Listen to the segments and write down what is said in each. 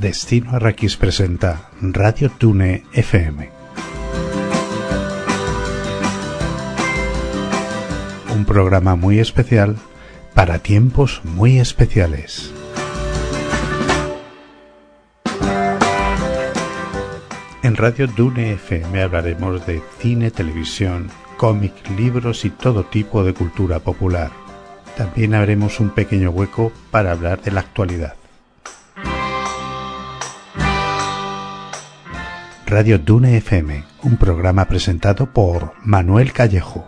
Destino Arrakis presenta Radio Tune FM. Un programa muy especial para tiempos muy especiales. En Radio Dune FM hablaremos de cine, televisión, cómic, libros y todo tipo de cultura popular. También haremos un pequeño hueco para hablar de la actualidad. Radio Dune FM, un programa presentado por Manuel Callejo.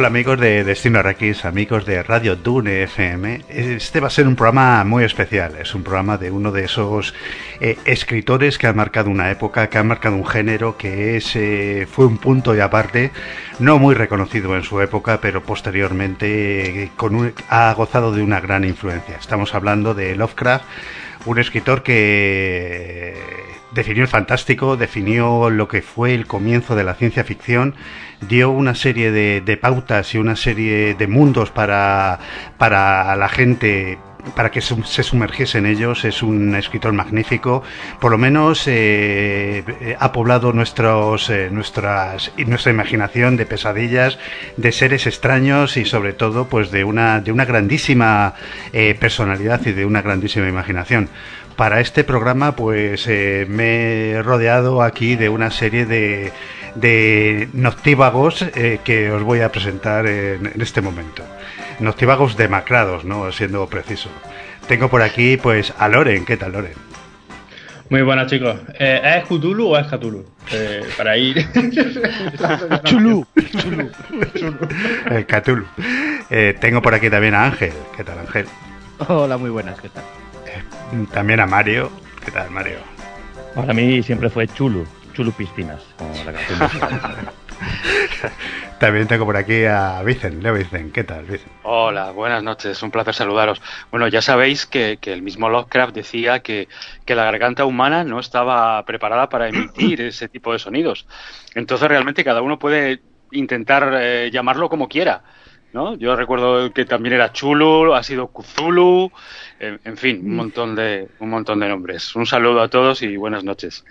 Hola amigos de Destino Arrakis, amigos de Radio Dune FM. Este va a ser un programa muy especial. Es un programa de uno de esos eh, escritores que ha marcado una época, que ha marcado un género, que es, eh, fue un punto y aparte, no muy reconocido en su época, pero posteriormente eh, con ha gozado de una gran influencia. Estamos hablando de Lovecraft, un escritor que definió el fantástico, definió lo que fue el comienzo de la ciencia ficción dio una serie de, pautas y una serie de mundos para, para la gente para que se sumergiese en ellos. Es un escritor magnífico. Por lo menos eh, ha poblado nuestros, eh, nuestras, nuestra imaginación de pesadillas, de seres extraños y sobre todo pues de una, de una grandísima eh, personalidad y de una grandísima imaginación. Para este programa pues me he rodeado aquí de una serie de de noctívagos eh, que os voy a presentar en, este momento. Noctívagos demacrados, ¿no? Siendo preciso. Tengo por aquí, pues, a Loren. ¿Qué tal, Loren? Muy buenas, chicos. Eh, ¿Es Cthulhu o es Cthulhu? Eh, para ir. Chulú. Chulú. Cthulhu. tengo por aquí también a Ángel. ¿Qué tal, Ángel? Hola, muy buenas. ¿Qué tal? También a Mario. ¿Qué tal, Mario? Para mí siempre fue Chulu. Chulu Piscinas, También tengo por aquí a Vicen, Leo Vicen. ¿Qué tal, Vicen? Hola, buenas noches, un placer saludaros. Bueno, ya sabéis que, el mismo Lovecraft decía que, la garganta humana no estaba preparada para emitir ese tipo de sonidos. Entonces, realmente cada uno puede intentar eh, llamarlo como quiera. ¿No? Yo recuerdo que también era Chulu, ha sido Cthulhu, en, fin, un montón de un montón de nombres. Un saludo a todos y buenas noches.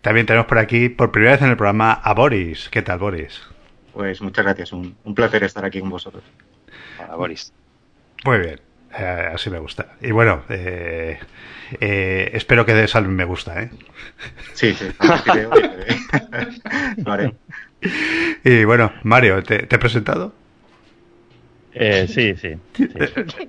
También tenemos por aquí, por primera vez en el programa, a Boris. ¿Qué tal, Boris? Pues muchas gracias, un, placer estar aquí con vosotros. Hola, Boris. Muy bien, eh, así me gusta. Y bueno, eh, eh, espero que des al me gusta, ¿eh? Sí, sí. vale. Y bueno, Mario, ¿te, he presentado? Sí, sí.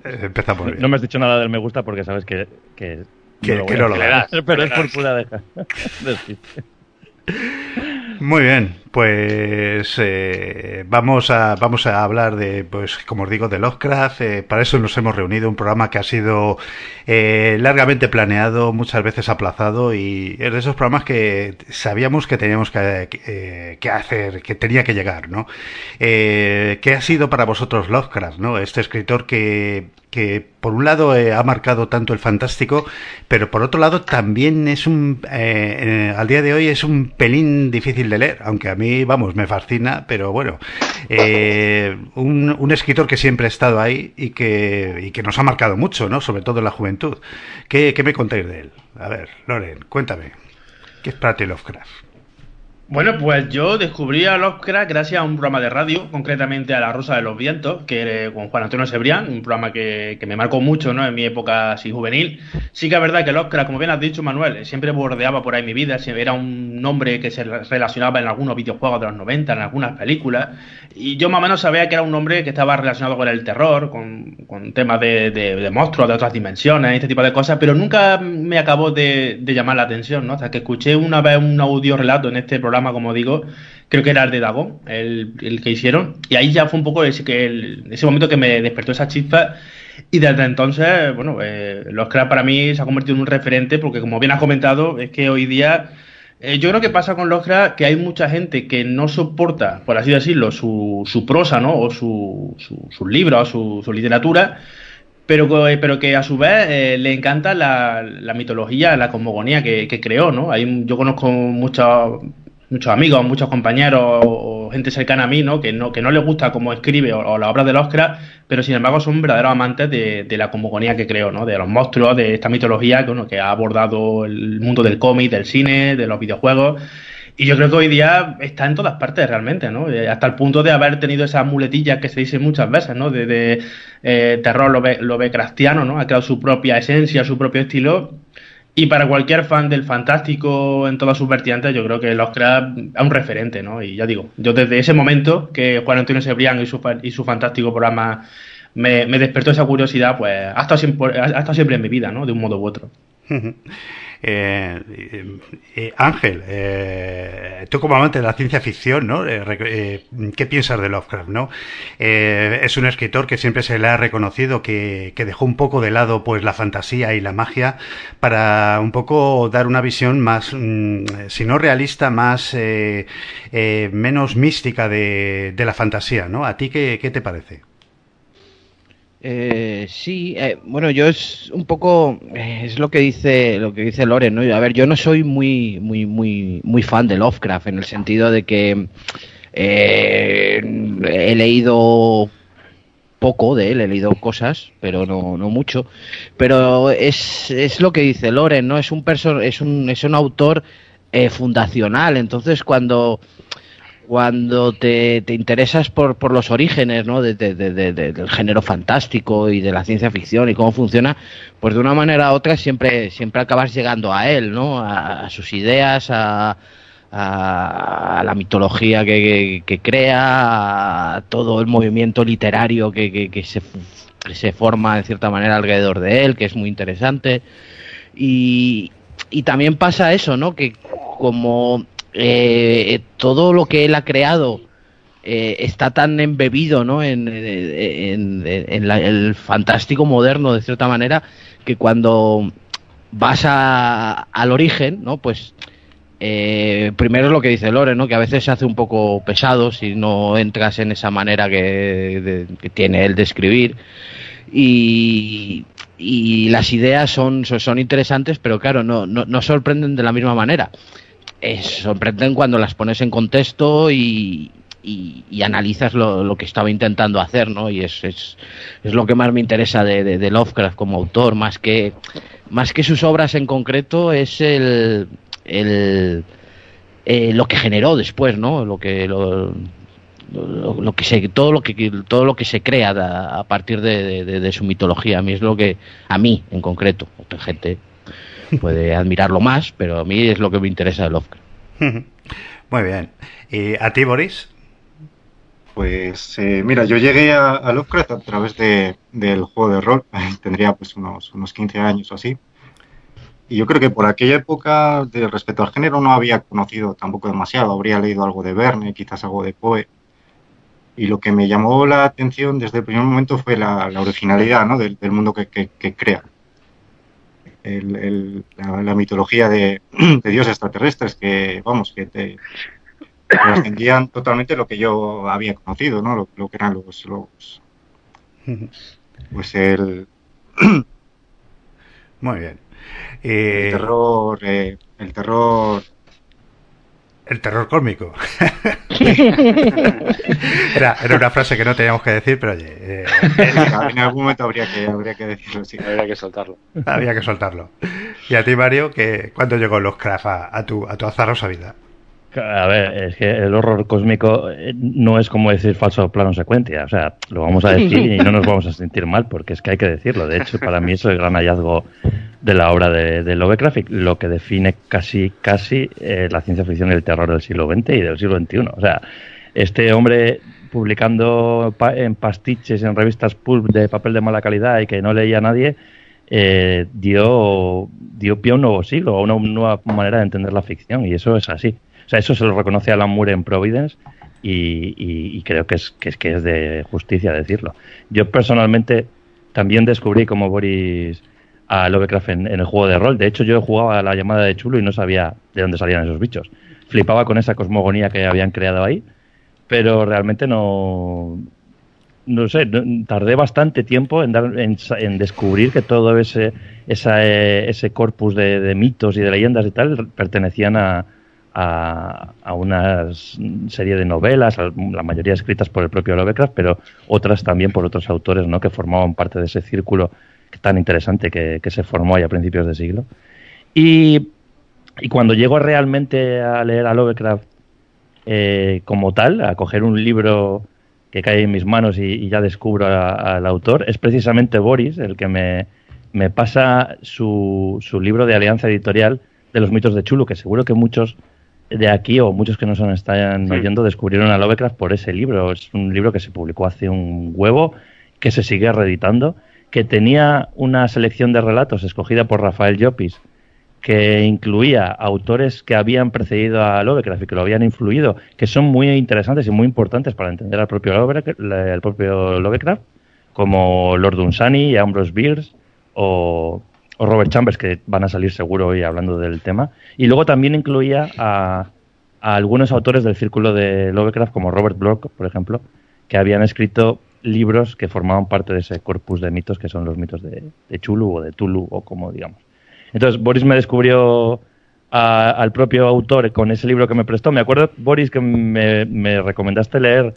Empezamos bien. No me has dicho nada del me gusta porque sabes que, que que no lo, Pero es por pura deja. Muy bien, pues eh, vamos a vamos a hablar de, pues como os digo, de Lovecraft. Eh, para eso nos hemos reunido, un programa que ha sido eh, largamente planeado, muchas veces aplazado y es de esos programas que sabíamos que teníamos que, que hacer, que tenía que llegar, ¿no? ¿Qué ha sido para vosotros Lovecraft, no? Este escritor que que por un lado eh, ha marcado tanto el fantástico, pero por otro lado también es un, eh, eh, al día de hoy es un pelín difícil de leer, aunque a mí, vamos, me fascina, pero bueno, un, un, escritor que siempre ha estado ahí y que, y que nos ha marcado mucho, ¿no? Sobre todo en la juventud. ¿Qué, qué me contáis de él? A ver, Loren, cuéntame. ¿Qué es para ti Lovecraft? Bueno, pues yo descubrí a Lovecraft gracias a un programa de radio, concretamente a La Rosa de los Vientos, que con Juan Antonio Sebrián, un programa que, me marcó mucho ¿no? en mi época así juvenil. Sí que es verdad que Lovecraft, como bien has dicho Manuel, siempre bordeaba por ahí mi vida, era un nombre que se relacionaba en algunos videojuegos de los 90, en algunas películas, y yo más o menos sabía que era un nombre que estaba relacionado con el terror, con, temas de, monstruos de otras dimensiones, este tipo de cosas, pero nunca me acabó de, de llamar la atención, ¿no? Hasta que escuché una vez un audio relato en este programa como digo, creo que era el de Dagon, el, que hicieron, y ahí ya fue un poco ese, que ese momento que me despertó esa chispa, y desde entonces, bueno, eh, los para mí se ha convertido en un referente, porque como bien has comentado, es que hoy día... Eh, yo creo que pasa con los que hay mucha gente que no soporta, por así decirlo, su, su prosa, ¿no? O su, su, sus libros, su, su literatura, pero, eh, pero que a su vez eh, le encanta la, mitología, la cosmogonía que, creó, ¿no? Hay, yo conozco muchos muchos amigos, muchos compañeros o, gente cercana a mí, ¿no? Que no, que no les gusta cómo escribe o, la obra de Oscar, pero sin embargo son verdaderos amantes de, la cosmogonía que creó, ¿no? De los monstruos, de esta mitología que, que ha abordado el mundo del cómic, del cine, de los videojuegos. Y yo creo que hoy día está en todas partes realmente, ¿no? Eh, hasta el punto de haber tenido esas muletillas que se dicen muchas veces, ¿no? De, eh, terror lo ve, lo ve cristiano, ¿no? Ha creado su propia esencia, su propio estilo. Y para cualquier fan del fantástico en todas sus vertientes, yo creo que los crea es un referente, ¿no? Y ya digo, yo desde ese momento que Juan Antonio Sebrián y su, y su fantástico programa me, me despertó esa curiosidad, pues ha estado, siempre, ha estado siempre en mi vida, ¿no? De un modo u otro. Eh, eh, Ángel, eh, tú como amante de la ciencia ficción, ¿no? ¿Qué piensas de Lovecraft, no? es un escritor que siempre se le ha reconocido que, dejó un poco de lado, pues, la fantasía y la magia para un poco dar una visión más, mm, si no realista, más menos mística de, la fantasía, ¿no? ¿A ti qué te parece? Eh, sí, eh, bueno, yo es un poco eh, es lo que dice lo que dice Loren, ¿no? A ver, yo no soy muy muy muy muy fan de Lovecraft en el sentido de que eh, he leído poco de él, he leído cosas, pero no, no mucho. Pero es, es lo que dice Loren, ¿no? Es un es un es un autor fundacional, entonces cuando cuando te, interesas por, por, los orígenes ¿no? De, del género fantástico y de la ciencia ficción y cómo funciona, pues de una manera u otra siempre, siempre acabas llegando a él, ¿no? a, sus ideas, a, a, la mitología que, crea, a todo el movimiento literario que, se, que se forma en cierta manera alrededor de él, que es muy interesante. Y, y también pasa eso, ¿no? Que como eh, todo lo que él ha creado eh, está tan embebido ¿no? en, el fantástico moderno, de cierta manera, que cuando vas al origen, ¿no? pues eh, primero es lo que dice Lore, ¿no? que a veces se hace un poco pesado si no entras en esa manera que, tiene él de escribir. Y, las ideas son, son, interesantes, pero claro, no, no sorprenden de la misma manera eh, sorprenden cuando las pones en contexto y, y, analizas lo, que estaba intentando hacer, ¿no? Y es, es, es lo que más me interesa de, Lovecraft como autor, más que, más que sus obras en concreto, es el, el eh, lo que generó después, ¿no? Lo que lo, lo, que se, todo lo que todo lo que se crea a, partir de, de, su mitología a mí es lo que a mí en concreto otra gente puede admirarlo más, pero a mí es lo que me interesa de Lovecraft. Muy bien. ¿Y a ti, Boris? Pues eh, mira, yo llegué a, Lovecraft a través de, del juego de rol, tendría pues unos, unos 15 años o así. Y yo creo que por aquella época, de respecto al género, no había conocido tampoco demasiado. Habría leído algo de Verne, quizás algo de Poe. Y lo que me llamó la atención desde el primer momento fue la, originalidad ¿no? del, mundo que, que crea el, la, mitología de, dioses extraterrestres que, vamos, que te trascendían totalmente lo que yo había conocido, ¿no? Lo, que eran los, los pues el muy bien el eh, terror eh, el terror el terror cósmico. era, una frase que no teníamos que decir, pero oye. Eh, en algún momento habría que, habría que decirlo, sí. Habría que soltarlo. Habría que soltarlo. Y a ti, Mario, que ¿cuándo llegó los craft a, tu, a tu azarosa vida? A ver, es que el horror cósmico eh, no es como decir falso plano secuencia. O sea, lo vamos a decir y no nos vamos a sentir mal, porque es que hay que decirlo. De hecho, para mí es el gran hallazgo de la obra de, de Lovecraft, lo que define casi, casi eh, la ciencia ficción y el terror del siglo XX y del siglo XXI. O sea, este hombre publicando en pastiches, en revistas pulp de papel de mala calidad y que no leía nadie, eh, dio, dio pie a un nuevo siglo, a una nueva manera de entender la ficción, y eso es así. O sea, eso se lo reconoce Alan Moore en Providence y, creo que es, que es, que es de justicia decirlo. Yo personalmente también descubrí como Boris a Lovecraft en, el juego de rol. De hecho, yo jugaba a la llamada de Chulo y no sabía de dónde salían esos bichos. Flipaba con esa cosmogonía que habían creado ahí, pero realmente no, no sé, tardé bastante tiempo en, dar, en, descubrir que todo ese, ese corpus de, mitos y de leyendas y tal pertenecían a, a, una serie de novelas, la mayoría escritas por el propio Lovecraft, pero otras también por otros autores ¿no? que formaban parte de ese círculo tan interesante que, se formó ahí a principios de siglo. Y, y cuando llego realmente a leer a Lovecraft eh, como tal, a coger un libro que cae en mis manos y, ya descubro al autor, es precisamente Boris el que me, me pasa su, su, libro de Alianza Editorial de los mitos de Chulu, que seguro que muchos de aquí o muchos que nos están oyendo descubrieron a Lovecraft por ese libro. Es un libro que se publicó hace un huevo, que se sigue reeditando, que tenía una selección de relatos escogida por Rafael Llopis que incluía autores que habían precedido a Lovecraft y que lo habían influido, que son muy interesantes y muy importantes para entender al propio Lovecraft, el propio Lovecraft como Lord Dunsany, Ambrose Bierce o, Robert Chambers, que van a salir seguro hoy hablando del tema. Y luego también incluía a, algunos autores del círculo de Lovecraft, como Robert Bloch, por ejemplo, que habían escrito libros que formaban parte de ese corpus de mitos que son los mitos de, Chulu o de Tulu o como digamos. Entonces Boris me descubrió al propio autor con ese libro que me prestó. Me acuerdo, Boris, que me, recomendaste leer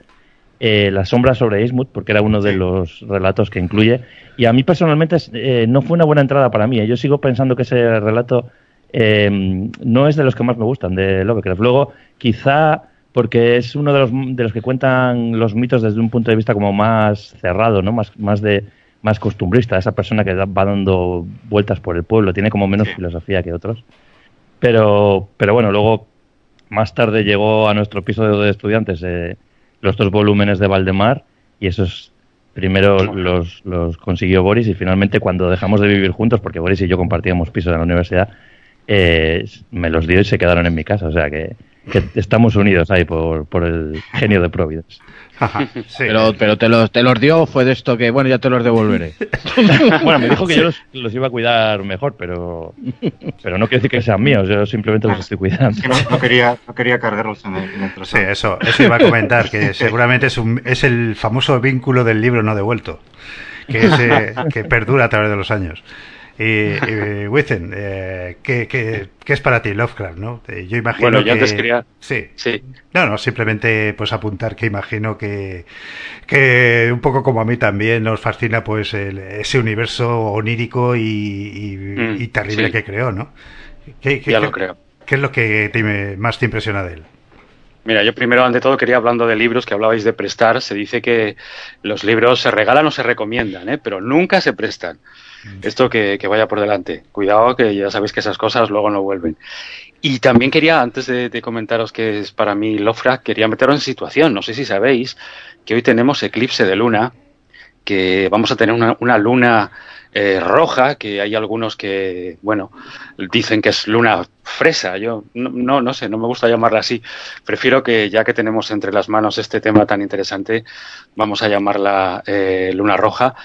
eh, La sombra sobre Eastwood, porque era uno de los relatos que incluye. Y a mí personalmente eh, no fue una buena entrada para mí. Yo sigo pensando que ese relato em, no es de los que más me gustan de Lovecraft. Luego, quizá porque es uno de los, de los que cuentan los mitos desde un punto de vista como más cerrado, ¿no? Más, más de más costumbrista, esa persona que va dando vueltas por el pueblo, tiene como menos filosofía que otros. Pero, pero bueno, luego más tarde llegó a nuestro piso de estudiantes eh, los dos volúmenes de Valdemar y esos primero los, los consiguió Boris y finalmente cuando dejamos de vivir juntos, porque Boris y yo compartíamos pisos en la universidad, eh, me los dio y se quedaron en mi casa. O sea que, estamos unidos ahí por, por el genio de Providence. Pero, pero te, los, te los dio fue de esto que, bueno, ya te los devolveré. bueno, me dijo que yo los, iba a cuidar mejor, pero, pero no quiere decir que sean míos, yo simplemente los estoy cuidando. No, quería, no quería cargarlos en el, Sí, eso, eso iba a comentar, que seguramente es, un, es el famoso vínculo del libro no devuelto, que, es, eh, que perdura a través de los años. Y, y Withen, eh, ¿qué, qué, qué, es para ti Lovecraft? ¿no? Eh, yo imagino bueno, yo antes quería... Sí. sí. No, no, simplemente pues apuntar que imagino que, que un poco como a mí también nos fascina pues el, ese universo onírico y, y, mm, terrible que creó, ¿no? ¿Qué, ya lo creo. ¿Qué es lo que te, más te impresiona de él? Mira, yo primero, ante todo, quería hablando de libros que hablabais de prestar. Se dice que los libros se regalan o se recomiendan, ¿eh? pero nunca se prestan. Esto que, vaya por delante. Cuidado que ya sabéis que esas cosas luego no vuelven. Y también quería, antes de, comentaros que es para mí Lofra, quería meteros en situación. No sé si sabéis que hoy tenemos eclipse de luna, que vamos a tener una, luna eh, roja, que hay algunos que, bueno, dicen que es luna fresa. Yo no, no, sé, no me gusta llamarla así. Prefiero que ya que tenemos entre las manos este tema tan interesante, vamos a llamarla eh, luna roja.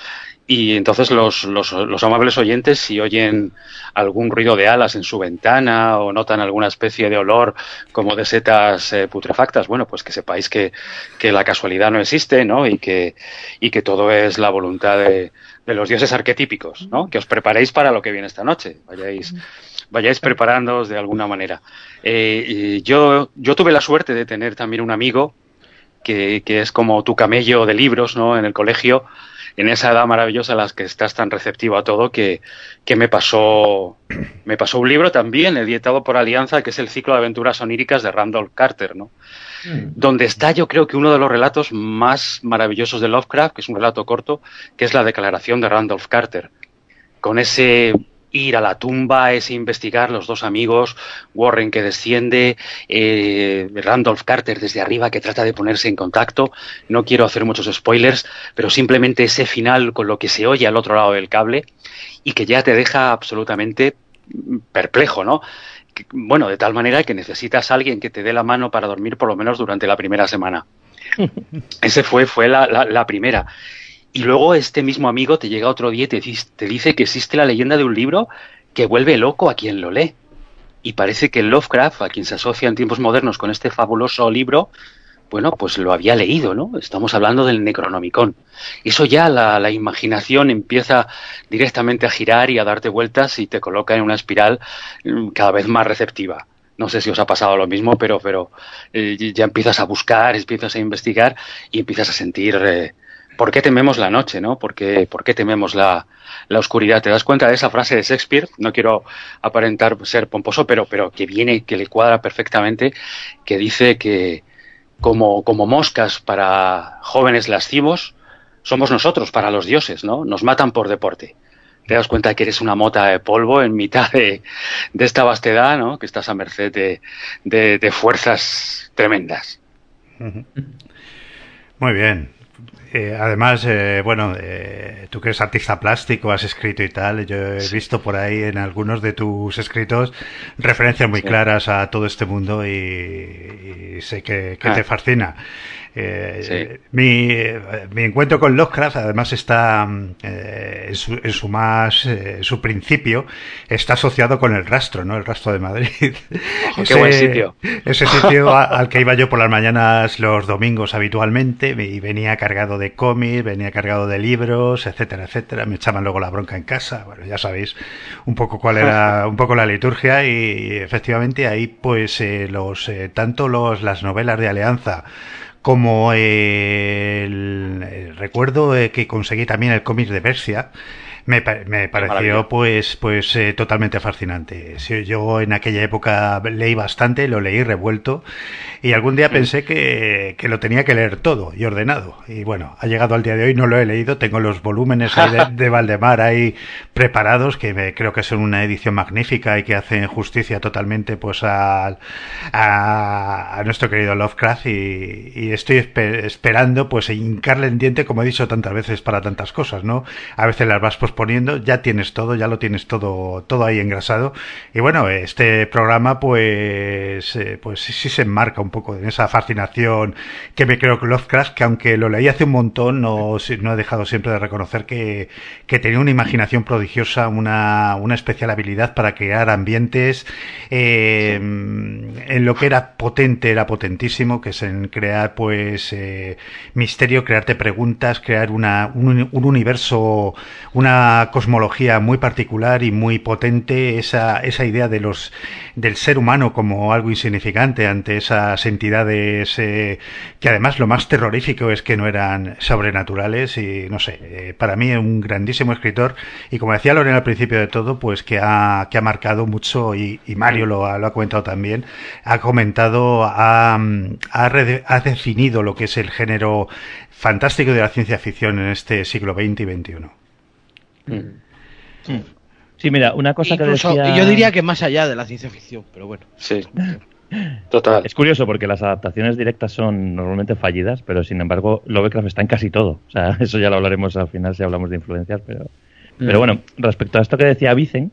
Y entonces los, los, los, amables oyentes, si oyen algún ruido de alas en su ventana o notan alguna especie de olor como de setas eh, putrefactas, bueno, pues que sepáis que, que, la casualidad no existe, ¿no? Y que, y que todo es la voluntad de, de, los dioses arquetípicos, ¿no? Que os preparéis para lo que viene esta noche. Vayáis, vayáis preparándoos de alguna manera. Eh, yo, yo tuve la suerte de tener también un amigo que, que es como tu camello de libros, ¿no? En el colegio en esa edad maravillosa en la que estás tan receptivo a todo que, que me pasó me pasó un libro también editado por Alianza que es el ciclo de aventuras oníricas de Randolph Carter, ¿no? Mm. Donde está yo creo que uno de los relatos más maravillosos de Lovecraft, que es un relato corto, que es la declaración de Randolph Carter, con ese ir a la tumba, es investigar los dos amigos, Warren que desciende, eh, Randolph Carter desde arriba que trata de ponerse en contacto. No quiero hacer muchos spoilers, pero simplemente ese final con lo que se oye al otro lado del cable y que ya te deja absolutamente perplejo, ¿no? bueno, de tal manera que necesitas a alguien que te dé la mano para dormir por lo menos durante la primera semana. Ese fue, fue la, la primera. Y luego este mismo amigo te llega otro día y te, te dice que existe la leyenda de un libro que vuelve loco a quien lo lee. Y parece que Lovecraft, a quien se asocia en tiempos modernos con este fabuloso libro, bueno, pues lo había leído, ¿no? Estamos hablando del Necronomicon. Eso ya la, la, imaginación empieza directamente a girar y a darte vueltas y te coloca en una espiral mm, cada vez más receptiva. No sé si os ha pasado lo mismo, pero, pero eh, ya empiezas a buscar, empiezas a investigar y empiezas a sentir eh, por qué tememos la noche, ¿no? ¿Por qué, por qué tememos la, la, oscuridad? ¿Te das cuenta de esa frase de Shakespeare? No quiero aparentar ser pomposo, pero, pero que viene, que le cuadra perfectamente, que dice que, como, como moscas para jóvenes lascivos, somos nosotros para los dioses, ¿no? Nos matan por deporte. Te das cuenta que eres una mota de polvo en mitad de, de esta vastedad, ¿no? Que estás a merced de, de, de fuerzas tremendas. Muy bien. Eh, además, eh, bueno, eh, tú que eres artista plástico, has escrito y tal, yo he sí. visto por ahí en algunos de tus escritos referencias muy sí. claras a todo este mundo y, y sé que, que ah. te fascina. Eh, sí. mi, mi, encuentro con Lovecraft además está eh, en, su, en, su, más eh, su principio está asociado con el rastro no el rastro de Madrid. Oh, ese, qué buen sitio. ese sitio a, al que iba yo por las mañanas los domingos habitualmente y venía cargado de cómics venía cargado de libros etcétera etcétera. Me echaban luego la bronca en casa. Bueno ya sabéis un poco cuál era un poco la liturgia y, y efectivamente ahí pues los tanto los las novelas de Alianza como el, recuerdo que conseguí también el cómic de Persia me, me pareció pues pues eh, totalmente fascinante. Yo en aquella época leí bastante, lo leí revuelto y algún día pensé que, que, lo tenía que leer todo y ordenado. Y bueno, ha llegado al día de hoy, no lo he leído, tengo los volúmenes ahí de, de Valdemar ahí preparados, que me, creo que son una edición magnífica y que hacen justicia totalmente pues a, a, a nuestro querido Lovecraft y, y estoy esper esperando pues hincarle en diente, como he dicho tantas veces, para tantas cosas, ¿no? A veces las vas pues poniendo, ya tienes todo, ya lo tienes todo, todo ahí engrasado. Y bueno, este programa, pues, eh, pues sí, se enmarca un poco en esa fascinación que me creo que Lovecraft, que aunque lo leí hace un montón, no, no he dejado siempre de reconocer que, que tenía una imaginación prodigiosa, una, una especial habilidad para crear ambientes, eh, en lo que era potente, era potentísimo, que es en crear, pues, eh, misterio, crearte preguntas, crear una, un, un universo, una cosmología muy particular y muy potente, esa, esa idea de los, del ser humano como algo insignificante ante esas entidades eh, que además lo más terrorífico es que no eran sobrenaturales y no sé, eh, para mí un grandísimo escritor y como decía Lorena al principio de todo, pues que ha, que ha marcado mucho y, Mario lo ha, lo ha comentado también, ha comentado, ha, ha, ha definido lo que es el género fantástico de la ciencia ficción en este siglo XX y XXI. Mm. Sí, mira, una cosa Incluso, que decía... Yo diría que más allá de la ciencia ficción, pero bueno. Sí. Total. Es curioso porque las adaptaciones directas son normalmente fallidas, pero sin embargo Lovecraft está en casi todo. O sea, eso ya lo hablaremos al final si hablamos de influencias, pero... Mm. Pero bueno, respecto a esto que decía Vicen,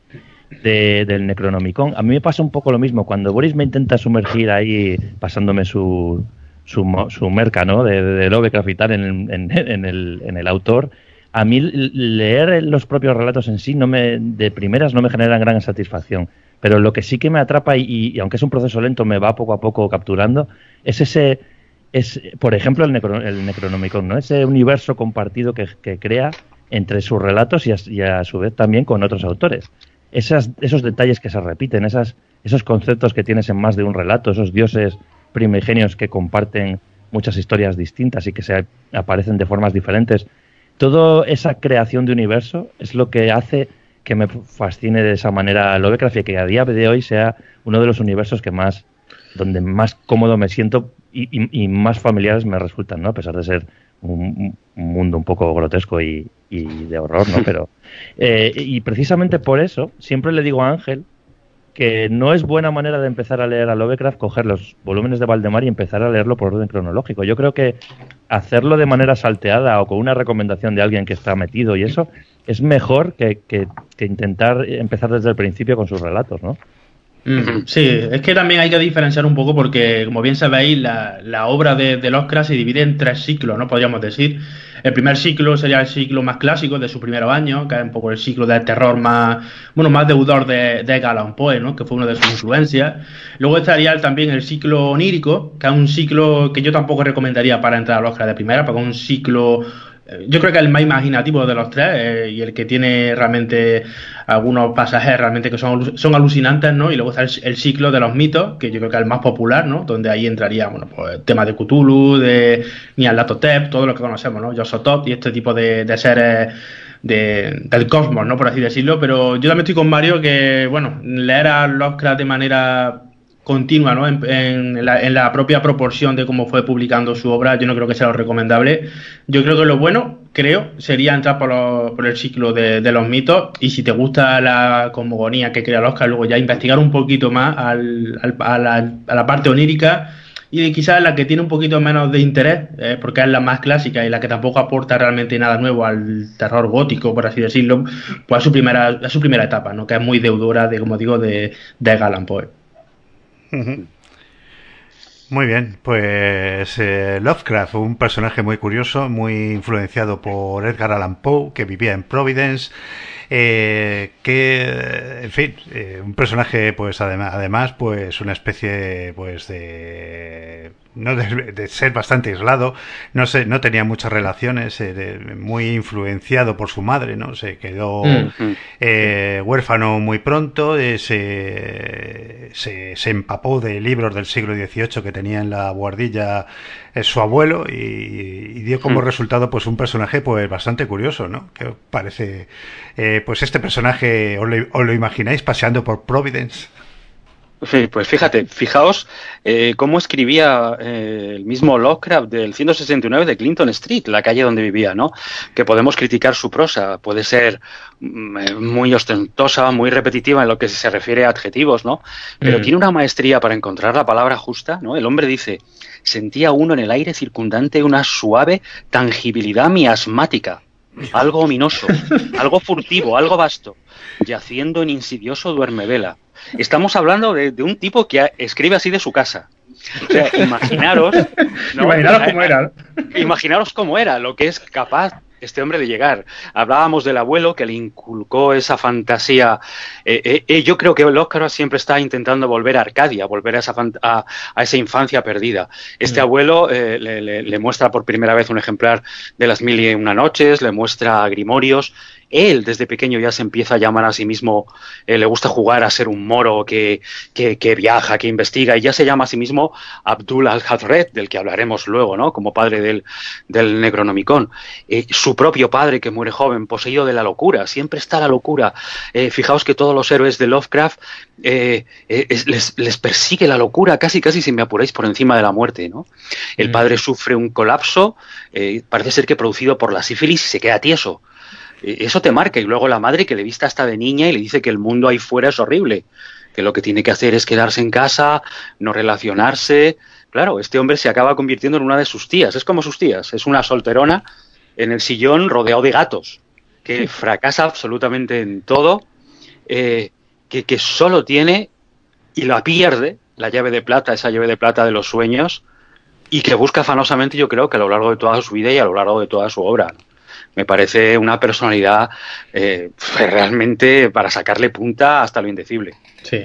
de, del Necronomicon, a mí me pasa un poco lo mismo. Cuando Boris me intenta sumergir ahí, pasándome su, su, su merca, ¿no? De, de Lovecraft y tal en, en, en, el, en el autor, a mí leer los propios relatos en sí no me, de primeras no me generan gran satisfacción. Pero lo que sí que me atrapa y, y aunque es un proceso lento me va poco a poco capturando es ese, es por ejemplo el, necro, el Necronomicon, ¿no? Ese universo compartido que, crea entre sus relatos y a, y a, su vez también con otros autores. Esas, esos detalles que se repiten, esas, esos conceptos que tienes en más de un relato, esos dioses primigenios que comparten muchas historias distintas y que se aparecen de formas diferentes toda esa creación de universo es lo que hace que me fascine de esa manera Lovecraft y que a día de hoy sea uno de los universos que más donde más cómodo me siento y, y, y más familiares me resultan, ¿no? A pesar de ser un, un mundo un poco grotesco y, y de horror, ¿no? Pero eh, y precisamente por eso siempre le digo a Ángel que no es buena manera de empezar a leer a Lovecraft coger los volúmenes de Valdemar y empezar a leerlo por orden cronológico. Yo creo que hacerlo de manera salteada o con una recomendación de alguien que está metido y eso es mejor que, que, que intentar empezar desde el principio con sus relatos, ¿no? Sí, es que también hay que diferenciar un poco porque, como bien sabéis, la, la obra de, de Lovecraft se divide en tres ciclos, ¿no? Podríamos decir. El primer ciclo sería el ciclo más clásico de su primer año, que es un poco el ciclo de terror más, bueno, más deudor de, de Poe, ¿no? Que fue una de sus influencias. Luego estaría también el ciclo onírico, que es un ciclo que yo tampoco recomendaría para entrar a Lovecraft de primera, porque es un ciclo yo creo que el más imaginativo de los tres eh, y el que tiene realmente algunos pasajes realmente que son, son alucinantes, ¿no? Y luego está el, ciclo de los mitos, que yo creo que es el más popular, ¿no? Donde ahí entraría, bueno, pues temas de Cthulhu, de Nyarlathotep, todo lo que conocemos, ¿no? Yosotop y este tipo de, de seres de, del cosmos, ¿no? Por así decirlo. Pero yo también estoy con Mario que, bueno, leer a Lovecraft de manera continua ¿no? en, la, propia proporción de cómo fue publicando su obra, yo no creo que sea lo recomendable. Yo creo que lo bueno, creo, sería entrar por, el ciclo de, los mitos y si te gusta la cosmogonía que crea el Oscar, luego ya investigar un poquito más al, a, la, parte onírica y quizás la que tiene un poquito menos de interés, eh, porque es la más clásica y la que tampoco aporta realmente nada nuevo al terror gótico, por así decirlo, pues es su primera, es su primera etapa, ¿no? que es muy deudora de, como digo, de, de Galán Poe. Muy bien, pues eh, Lovecraft, un personaje muy curioso, muy influenciado por Edgar Allan Poe, que vivía en Providence, eh, que, en fin, eh, un personaje, pues además, además, pues una especie, pues de no de, ser bastante aislado, no sé, no tenía muchas relaciones, eh, muy influenciado por su madre, ¿no? Se quedó mm. eh, huérfano muy pronto, eh, se, se, empapó de libros del siglo XVIII que tenía en la guardilla su abuelo y, dio como mm. resultado pues un personaje pues bastante curioso, ¿no? Que parece, pues este personaje, ¿os lo imagináis paseando por Providence? Sí, pues fíjate, fijaos eh, cómo escribía eh, el mismo Lovecraft del 169 de Clinton Street, la calle donde vivía, ¿no? Que podemos criticar su prosa, puede ser mm, eh, muy ostentosa, muy repetitiva en lo que se refiere a adjetivos, ¿no? Pero mm. tiene una maestría para encontrar la palabra justa, ¿no? El hombre dice, sentía uno en el aire circundante una suave tangibilidad miasmática, algo ominoso, algo furtivo, algo vasto, yaciendo en insidioso duermevela Estamos hablando de, un tipo que escribe así de su casa. O sea, imaginaros. Imaginaros cómo era. Imaginaros cómo era, lo que es capaz este hombre de llegar. Hablábamos del abuelo que le inculcó esa fantasía. Eh, eh, eh, yo creo que el Oscar siempre está intentando volver a Arcadia, volver a esa, a, esa infancia perdida. Este mm. abuelo le, le, muestra por primera vez un ejemplar de las mil y una noches, le muestra Grimorios él desde pequeño ya se empieza a llamar a sí mismo, eh, le gusta jugar a ser un moro que, que, viaja, que investiga, y ya se llama a sí mismo Abdul al-Hazred, del que hablaremos luego, ¿no? Como padre del, del Necronomicon. Eh, su propio padre, que muere joven, poseído de la locura, siempre está la locura. Eh, fijaos que todos los héroes de Lovecraft les, les, persigue la locura, casi, casi, si me apuráis, por encima de la muerte, ¿no? El mm. padre sufre un colapso, parece ser que producido por la sífilis y se queda tieso. Eh, eso te marca. Y luego la madre que le vista hasta de niña y le dice que el mundo ahí fuera es horrible, que lo que tiene que hacer es quedarse en casa, no relacionarse. Claro, este hombre se acaba convirtiendo en una de sus tías, es como sus tías, es una solterona en el sillón rodeado de gatos, que fracasa absolutamente en todo, eh, que, que solo tiene y la pierde, la llave de plata, esa llave de plata de los sueños, y que busca afanosamente, yo creo que a lo largo de toda su vida y a lo largo de toda su obra me parece una personalidad eh, realmente para sacarle punta hasta lo indecible. Sí.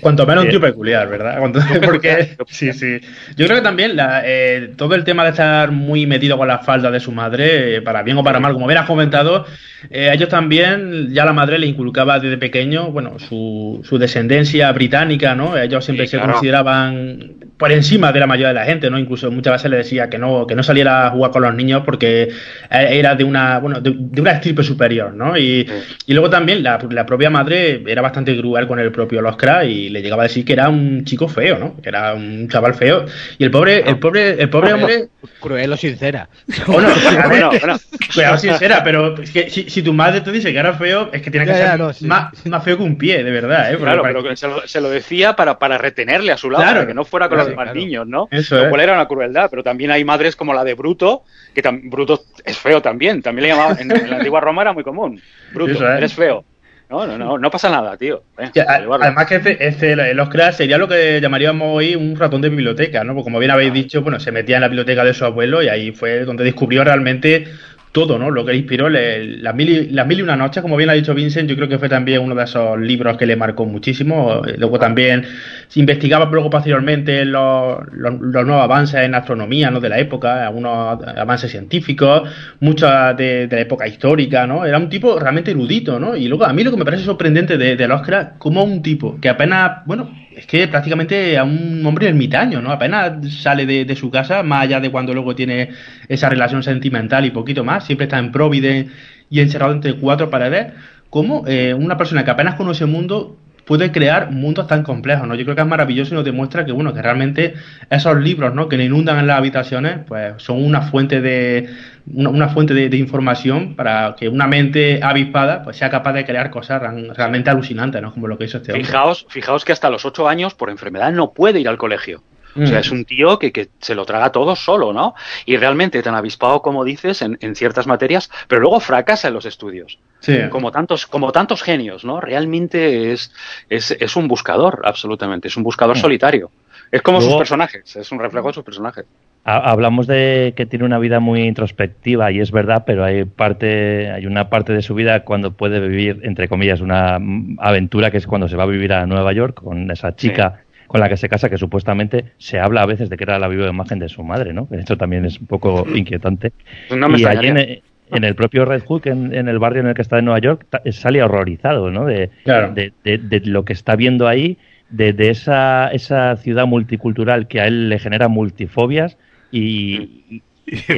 Cuanto menos un tío peculiar, ¿verdad? Porque, sí, sí. Yo creo que también eh, todo el tema de estar muy metido con la falda de su madre, eh, para bien o para mal, como bien has comentado, eh, a ellos también ya la madre le inculcaba desde pequeño, bueno, su, su descendencia británica, ¿no? Ellos siempre se consideraban por encima de la mayoría de la gente, ¿no? Incluso muchas veces le decía que no, que no saliera a jugar con los niños porque era de una, bueno, de, una estirpe superior, ¿no? Y, y luego también la, la, propia madre era bastante cruel con el propio Loscra y le llegaba a decir que era un chico feo, ¿no? Que era un chaval feo. Y el pobre, el pobre, el pobre hombre. Cruel o sincera. O no, bueno, bueno, sincera, pero es que si, si, tu madre te dice que era feo, es que tiene que ser más, más, feo que un pie, de verdad, ¿eh? claro, pero se lo, se lo, decía para, para retenerle a su lado, para que no fuera con los niños, ¿no? Eso lo cual era una crueldad, pero también hay madres como la de Bruto, que Bruto es feo también, también le llamaban, en, la antigua Roma era muy común. Bruto, eres feo. No, no, no, no pasa nada, tío. además que este, este, el Oscar sería lo que llamaríamos hoy un ratón de biblioteca, ¿no? Porque como bien habéis dicho, bueno, se metía en la biblioteca de su abuelo y ahí fue donde descubrió realmente todo, ¿no? Lo que le inspiró las, mil y, las mil y una noches, como bien ha dicho Vincent, yo creo que fue también uno de esos libros que le marcó muchísimo. Luego también se investigaba luego posteriormente los, los, nuevos avances en astronomía, ¿no? De la época, algunos avances científicos, muchas de, la época histórica, ¿no? Era un tipo realmente erudito, ¿no? Y luego a mí lo que me parece sorprendente de, de Oscar, como un tipo que apenas, bueno, es que prácticamente a un hombre ermitaño, ¿no? Apenas sale de, su casa, más allá de cuando luego tiene esa relación sentimental y poquito más, siempre está en Provide y encerrado entre cuatro paredes, como eh, una persona que apenas conoce el mundo puede crear mundos tan complejos, ¿no? Yo creo que es maravilloso y nos demuestra que, bueno, que realmente esos libros, ¿no? Que le inundan en las habitaciones, pues son una fuente de una, fuente de, información para que una mente avispada pues sea capaz de crear cosas realmente alucinantes, ¿no? Como lo que hizo este. Fijaos, fijaos que hasta los ocho años, por enfermedad, no puede ir al colegio. O sea, mm. es un tío que, que, se lo traga todo solo, ¿no? Y realmente tan avispado como dices en, en ciertas materias, pero luego fracasa en los estudios. Sí. Como tantos, como tantos genios, ¿no? Realmente es, es, es un buscador, absolutamente. Es un buscador mm. solitario. Es como sus personajes, es un reflejo de sus personajes. Hablamos de que tiene una vida muy introspectiva y es verdad, pero hay parte, hay una parte de su vida cuando puede vivir, entre comillas, una aventura que es cuando se va a vivir a Nueva York con esa chica con la que se casa, que supuestamente se habla a veces de que era la viva imagen de su madre, ¿no? Esto también es un poco inquietante. Pues y allí en, el propio Red Hook, en, en, el barrio en el que está en Nueva York, sale horrorizado, ¿no? De, de, lo que está viendo ahí, de, esa, esa ciudad multicultural que a él le genera multifobias y,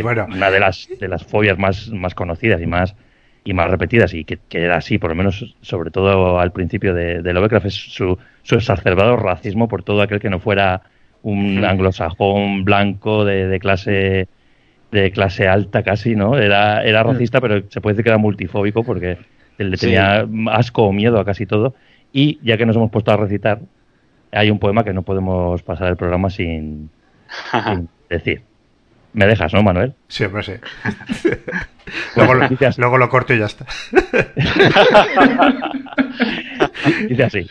bueno. una de las, de las fobias más, más conocidas y más y más repetidas y que, era así, por lo menos sobre todo al principio de, de Lovecraft, es su, su exacerbado racismo por todo aquel que no fuera un anglosajón blanco de, de, clase de clase alta casi, ¿no? Era, era racista, pero se puede decir que era multifóbico porque él le tenía asco o miedo a casi todo. Y ya que nos hemos puesto a recitar, hay un poema que no podemos pasar el programa sin, sin decir. Me dejas, ¿no, Manuel? Sí, hombre, sí. luego, lo, luego, lo, corto y ya está. Dice así.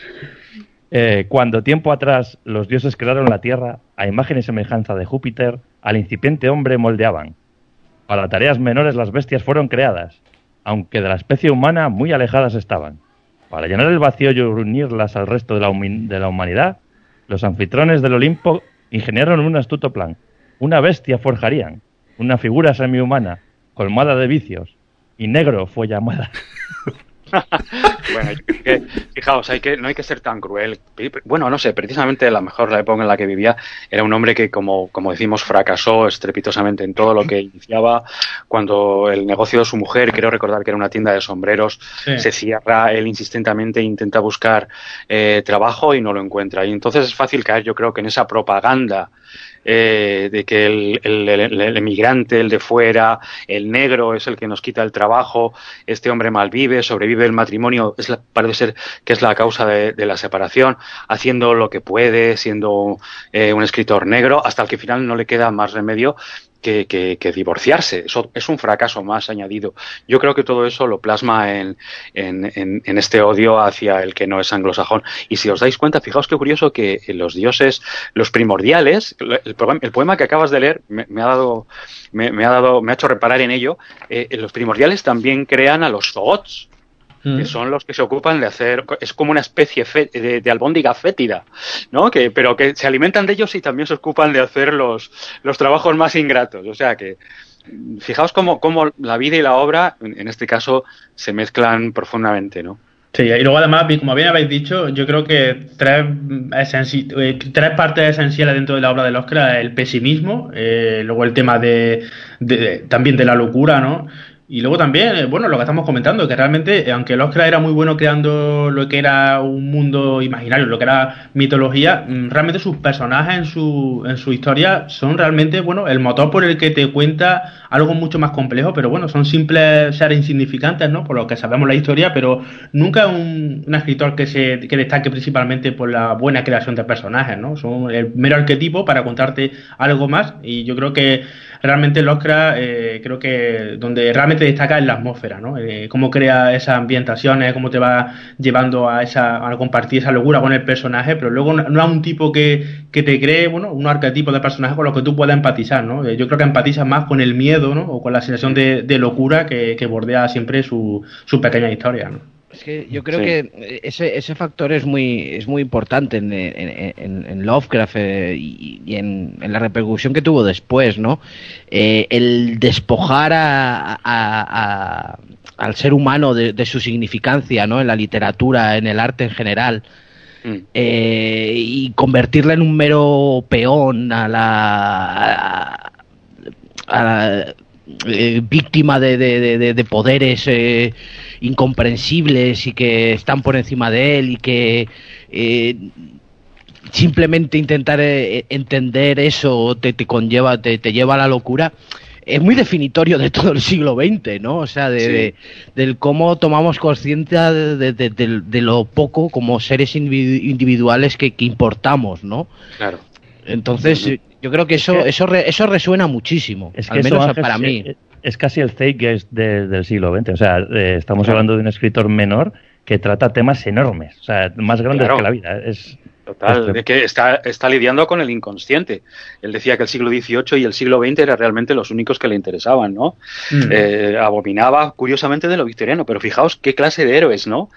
Eh, cuando tiempo atrás los dioses crearon la tierra, a imagen y semejanza de Júpiter, al incipiente hombre moldeaban. Para tareas menores las bestias fueron creadas, aunque de la especie humana muy alejadas estaban. Para llenar el vacío y unirlas al resto de la, de la humanidad, los anfitrones del Olimpo ingeniaron un astuto plan. Una bestia forjarían, una figura semihumana, colmada de vicios, y negro fue llamada. bueno, que, fijaos, hay que, no hay que ser tan cruel. Bueno, no sé, precisamente la mejor la época en la que vivía era un hombre que, como, como decimos, fracasó estrepitosamente en todo lo que iniciaba. Cuando el negocio de su mujer, creo recordar que era una tienda de sombreros, se cierra, él insistentemente intenta buscar eh, trabajo y no lo encuentra. Y entonces es fácil caer, yo creo que en esa propaganda eh, de que el, el, emigrante, el de fuera, el negro es el que nos quita el trabajo, este hombre malvive, sobrevive el matrimonio, es parece ser que es la causa de, la separación, haciendo lo que puede, siendo eh, un escritor negro, hasta el que al final no le queda más remedio que, divorciarse. Eso es un fracaso más añadido. Yo creo que todo eso lo plasma en, en, este odio hacia el que no es anglosajón. Y si os dais cuenta, fijaos qué curioso que los dioses, los primordiales, el, poema que acabas de leer me, ha dado, me, ha dado, me ha hecho reparar en ello. Eh, los primordiales también crean a los que mm. son los que se ocupan de hacer, es como una especie de, de, albóndiga fétida, ¿no? Que, pero que se alimentan de ellos y también se ocupan de hacer los, los trabajos más ingratos. O sea que, fijaos cómo, cómo la vida y la obra, en este caso, se mezclan profundamente, ¿no? Sí, y luego además, como bien habéis dicho, yo creo que tres, eh, tres partes esenciales dentro de la obra de Oscar el pesimismo, eh, luego el tema de, de, también de la locura, ¿no? Y luego también, eh, bueno, lo que estamos comentando, que realmente, eh, aunque Oscar era muy bueno creando lo que era un mundo imaginario, lo que era mitología, mm, realmente sus personajes en su, en su historia son realmente, bueno, el motor por el que te cuenta algo mucho más complejo, pero bueno, son simples seres insignificantes, ¿no? Por lo que sabemos la historia, pero nunca un, un escritor que se que destaque principalmente por la buena creación de personajes, ¿no? Son el mero arquetipo para contarte algo más y yo creo que realmente Oscar, eh, creo que donde realmente destaca en la atmósfera, ¿no? Eh, cómo crea esas ambientaciones, cómo te va llevando a esa a compartir esa locura con el personaje, pero luego no, a un tipo que, que, te cree, bueno, un arquetipo de personaje con lo que tú puedas empatizar, ¿no? Eh, yo creo que empatizas más con el miedo, ¿no? O con la sensación de, de locura que, que, bordea siempre su, su pequeña historia, ¿no? Es que yo creo que ese, ese factor es muy, es muy importante en, en, Lovecraft eh, y, en, la repercusión que tuvo después, ¿no? Eh, el despojar a, al ser humano de, su significancia, ¿no? En la literatura, en el arte en general. Mm. Eh, y convertirla en un mero peón a la, a la víctima de, de, de poderes incomprensibles y que están por encima de él y que eh, simplemente intentar eh, entender eso te, te conlleva, te, te, lleva a la locura. Es muy definitorio de todo el siglo XX, ¿no? O sea, de, del cómo tomamos conciencia de, lo poco como seres individuales que, importamos, ¿no? Claro. Entonces, yo creo que eso, eso, eso resuena muchísimo, es que al menos para mí es casi el zeitgeist del siglo XX. O sea, eh, estamos hablando de un escritor menor que trata temas enormes, o sea, más grandes que la vida. Es, Total, de que está, está lidiando con el inconsciente. Él decía que el siglo XVIII y el siglo XX eran realmente los únicos que le interesaban, ¿no? Mm. Eh, abominaba, curiosamente, de lo victoriano, pero fijaos qué clase de héroes, ¿no?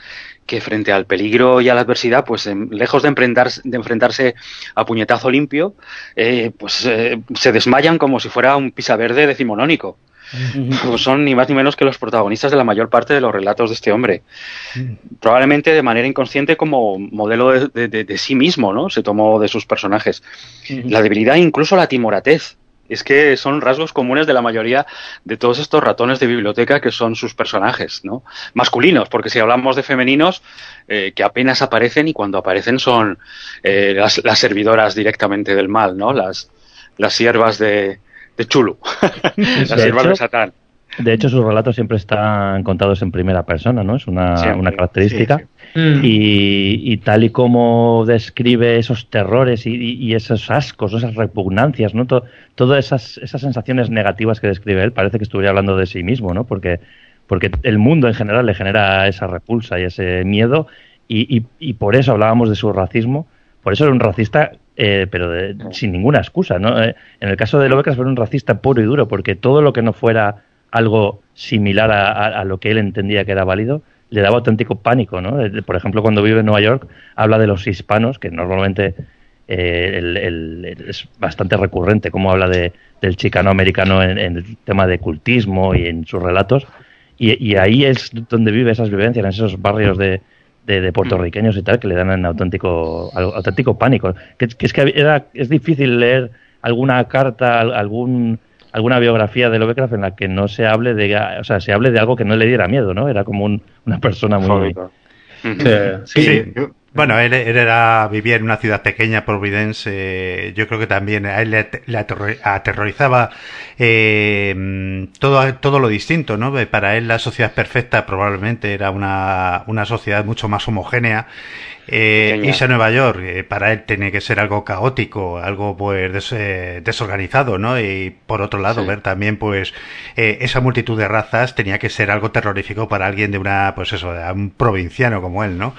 Que frente al peligro y a la adversidad, pues lejos de, enfrentarse, de enfrentarse a puñetazo limpio, eh, pues se desmayan como si fuera un pisa verde decimonónico. Pues son ni más ni menos que los protagonistas de la mayor parte de los relatos de este hombre. Probablemente de manera inconsciente como modelo de, sí mismo, ¿no? Se tomó de sus personajes. La debilidad, incluso la timoratez. Es que son rasgos comunes de la mayoría de todos estos ratones de biblioteca que son sus personajes, ¿no? Masculinos, porque si hablamos de femeninos, eh, que apenas aparecen y cuando aparecen son eh, las, las, servidoras directamente del mal, ¿no? Las, las siervas de, de Chulu, de De hecho, sus relatos siempre están contados en primera persona, ¿no? Es una, característica. Mm. Y, tal y como describe esos terrores y, esos ascos, esas repugnancias, ¿no? todas esas, esas sensaciones negativas que describe él, parece que estuviera hablando de sí mismo, ¿no? Porque, porque el mundo en general le genera esa repulsa y ese miedo, y, y por eso hablábamos de su racismo. Por eso era un racista eh, pero sin ninguna excusa. ¿no? Eh, en el caso de Lovecraft era un racista puro y duro, porque todo lo que no fuera algo similar a, lo que él entendía que era válido, le daba auténtico pánico. ¿no? Eh, por ejemplo, cuando vive en Nueva York, habla de los hispanos, que normalmente es bastante recurrente, como habla de, del chicano americano en, el tema de cultismo y en sus relatos. Y, y ahí es donde vive esas vivencias, en esos barrios de, de, puertorriqueños y tal que le dan en auténtico, auténtico pánico. Que, es que era, es difícil leer alguna carta, algún alguna biografía de Lovecraft en la que no se hable de, o sea, se hable de algo que no le diera miedo, ¿no? Era como una persona muy... sí, bueno, él, era, vivía en una ciudad pequeña, Providence. yo creo que también a él le, aterrorizaba eh, todo, todo lo distinto, ¿no? Para él la sociedad perfecta probablemente era una, una sociedad mucho más homogénea eh, irse a Nueva York, eh, para él tiene que ser algo caótico, algo pues eh, desorganizado, ¿no? Y por otro lado, ver también pues eh, esa multitud de razas tenía que ser algo terrorífico para alguien de una, pues eso, de un provinciano como él, ¿no?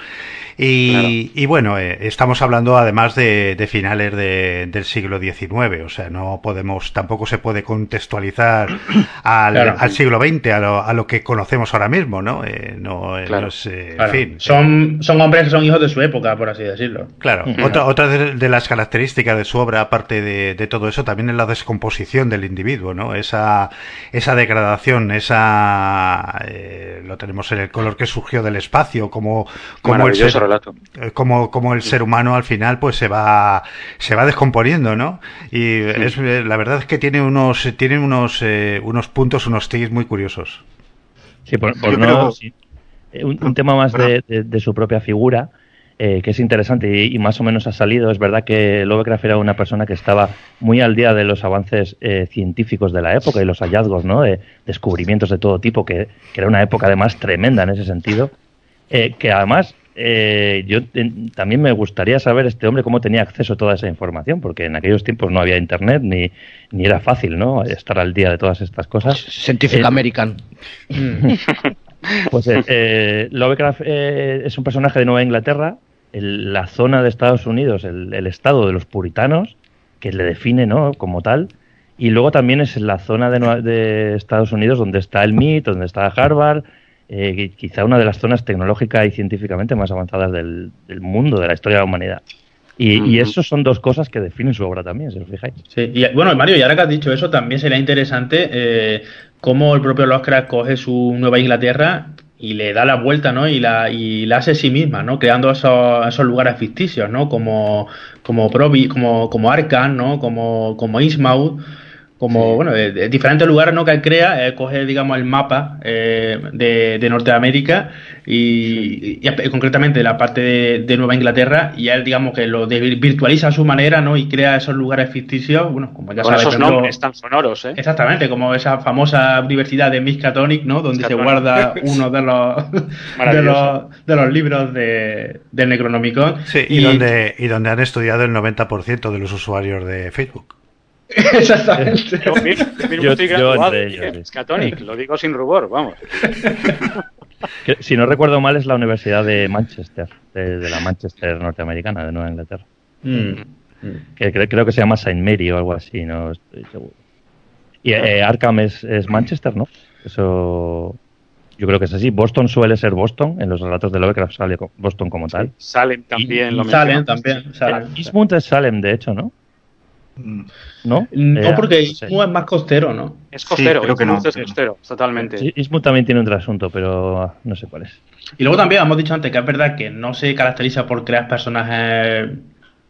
Y, y bueno, estamos hablando además de, de finales de, del siglo XIX, o sea, no podemos, tampoco se puede contextualizar al, al siglo XX, a lo, a lo, que conocemos ahora mismo, ¿no? no, no es, en fin. Son, son hombres que son hijos de su época, por así decirlo. Claro, otra, otra de, las características de su obra, aparte de, todo eso, también es la descomposición del individuo, ¿no? Esa, esa degradación, esa... Eh, lo tenemos en el color que surgió del espacio, como, como el ser, eh, Como, como el ser humano al final pues se va, se va descomponiendo, ¿no? Y es, eh, la verdad es que tiene unos, tiene unos, unos puntos, unos tics muy curiosos. Sí, por, no, Un, tema más de, de, su propia figura. Eh, que es interesante y, más o menos ha salido. Es verdad que Lovecraft era una persona que estaba muy al día de los avances eh, científicos de la época y los hallazgos, ¿no? De descubrimientos de todo tipo, que, era una época además tremenda en ese sentido. Eh, que además eh, yo también me gustaría saber este hombre cómo tenía acceso a toda esa información, porque en aquellos tiempos no había internet ni, ni era fácil, ¿no? Estar al día de todas estas cosas. Scientific American. Pues Lovecraft eh, es un personaje de Nueva Inglaterra, el- la zona de Estados Unidos, el, el estado de los puritanos, que le define ¿no? como tal. Y luego también es la zona de, de Estados Unidos donde está el MIT, donde está Harvard, eh, qui- quizá una de las zonas tecnológicas y científicamente más avanzadas del, del mundo, de la historia de la humanidad. Y, y Ujú. eso son dos cosas que definen su obra también, si os fijáis. Sí, y bueno, Mario, y ahora que has dicho eso, también sería interesante eh, cómo el propio Lovecraft coge su Nueva Inglaterra y le da la vuelta, ¿no? Y la, y la hace sí misma, ¿no? Creando esos, esos lugares ficticios, ¿no? Como, como Provi, como, como Arkham, ¿no? Como, como Innsmouth, como, bueno, de, de diferentes lugares, ¿no? Que él crea, eh, coge, digamos, el mapa eh, de, de Norteamérica y, y- y concretamente la parte de, de Nueva Inglaterra y él, digamos, que lo de- virtualiza a su manera, ¿no? Y crea esos lugares ficticios, bueno, como ya Con sabes, esos ejemplo, nombres tan sonoros, ¿eh? Exactamente, como esa famosa universidad de Miskatonic, ¿no? Donde se guarda uno de los, de los, de los libros de, del Necronomicon. Sí, y, donde, y donde han estudiado el 90% de los usuarios de Facebook. Exactamente. Yo mismo, yo mismo Yo- estoy yo graduado. Scatonic, lo digo sin rubor, vamos. Que, si no recuerdo mal, es la Universidad de Manchester, de, de la Manchester norteamericana, de Nueva Inglaterra. Mm. que cre- creo que se llama Saint Mary o algo así, no estoy seguro. Y eh, Arkham es, es Manchester, ¿no? Eso yo creo que es así. Boston suele ser Boston, en los relatos de Lovecraft sale Boston como tal. Salem también Y- lo mencionamos. también. Salen. Eh, Eastmount es Salem, de hecho, ¿no? ¿No? No, Eh, porque. Eastmouth es más costero, ¿no? Es costero, creo que no. es costero, totalmente. Sí, Eastmount también tiene un trasunto, pero ah, no sé cuál es. Y luego también hemos dicho antes que es verdad que no se caracteriza por crear personajes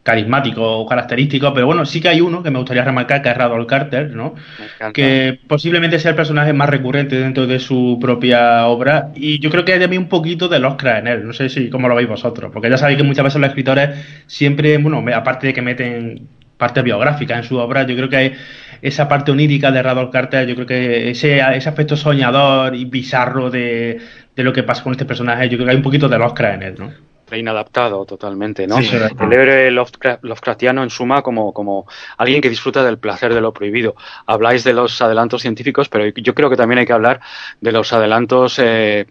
carismáticos o característicos, pero bueno, sí que hay uno que me gustaría remarcar, que es Radolf Carter, ¿no? Que posiblemente sea el personaje más recurrente dentro de su propia obra y yo creo que hay también un poquito de Oscar en él, no sé si cómo lo veis vosotros, porque ya sabéis que muchas veces los escritores siempre, bueno, aparte de que meten partes biográficas en su obra, yo creo que esa parte onírica de Radolf Carter, yo creo que ese, ese aspecto soñador y bizarro de, de lo que pasa con este personaje, yo creo que hay un poquito de Oscar en él, ¿no? Inadaptado totalmente, ¿no? Sí, el héroe Lovecra- Lovecraftiano en suma como, como alguien que disfruta del placer de lo prohibido. Habláis de los adelantos científicos, pero yo creo que también hay que hablar de los adelantos, eh,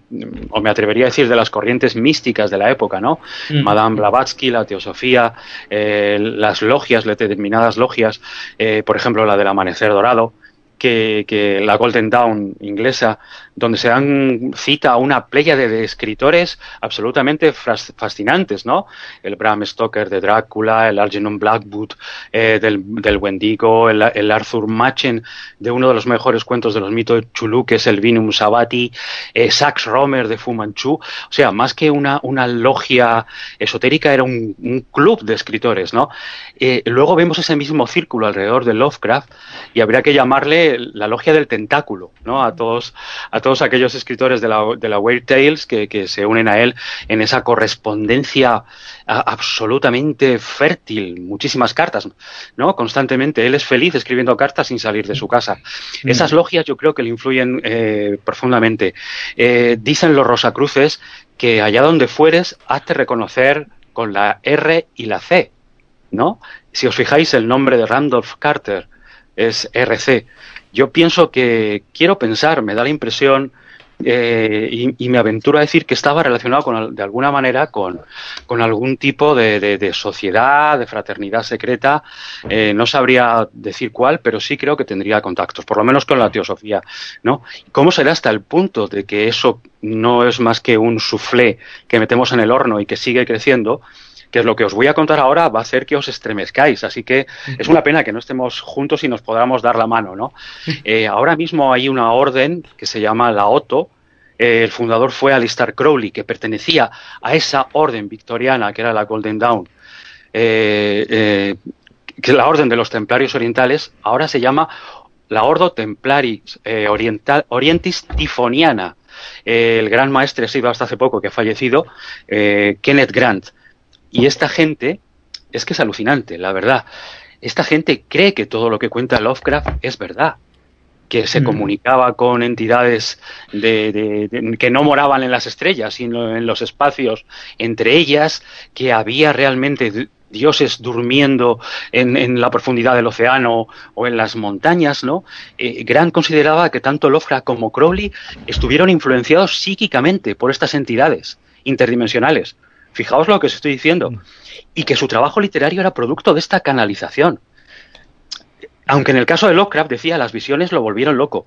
o me atrevería a decir, de las corrientes místicas de la época, ¿no? Mm. Madame Blavatsky, la teosofía, eh, las logias, determinadas logias, eh, por ejemplo la del amanecer dorado, que, que la Golden Dawn inglesa, donde se dan cita a una pléyade de escritores absolutamente fascinantes, ¿no? El Bram Stoker de Drácula, el Algernon Blackwood eh, del, del Wendigo, el, Arthur Machen de uno de los mejores cuentos de los mitos Chulú, que es el Vinum Sabati, eh, Sax Romer de Fu Manchu, o sea, más que una, una logia esotérica, era un, un club de escritores, ¿no? Eh, luego vemos ese mismo círculo alrededor de Lovecraft y habría que llamarle la logia del tentáculo, ¿no? A todos, a todos aquellos escritores de la, de la Weird Tales que, que se unen a él en esa correspondencia absolutamente fértil, muchísimas cartas, ¿no? Constantemente. Él es feliz escribiendo cartas sin salir de su casa. Esas logias yo creo que le influyen eh, profundamente. Eh, dicen los Rosacruces que allá donde fueres, hazte reconocer con la R y la C, ¿no? Si os fijáis, el nombre de Randolph Carter es RC. Yo pienso que, quiero pensar, me da la impresión eh, y, me aventuro a decir que estaba relacionado con, de alguna manera con, con algún tipo de, de- sociedad, de fraternidad secreta. Eh, no sabría decir cuál, pero sí creo que tendría contactos, por lo menos con la teosofía. ¿no? ¿Cómo será hasta el punto de que eso no es más que un soufflé que metemos en el horno y que sigue creciendo? Que es lo que os voy a contar ahora, va a hacer que os estremezcáis. Así que es una pena que no estemos juntos y nos podamos dar la mano, ¿no? Eh, ahora mismo hay una orden que se llama la OTO. Eh, el fundador fue Alistair Crowley, que pertenecía a esa orden victoriana que era la Golden Dawn. Eh, eh, que la orden de los templarios orientales ahora se llama la Ordo Templaris Oriental, Orientis Tifoniana. El gran maestre, se iba hasta hace poco, que ha fallecido, eh, Kenneth Grant. Y esta gente, es que es alucinante, la verdad. Esta gente cree que todo lo que cuenta Lovecraft es verdad. que se mm. comunicaba con entidades de, que no moraban en las estrellas, sino en los espacios entre ellas, que había realmente dioses durmiendo en, la profundidad del océano o en las montañas, ¿no? Eh, Grant consideraba que tanto Lovecraft como Crowley estuvieron influenciados psíquicamente por estas entidades interdimensionales. Fijaos lo que os estoy diciendo. Mm. Y que su trabajo literario era producto de esta canalización. Aunque en el caso de Lovecraft decía las visiones lo volvieron loco.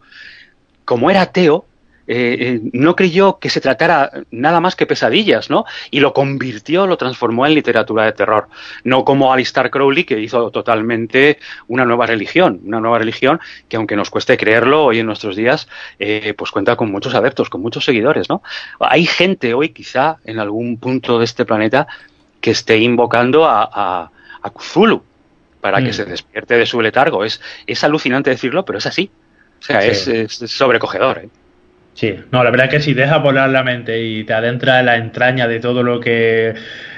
Como era ateo, eh, eh, no creyó que se tratara nada más que pesadillas, ¿no? Y lo convirtió, lo transformó en literatura de terror. No como Alistair Crowley, que hizo totalmente una nueva religión, una nueva religión que aunque nos cueste creerlo hoy en nuestros días, eh, pues cuenta con muchos adeptos, con muchos seguidores, ¿no? Hay gente hoy, quizá, en algún punto de este planeta, que esté invocando a, a, Cthulhu para que mm. se despierte de su letargo. Es, es alucinante decirlo, pero es así. O sea, es, es sobrecogedor. ¿eh? Sí, no, la verdad es que si dejas volar la mente y te adentra en la entraña de todo lo que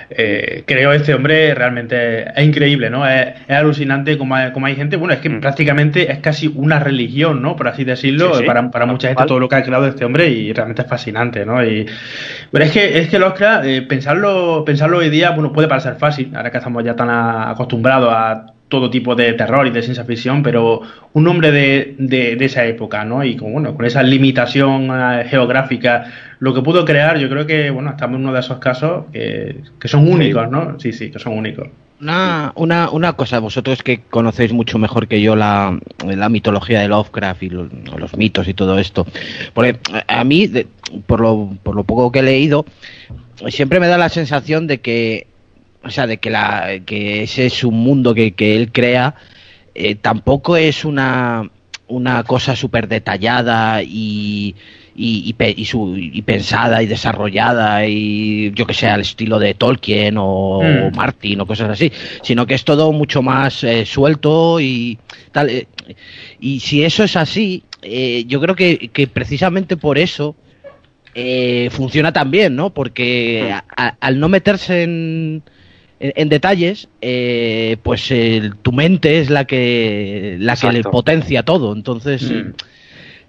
eh, creó este hombre, realmente es increíble, ¿no? Es, alucinante como hay, como hay, gente, bueno, es que mm. prácticamente es casi una religión, ¿no? Por así decirlo, para, para mucha gente todo lo que ha creado este hombre y realmente es fascinante, ¿no? Y, pero es que, es que el Oscar, eh, pensarlo, pensarlo hoy día, bueno, puede parecer fácil, ahora que estamos ya tan acostumbrados a todo tipo de terror y de ciencia ficción, pero un hombre de, de, esa época, ¿no? Y con, bueno, con esa limitación eh, geográfica, lo que pudo crear, yo creo que, bueno, estamos en uno de esos casos que, son únicos, ¿no? Sí, sí, que son únicos. Una, una, una cosa, vosotros que conocéis mucho mejor que yo la, la mitología de Lovecraft y los, mitos y todo esto, porque a mí, por, lo, por lo poco que he leído, siempre me da la sensación de que o sea, de que, la, que ese es un mundo que, él crea, eh, tampoco es una, una cosa súper detallada y, y, y, pensada y desarrollada y yo que sé, al estilo de Tolkien o, mm. Martin o cosas así, sino que es todo mucho más eh, suelto y tal. Eh, y si eso es así, yo creo que, que, precisamente por eso funciona tan bien, ¿no? Porque al no meterse en en, detalles, eh, pues tu mente es la que la que le potencia todo. Entonces mm.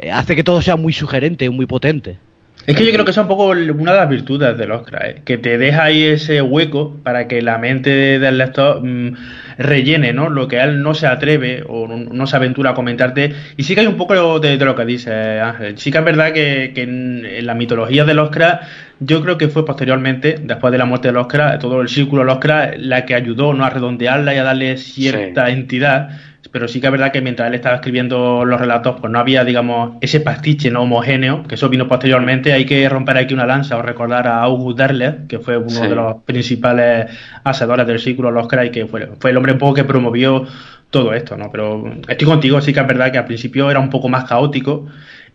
eh, hace que todo sea muy sugerente, muy potente. Es que yo creo que es un poco una de las virtudes del Oscar, ¿eh? que te deja ahí ese hueco para que la mente del lector mm, rellene ¿no? lo que él no se atreve o no, se aventura a comentarte. Y sí que hay un poco de, lo que dice Ángel. Sí que es verdad que, en, la mitología del Oscar, yo creo que fue posteriormente, después de la muerte del Oscar, todo el círculo del Oscar, la que ayudó ¿no? a redondearla y a darle cierta entidad pero sí que es verdad que mientras él estaba escribiendo los relatos, pues no había, digamos, ese pastiche no homogéneo, que eso vino posteriormente. Hay que romper aquí una lanza o recordar a August Derleth, que fue uno de los principales hacedores del círculo Los Cry, que fue, fue el hombre un poco que promovió todo esto, ¿no? Pero estoy contigo, sí que es verdad que al principio era un poco más caótico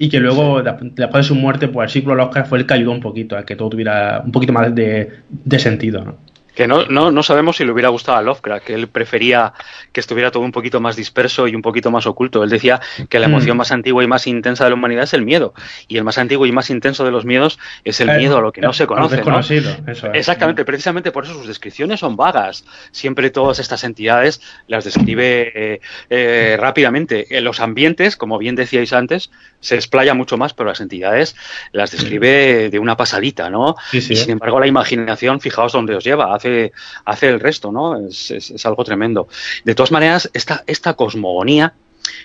y que luego, después de su muerte, pues el círculo Los fue el que ayudó un poquito a que todo tuviera un poquito más de, de sentido, ¿no? Que no, no, no, sabemos si le hubiera gustado a Lovecraft, que él prefería que estuviera todo un poquito más disperso y un poquito más oculto. Él decía que la emoción mm. más antigua y más intensa de la humanidad es el miedo. Y el más antiguo y más intenso de los miedos es el eh, miedo a lo que no se conoce. Exactamente, precisamente por eso sus descripciones son vagas. Siempre todas estas entidades las describe eh, eh, rápidamente. En los ambientes, como bien decíais antes, se explaya mucho más, pero las entidades las describe de una pasadita, ¿no? y sin embargo, la imaginación, fijaos dónde os lleva hace, hace el resto, ¿no? Es, es, algo tremendo. De todas maneras, esta, esta cosmogonía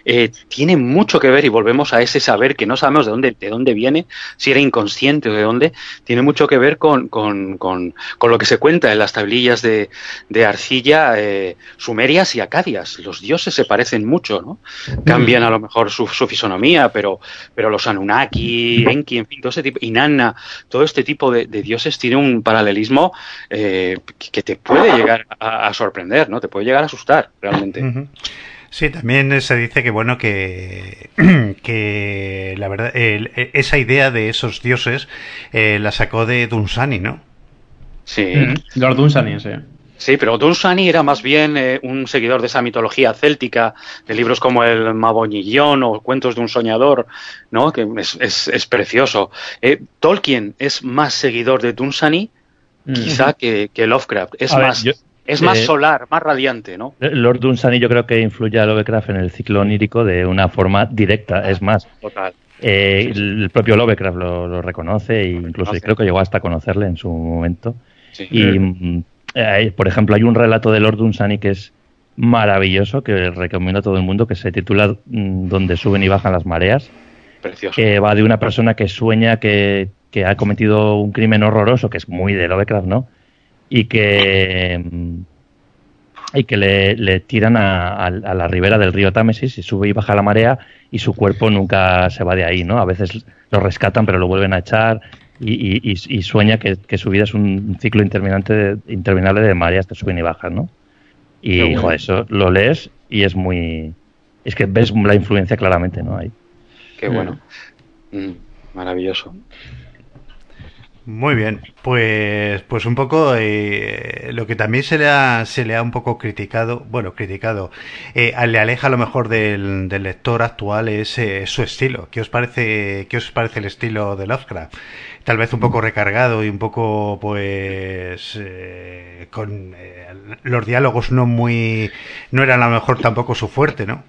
eh, tiene mucho que ver, y volvemos a ese saber que no sabemos de dónde, de dónde viene, si era inconsciente o de dónde, tiene mucho que ver con, con, con, con lo que se cuenta en las tablillas de, de arcilla eh, sumerias y acadias. Los dioses se parecen mucho, ¿no? Cambian a lo mejor su, su fisonomía, pero, pero los Anunnaki, Enki, en fin, todo ese tipo, Inanna, todo este tipo de, dioses tiene un paralelismo eh, que te puede llegar a, sorprender, ¿no? Te puede llegar a asustar, realmente. Sí, también se dice que bueno que, que la verdad esa idea de esos dioses eh, la sacó de Dunsani, ¿no? Sí, mm, Lord Dunsani, sí. Sí, pero Dunsani era más bien eh, un seguidor de esa mitología céltica, de libros como el Maboñillón o Cuentos de un soñador, ¿no? Que es, es, precioso. Eh, Tolkien es más seguidor de Dunsani, mm. quizá que, que, Lovecraft. Es más Es más solar, más radiante, ¿no? Lord Dunsany yo creo que influye a Lovecraft en el ciclo onírico de una forma directa, es más. Total. Eh, el propio Lovecraft lo, reconoce e incluso creo que llegó hasta conocerle en su momento. Y, mm, eh, por ejemplo, hay un relato de Lord Dunsany que es maravilloso, que recomiendo a todo el mundo, que se titula mm, Donde suben y bajan las mareas. Precioso. Que va de una persona que sueña que, que ha cometido un crimen horroroso, que es muy de Lovecraft, ¿no? Y que y que le, tiran a, la ribera del río Támesis y sube y baja la marea y su cuerpo nunca se va de ahí, ¿no? A veces lo rescatan pero lo vuelven a echar y, sueña que, su vida es un ciclo interminante interminable de mareas que suben y bajan, ¿no? Y, eso lo lees y es muy... Es que ves la influencia claramente, ¿no? Ahí. Qué bueno. Mm, maravilloso. Muy bien, pues, pues un poco eh, lo que también se le, ha, se le ha un poco criticado, bueno, criticado, eh, le aleja a lo mejor del, lector actual es eh, su estilo. ¿Qué os parece, qué os parece el estilo de Lovecraft? Tal vez un poco recargado y un poco, pues, con los diálogos no muy, no eran a lo mejor tampoco su fuerte, ¿no?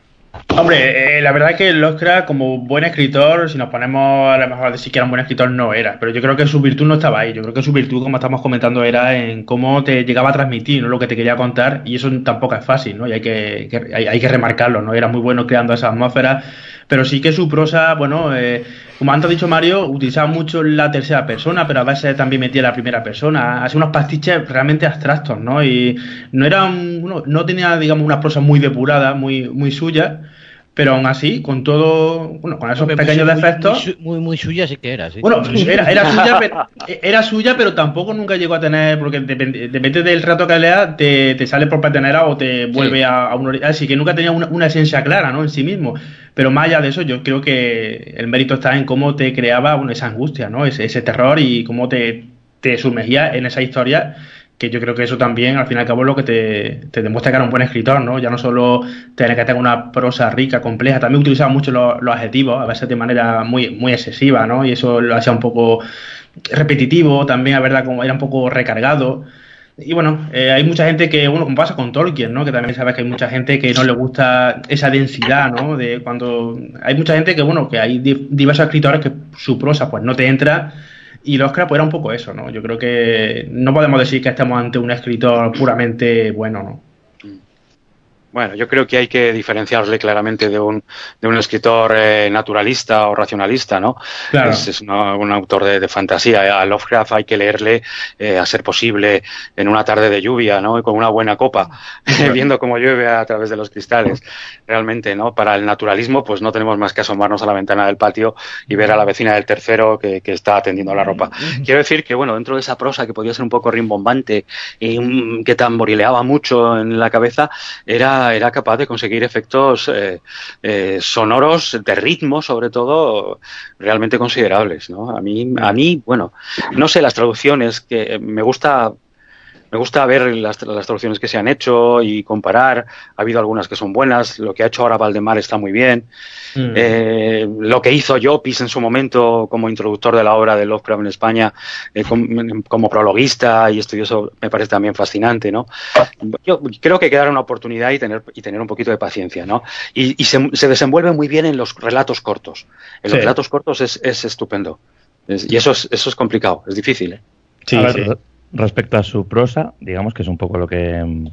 Hombre, eh, la verdad es que Lovecraft, como buen escritor, si nos ponemos a lo mejor a decir que era un buen escritor, no era. Pero yo creo que su virtud no estaba ahí. Yo creo que su virtud, como estamos comentando, era en cómo te llegaba a transmitir, no lo que te quería contar. Y eso tampoco es fácil, ¿no? Y hay que, hay, que remarcarlo, ¿no? Era muy bueno creando esa atmósfera. Pero sí que su prosa, bueno, eh, como antes ha dicho Mario, utilizaba mucho la tercera persona, pero a veces también metía la primera persona. Hacía unos pastiches realmente abstractos, ¿no? Y no era un, no tenía, digamos, una prosa muy depurada, muy, muy suya pero aún así, con todo, bueno, con esos pequeños defectos. Muy, muy, suya sí que era, sí. Bueno, era, era, suya, pero, era suya, pero tampoco nunca llegó a tener, porque depende, depende del rato que lea, te, te sale por pertenecer o te vuelve a, a un Así que nunca tenía una, una, esencia clara, ¿no? En sí mismo. Pero más allá de eso, yo creo que el mérito está en cómo te creaba esa angustia, ¿no? Ese, ese terror y cómo te, te sumergía en esa historia que yo creo que eso también, al fin y al cabo, es lo que te, demuestra que era un buen escritor, ¿no? Ya no solo tener que tener una prosa rica, compleja, también utilizaba mucho los, adjetivos, a veces de manera muy, muy excesiva, ¿no? Y eso lo hacía un poco repetitivo, también, a verdad, como era un poco recargado. Y bueno, eh, hay mucha gente que, bueno, como pasa con Tolkien, ¿no? Que también sabes que hay mucha gente que no le gusta esa densidad, ¿no? De cuando hay mucha gente que, bueno, que hay diversos escritores que su prosa pues no te entra y Oscar pues era un poco eso, ¿no? Yo creo que no podemos decir que estamos ante un escritor puramente bueno, ¿no? Bueno, yo creo que hay que diferenciarle claramente de un, de un escritor eh, naturalista o racionalista, ¿no? Claro. Es, un autor de, fantasía. A Lovecraft hay que leerle, eh, a ser posible, en una tarde de lluvia, ¿no? Y con una buena copa, viendo cómo llueve a través de los cristales. Realmente, ¿no? Para el naturalismo, pues no tenemos más que asomarnos a la ventana del patio y ver a la vecina del tercero que, que está atendiendo la ropa. Quiero decir que, bueno, dentro de esa prosa que podía ser un poco rimbombante y que tamborileaba mucho en la cabeza, era era, capaz de conseguir efectos eh, eh, sonoros, de ritmo sobre todo, realmente considerables. ¿no? A, mí, a mí, bueno, no sé las traducciones, que me gusta me gusta ver las, traducciones que se han hecho y comparar. Ha habido algunas que son buenas. Lo que ha hecho ahora Valdemar está muy bien. Mm. Eh, lo que hizo Jopis en su momento como introductor de la obra de Lovecraft en España, eh, como, prologuista y estudioso, me parece también fascinante. ¿no? Yo creo que hay que dar una oportunidad y tener, y tener un poquito de paciencia. ¿no? Y, se, desenvuelve muy bien en los relatos cortos. En los relatos cortos es, es estupendo. y eso es, eso es complicado, es difícil. ¿eh? Sí, sí. Respecto a su prosa, digamos que es un poco lo que mm,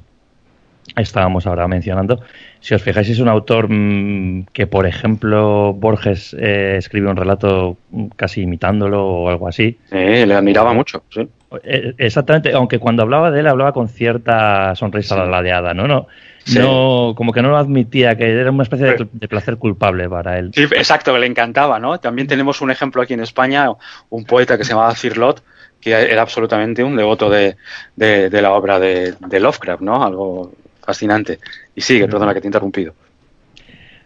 estábamos ahora mencionando. Si os fijáis, es un autor mm, que, por ejemplo, Borges eh, escribe un relato mm, casi imitándolo o algo así. Sí, le admiraba mucho, sí. Eh, exactamente, aunque cuando hablaba de él hablaba con cierta sonrisa ladeada, ¿no? No, no, como que no lo admitía, que era una especie de, placer culpable para él. Sí, exacto, que le encantaba, ¿no? También tenemos un ejemplo aquí en España, un poeta que se llamaba Cirlot, que era absolutamente un devoto de, de, la obra de, Lovecraft, ¿no? Algo fascinante. Y sigue, perdona que te he interrumpido.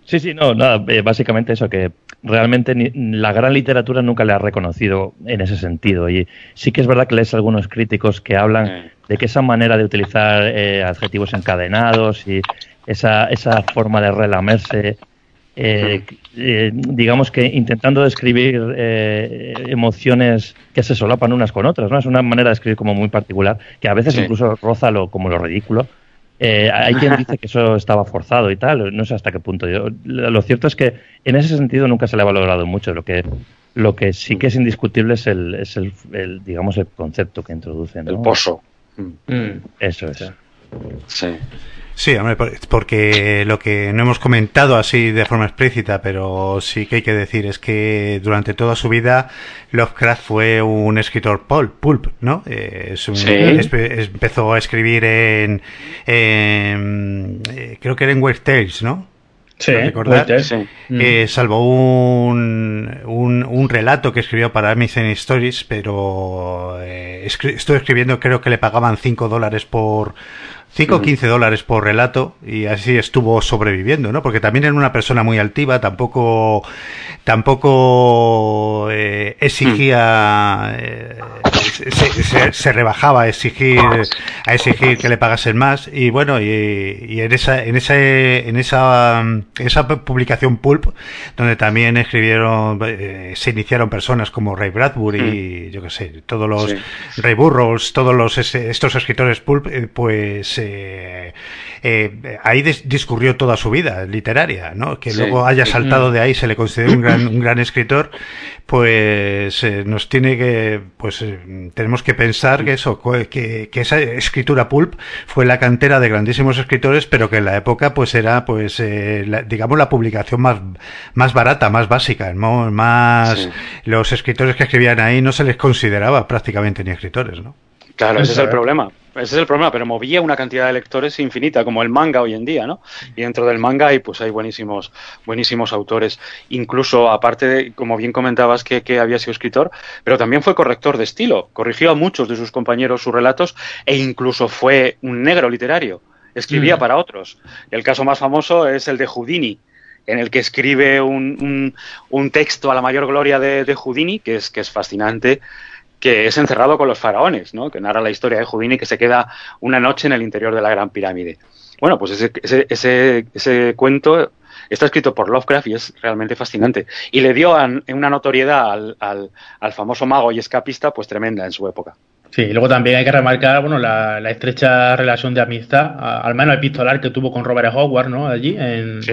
Sí, sí, no, nada, eh, básicamente eso, que realmente la gran literatura nunca le ha reconocido en ese sentido. Y sí que es verdad que lees algunos críticos que hablan de que esa manera de utilizar eh, adjetivos encadenados y esa, esa forma de relamerse eh, eh, digamos que intentando describir eh, emociones que se solapan unas con otras, ¿no? Es una manera de escribir como muy particular, que a veces incluso roza lo, como lo ridículo. hay quien dice que eso estaba forzado y tal, no sé hasta qué punto. Yo, lo cierto es que en ese sentido nunca se le ha valorado mucho. Lo que, lo que sí que es indiscutible es el, es el, digamos, el concepto que introduce. El pozo. Mm. Eso es. Sí. Sí, hombre, porque lo que no hemos comentado así de forma explícita, pero sí que hay que decir es que durante toda su vida Lovecraft fue un escritor pulp, ¿no? Eh, empezó a escribir en, eh, creo que era en Weird Tales, ¿no? Sí, eh, salvo un, un, relato que escribió para Amazing Stories, pero estoy escribiendo, creo que le pagaban 5 dólares por, 5 o 15 dólares por relato y así estuvo sobreviviendo, ¿no? Porque también era una persona muy altiva, tampoco tampoco eh, exigía eh, se, rebajaba a exigir a exigir que le pagasen más y bueno y, en esa en esa en esa esa publicación pulp donde también escribieron eh, se iniciaron personas como Ray Bradbury y yo qué sé todos los Ray Burroughs todos los estos escritores pulp pues eh, eh, ahí discurrió toda su vida literaria, ¿no? Que luego haya saltado de ahí, se le considera un gran, un gran escritor, pues eh, nos tiene que, pues tenemos que pensar que eso, que, que, esa escritura pulp fue la cantera de grandísimos escritores, pero que en la época pues era, pues, digamos, la publicación más, más barata, más básica, ¿no? Más, los escritores que escribían ahí no se les consideraba prácticamente ni escritores, ¿no? Claro, ese es el problema. Ese es el problema, pero movía una cantidad de lectores infinita, como el manga hoy en día, ¿no? Y dentro del manga hay, pues hay buenísimos, buenísimos autores. Incluso, aparte de, como bien comentabas, que, que había sido escritor, pero también fue corrector de estilo. Corrigió a muchos de sus compañeros sus relatos e incluso fue un negro literario. Escribía mm. para otros. El caso más famoso es el de Houdini, en el que escribe un, un, texto a la mayor gloria de, de Houdini, que es, que es fascinante, que es encerrado con los faraones, ¿no? que narra la historia de Houdini que se queda una noche en el interior de la Gran Pirámide. Bueno, pues ese, ese, ese, cuento está escrito por Lovecraft y es realmente fascinante. Y le dio una notoriedad al, al, famoso mago y escapista pues tremenda en su época. Sí, y luego también hay que remarcar bueno, la, estrecha relación de amistad, al menos epistolar que tuvo con Robert Howard, ¿no? Allí en, sí.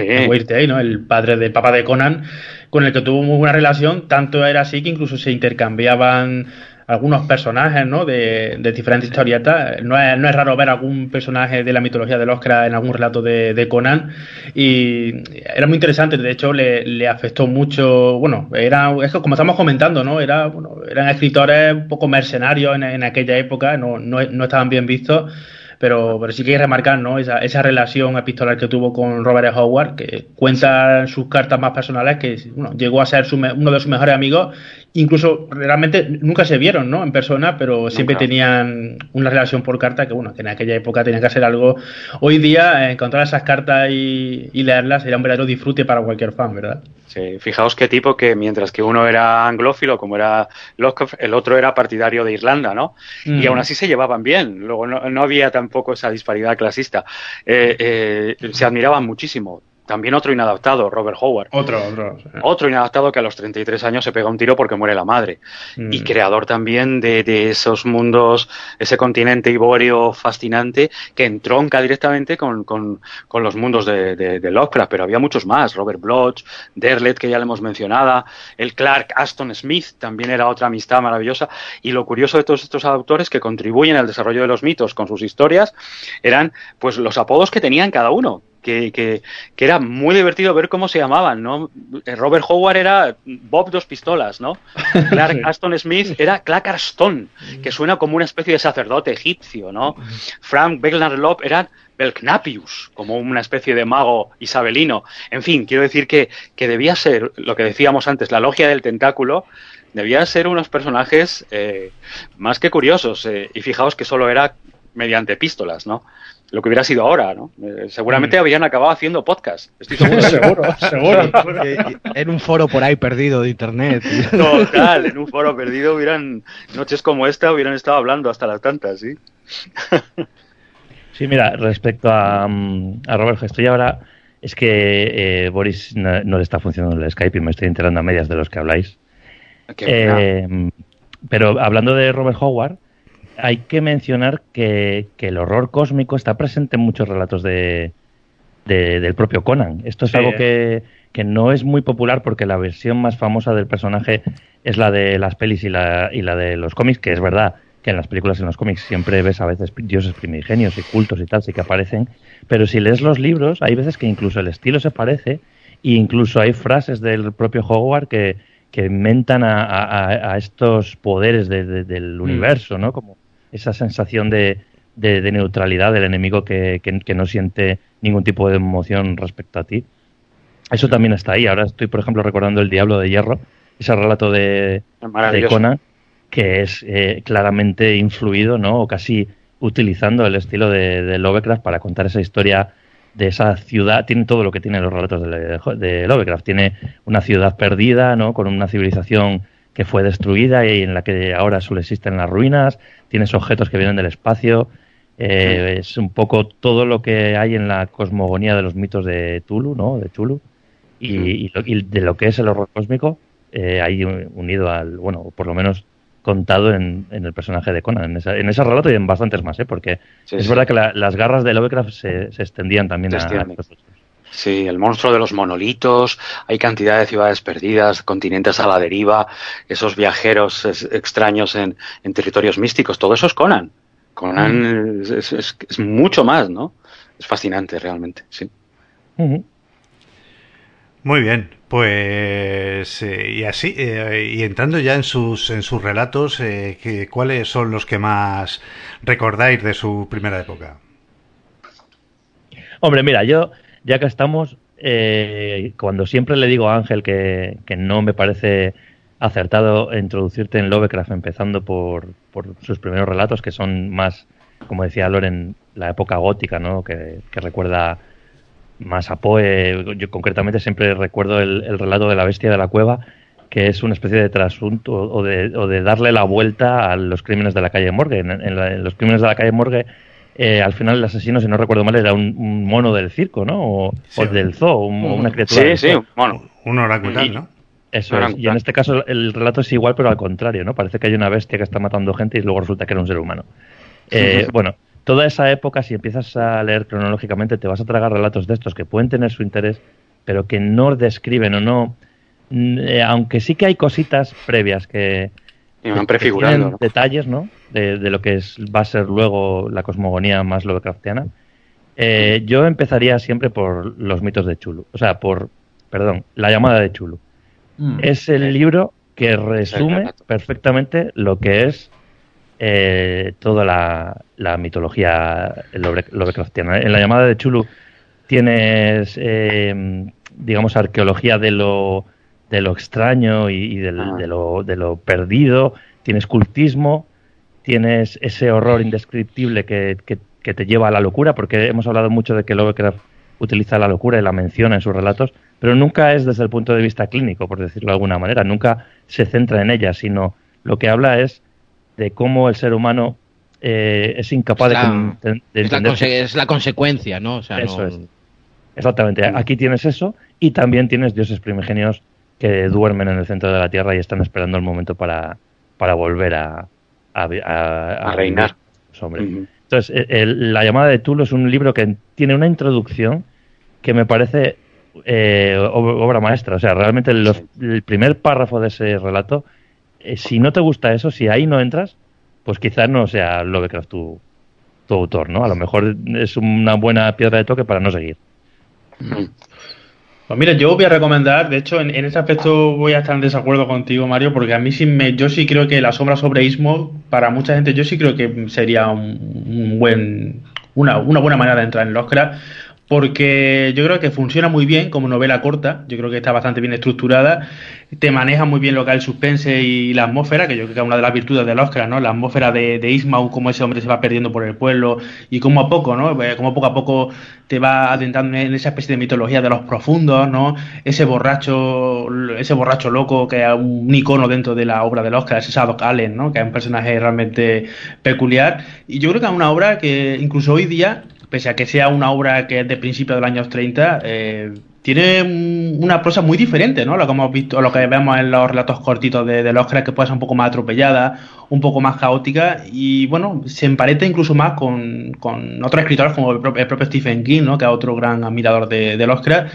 ¿no? El padre del papá de Conan, con el que tuvo muy buena relación. Tanto era así que incluso se intercambiaban algunos personajes ¿no? de, diferentes historietas. No es, no es raro ver algún personaje de la mitología de Oscar en algún relato de, Conan. Y era muy interesante, de hecho le, afectó mucho, bueno, era, es como estamos comentando, ¿no? Era, bueno, eran escritores un poco mercenarios en, en aquella época, no, no, no estaban bien vistos pero, pero sí que hay que remarcar ¿no? esa, esa relación epistolar que tuvo con Robert e. Howard, que cuenta sus cartas más personales, que bueno, llegó a ser uno de sus mejores amigos incluso realmente nunca se vieron ¿no? en persona, pero siempre tenían una relación por carta que, bueno, que en aquella época tenía que ser algo. Hoy día, eh, encontrar esas cartas y, leerlas sería un verdadero disfrute para cualquier fan, ¿verdad? Sí, fijaos qué tipo que mientras que uno era anglófilo, como era Locke, el otro era partidario de Irlanda, ¿no? Y mm. aún así se llevaban bien. Luego no, había tampoco esa disparidad clasista. Eh, eh, se admiraban muchísimo también otro inadaptado, Robert Howard. Otro, otro. Otro inadaptado que a los 33 años se pega un tiro porque muere la madre. Mm. Y creador también de, esos mundos, ese continente ibóreo fascinante que entronca directamente con, con, los mundos de, de, Lovecraft. Pero había muchos más. Robert Bloch, Derlet, que ya le hemos mencionado, el Clark Aston Smith también era otra amistad maravillosa. Y lo curioso de todos estos autores que contribuyen al desarrollo de los mitos con sus historias eran pues los apodos que tenían cada uno que, que, era muy divertido ver cómo se llamaban, ¿no? Eh, Robert Howard era Bob Dos Pistolas, ¿no? Clark Aston Smith era Clark Aston, que suena como una especie de sacerdote egipcio, ¿no? Frank Belknap Lop era Belknapius, como una especie de mago isabelino. En fin, quiero decir que, que debía ser, lo que decíamos antes, la logia del tentáculo, debía ser unos personajes eh, más que curiosos. Eh, y fijaos que solo era mediante epístolas, ¿no? Lo que hubiera sido ahora, ¿no? Eh, seguramente mm. habrían acabado haciendo podcast. Estoy seguro. seguro, seguro. en un foro por ahí perdido de internet. Total, en un foro perdido hubieran, noches como esta, hubieran estado hablando hasta las tantas, ¿sí? sí, mira, respecto a, mm, a Robert, estoy ahora es que eh, Boris no, le está funcionando el Skype y me estoy enterando a medias de los que habláis. Eh, pero hablando de Robert Howard, hay que mencionar que, el horror cósmico está presente en muchos relatos de, del propio Conan. Esto es algo que, que, no es muy popular porque la versión más famosa del personaje es la de las pelis y la, y la de los cómics, que es verdad que en las películas y en los cómics siempre ves a veces dioses primigenios y cultos y tal, sí que aparecen, pero si lees los libros, hay veces que incluso el estilo se parece e incluso hay frases del propio Howard que, que inventan a, estos poderes del mm. universo, ¿no? Como esa sensación de, de, neutralidad del enemigo que, que, no siente ningún tipo de emoción respecto a ti. Eso también está ahí. Ahora estoy, por ejemplo, recordando El Diablo de Hierro, ese relato de, de Conan, que es eh, claramente influido, ¿no? O casi utilizando el estilo de, Lovecraft para contar esa historia de esa ciudad. Tiene todo lo que tienen los relatos de, Lovecraft. Tiene una ciudad perdida, ¿no? Con una civilización que fue destruida y en la que ahora solo existen las ruinas. Tienes objetos que vienen del espacio. Eh, es un poco todo lo que hay en la cosmogonía de los mitos de Tulu, ¿no? De Chulu. Y, de lo que es el horror cósmico, eh, ahí unido al, bueno, por lo menos contado en, el personaje de Conan, en, esa, en, ese relato y en bastantes más, ¿eh? porque es verdad que las garras de Lovecraft se, extendían también a, Sí, el monstruo de los monolitos, hay cantidad de ciudades perdidas, continentes a la deriva, esos viajeros extraños en, territorios místicos, todo eso es Conan. Conan mm. es, mucho más, ¿no? Es fascinante realmente, sí. Muy bien, pues eh, y así eh, y entrando ya en sus en sus relatos, eh, ¿cuáles son los que más recordáis de su primera época? Hombre, mira, yo ya que estamos, cuando siempre le digo a Ángel que, no me parece acertado introducirte en Lovecraft empezando por, por sus primeros relatos que son más, como decía Loren, la época gótica, ¿no? Que, que recuerda más a Poe. Yo concretamente siempre recuerdo el, relato de la bestia de la cueva, que es una especie de trasunto o de, o de darle la vuelta a los crímenes de la calle Morgue. En, los crímenes de la calle Morgue, eh, al final el asesino, si no recuerdo mal, era un, mono del circo, ¿no? O, del zoo, una criatura. Sí, sí, bueno. Un oracular, ¿no? Eso es. Y en este caso el relato es igual, pero al contrario, ¿no? Parece que hay una bestia que está matando gente y luego resulta que era un ser humano. Eh, bueno, toda esa época, si empiezas a leer cronológicamente, te vas a tragar relatos de estos que pueden tener su interés, pero que no describen o no, mm, eh, aunque sí que hay cositas previas que, van prefigurando detalles, ¿no? De, lo que es, va a ser luego la cosmogonía más Lovecraftiana. Eh, yo empezaría siempre por los mitos de Chulu, o sea, por, perdón, la llamada de Chulu. Mm. es el libro que resume perfectamente lo que es eh, toda la, mitología Lovecraftiana. En la llamada de Chulu tienes, eh, digamos, arqueología de lo, de lo extraño y, ah. de, lo, de lo perdido, tienes cultismo, tienes ese horror indescriptible que, que, te lleva a la locura, porque hemos hablado mucho de que Lovecraft utiliza la locura y la menciona en sus relatos, pero nunca es desde el punto de vista clínico, por decirlo de alguna manera, nunca se centra en ella, sino lo que habla es de cómo el ser humano eh, es incapaz de, entender. Es la, consecuencia, ¿no? eso es. Exactamente. Aquí tienes eso y también tienes dioses primigenios que duermen en el centro de la Tierra y están esperando el momento para, para volver a, a, reinar. Entonces, la llamada de Tulo es un libro que tiene una introducción que me parece eh, obra maestra. O sea, realmente el primer párrafo de ese relato eh, si no te gusta eso, si ahí no entras, pues quizás no sea Lovecraft tu, tu autor, ¿no? A lo mejor es una buena piedra de toque para no seguir. Pues mira, yo voy a recomendar, de hecho, en, ese aspecto voy a estar en desacuerdo contigo, Mario, porque a mí sí me, yo sí creo que la sombra sobre Ismo, para mucha gente, yo sí creo que sería un, buen, una, una buena manera de entrar en Lovecraft porque yo creo que funciona muy bien como novela corta, yo creo que está bastante bien estructurada, te maneja muy bien lo que es el suspense y la atmósfera, que yo creo que es una de las virtudes del Oscar, ¿no? La atmósfera de, de Ismael, cómo ese hombre se va perdiendo por el pueblo y cómo a poco, ¿no? Eh, como poco a poco te va adentrando en esa especie de mitología de los profundos, ¿no? Ese borracho, ese borracho loco que es un icono dentro de la obra del Oscar, ese Sadok Allen, ¿no? Que es un personaje realmente peculiar. Y yo creo que es una obra que incluso hoy día pese a que sea una obra que es de principios de los años 30, eh, tiene una prosa muy diferente, ¿no? Lo que hemos visto, lo que vemos en los relatos cortitos de, de Lovecraft, que puede ser un poco más atropellada, un poco más caótica, y bueno, se emparenta incluso más con, con otros escritores como el propio, Stephen King, ¿no? Que es otro gran admirador de, de Lovecraft.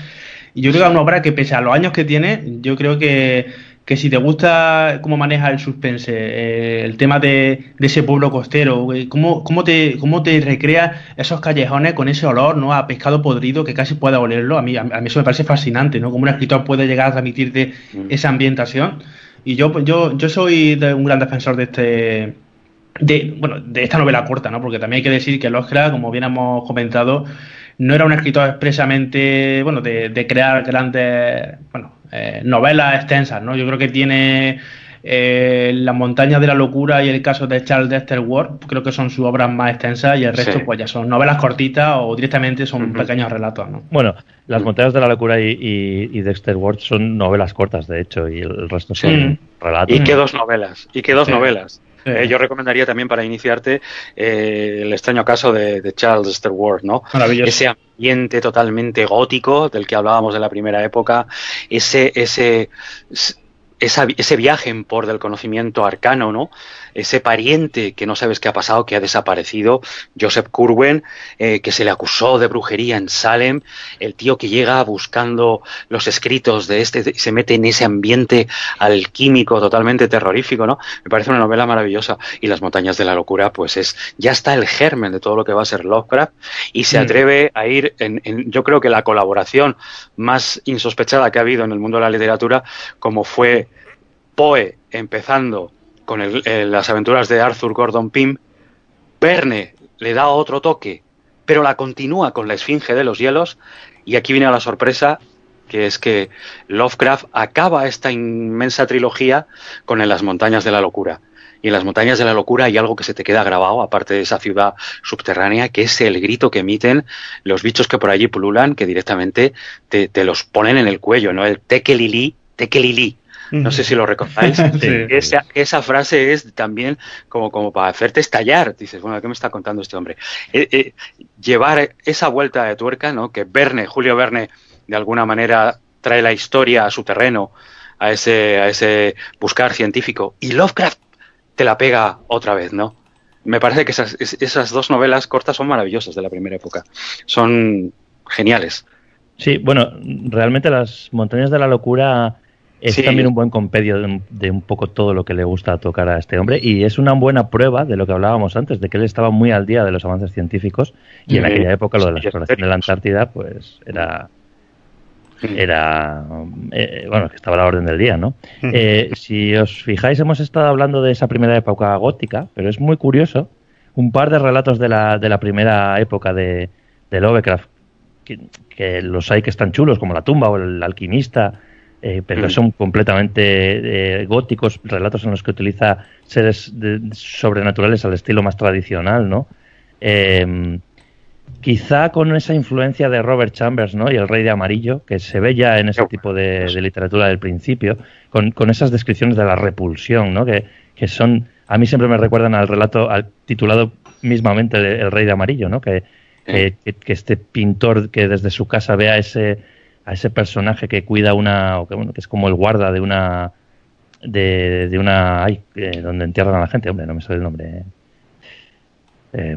Y yo creo que es una obra que, pese a los años que tiene, yo creo que que si te gusta cómo maneja el suspense, eh, el tema de, ese pueblo costero, cómo, cómo, te, cómo te recrea esos callejones con ese olor ¿no? a pescado podrido que casi pueda olerlo, a mí, a, mí eso me parece fascinante, ¿no? Cómo un escritor puede llegar a transmitirte mm. esa ambientación. Y yo, yo, yo soy un gran defensor de este de, bueno, de esta novela corta, ¿no? Porque también hay que decir que Lovecraft, como bien hemos comentado, no era un escritor expresamente, bueno, de, de crear grandes, bueno, eh, novelas extensas, ¿no? Yo creo que tiene eh, Las montañas de la locura y el caso de Charles Dexter Ward, creo que son sus obras más extensas y el resto pues ya son novelas cortitas o directamente son pequeños relatos, ¿no? Bueno, Las montañas de la locura y, Dexter Ward son novelas cortas, de hecho, y el resto son relatos. Y qué dos novelas, y qué dos novelas. Eh, yo recomendaría también para iniciarte eh, el extraño caso de, Charles Dexter Ward, ¿no? Ese ambiente totalmente gótico del que hablábamos de la primera época, ese, ese, ese viaje en por del conocimiento arcano, ¿no? Ese pariente que no sabes qué ha pasado, que ha desaparecido, Joseph Curwen, eh, que se le acusó de brujería en Salem, el tío que llega buscando los escritos de este y se mete en ese ambiente alquímico totalmente terrorífico, ¿no? Me parece una novela maravillosa. Y Las montañas de la locura, pues es, ya está el germen de todo lo que va a ser Lovecraft y se mm. atreve a ir en, en, yo creo que la colaboración más insospechada que ha habido en el mundo de la literatura, como fue Poe empezando con las aventuras de Arthur Gordon Pym, Verne le da otro toque, pero la continúa con la Esfinge de los Hielos, y aquí viene la sorpresa, que es que Lovecraft acaba esta inmensa trilogía con En las montañas de la locura. Y en las montañas de la locura hay algo que se te queda grabado, aparte de esa ciudad subterránea, que es el grito que emiten los bichos que por allí pululan, que directamente te, los ponen en el cuello, ¿no? El tekelili, tekelili. No sé si lo recordáis. esa, frase es también como, como para hacerte estallar. Dices, bueno, ¿qué me está contando este hombre? Eh, eh, llevar esa vuelta de tuerca, ¿no? Que Verne, Julio Verne, de alguna manera trae la historia a su terreno, a ese, a ese buscar científico. Y Lovecraft te la pega otra vez, ¿no? Me parece que esas, esas dos novelas cortas son maravillosas de la primera época. Son geniales. Sí, bueno, realmente las montañas de la locura es también un buen compendio de un, poco todo lo que le gusta tocar a este hombre y es una buena prueba de lo que hablábamos antes, de que él estaba muy al día de los avances científicos y en aquella época lo de la exploración de la Antártida pues era era eh, bueno que estaba a la orden del día no eh, si os fijáis hemos estado hablando de esa primera época gótica pero es muy curioso un par de relatos de la, de la primera época de, de Lovecraft que, que, los hay que están chulos como la tumba o el alquimista eh, pero mm. son completamente eh, góticos, relatos en los que utiliza seres sobrenaturales al estilo más tradicional, ¿no? Eh, quizá con esa influencia de Robert Chambers, ¿no? Y el Rey de Amarillo, que se ve ya en ese tipo de, literatura del principio, con, esas descripciones de la repulsión, ¿no? Que, son, a mí siempre me recuerdan al relato al, titulado mismamente El Rey de Amarillo, ¿no? Que, que, que, este pintor que desde su casa vea ese a ese personaje que cuida una, o que, bueno, que es como el guarda de una, de, de una, ay, eh, donde entierran a la gente, hombre, no me sale el nombre. Eh.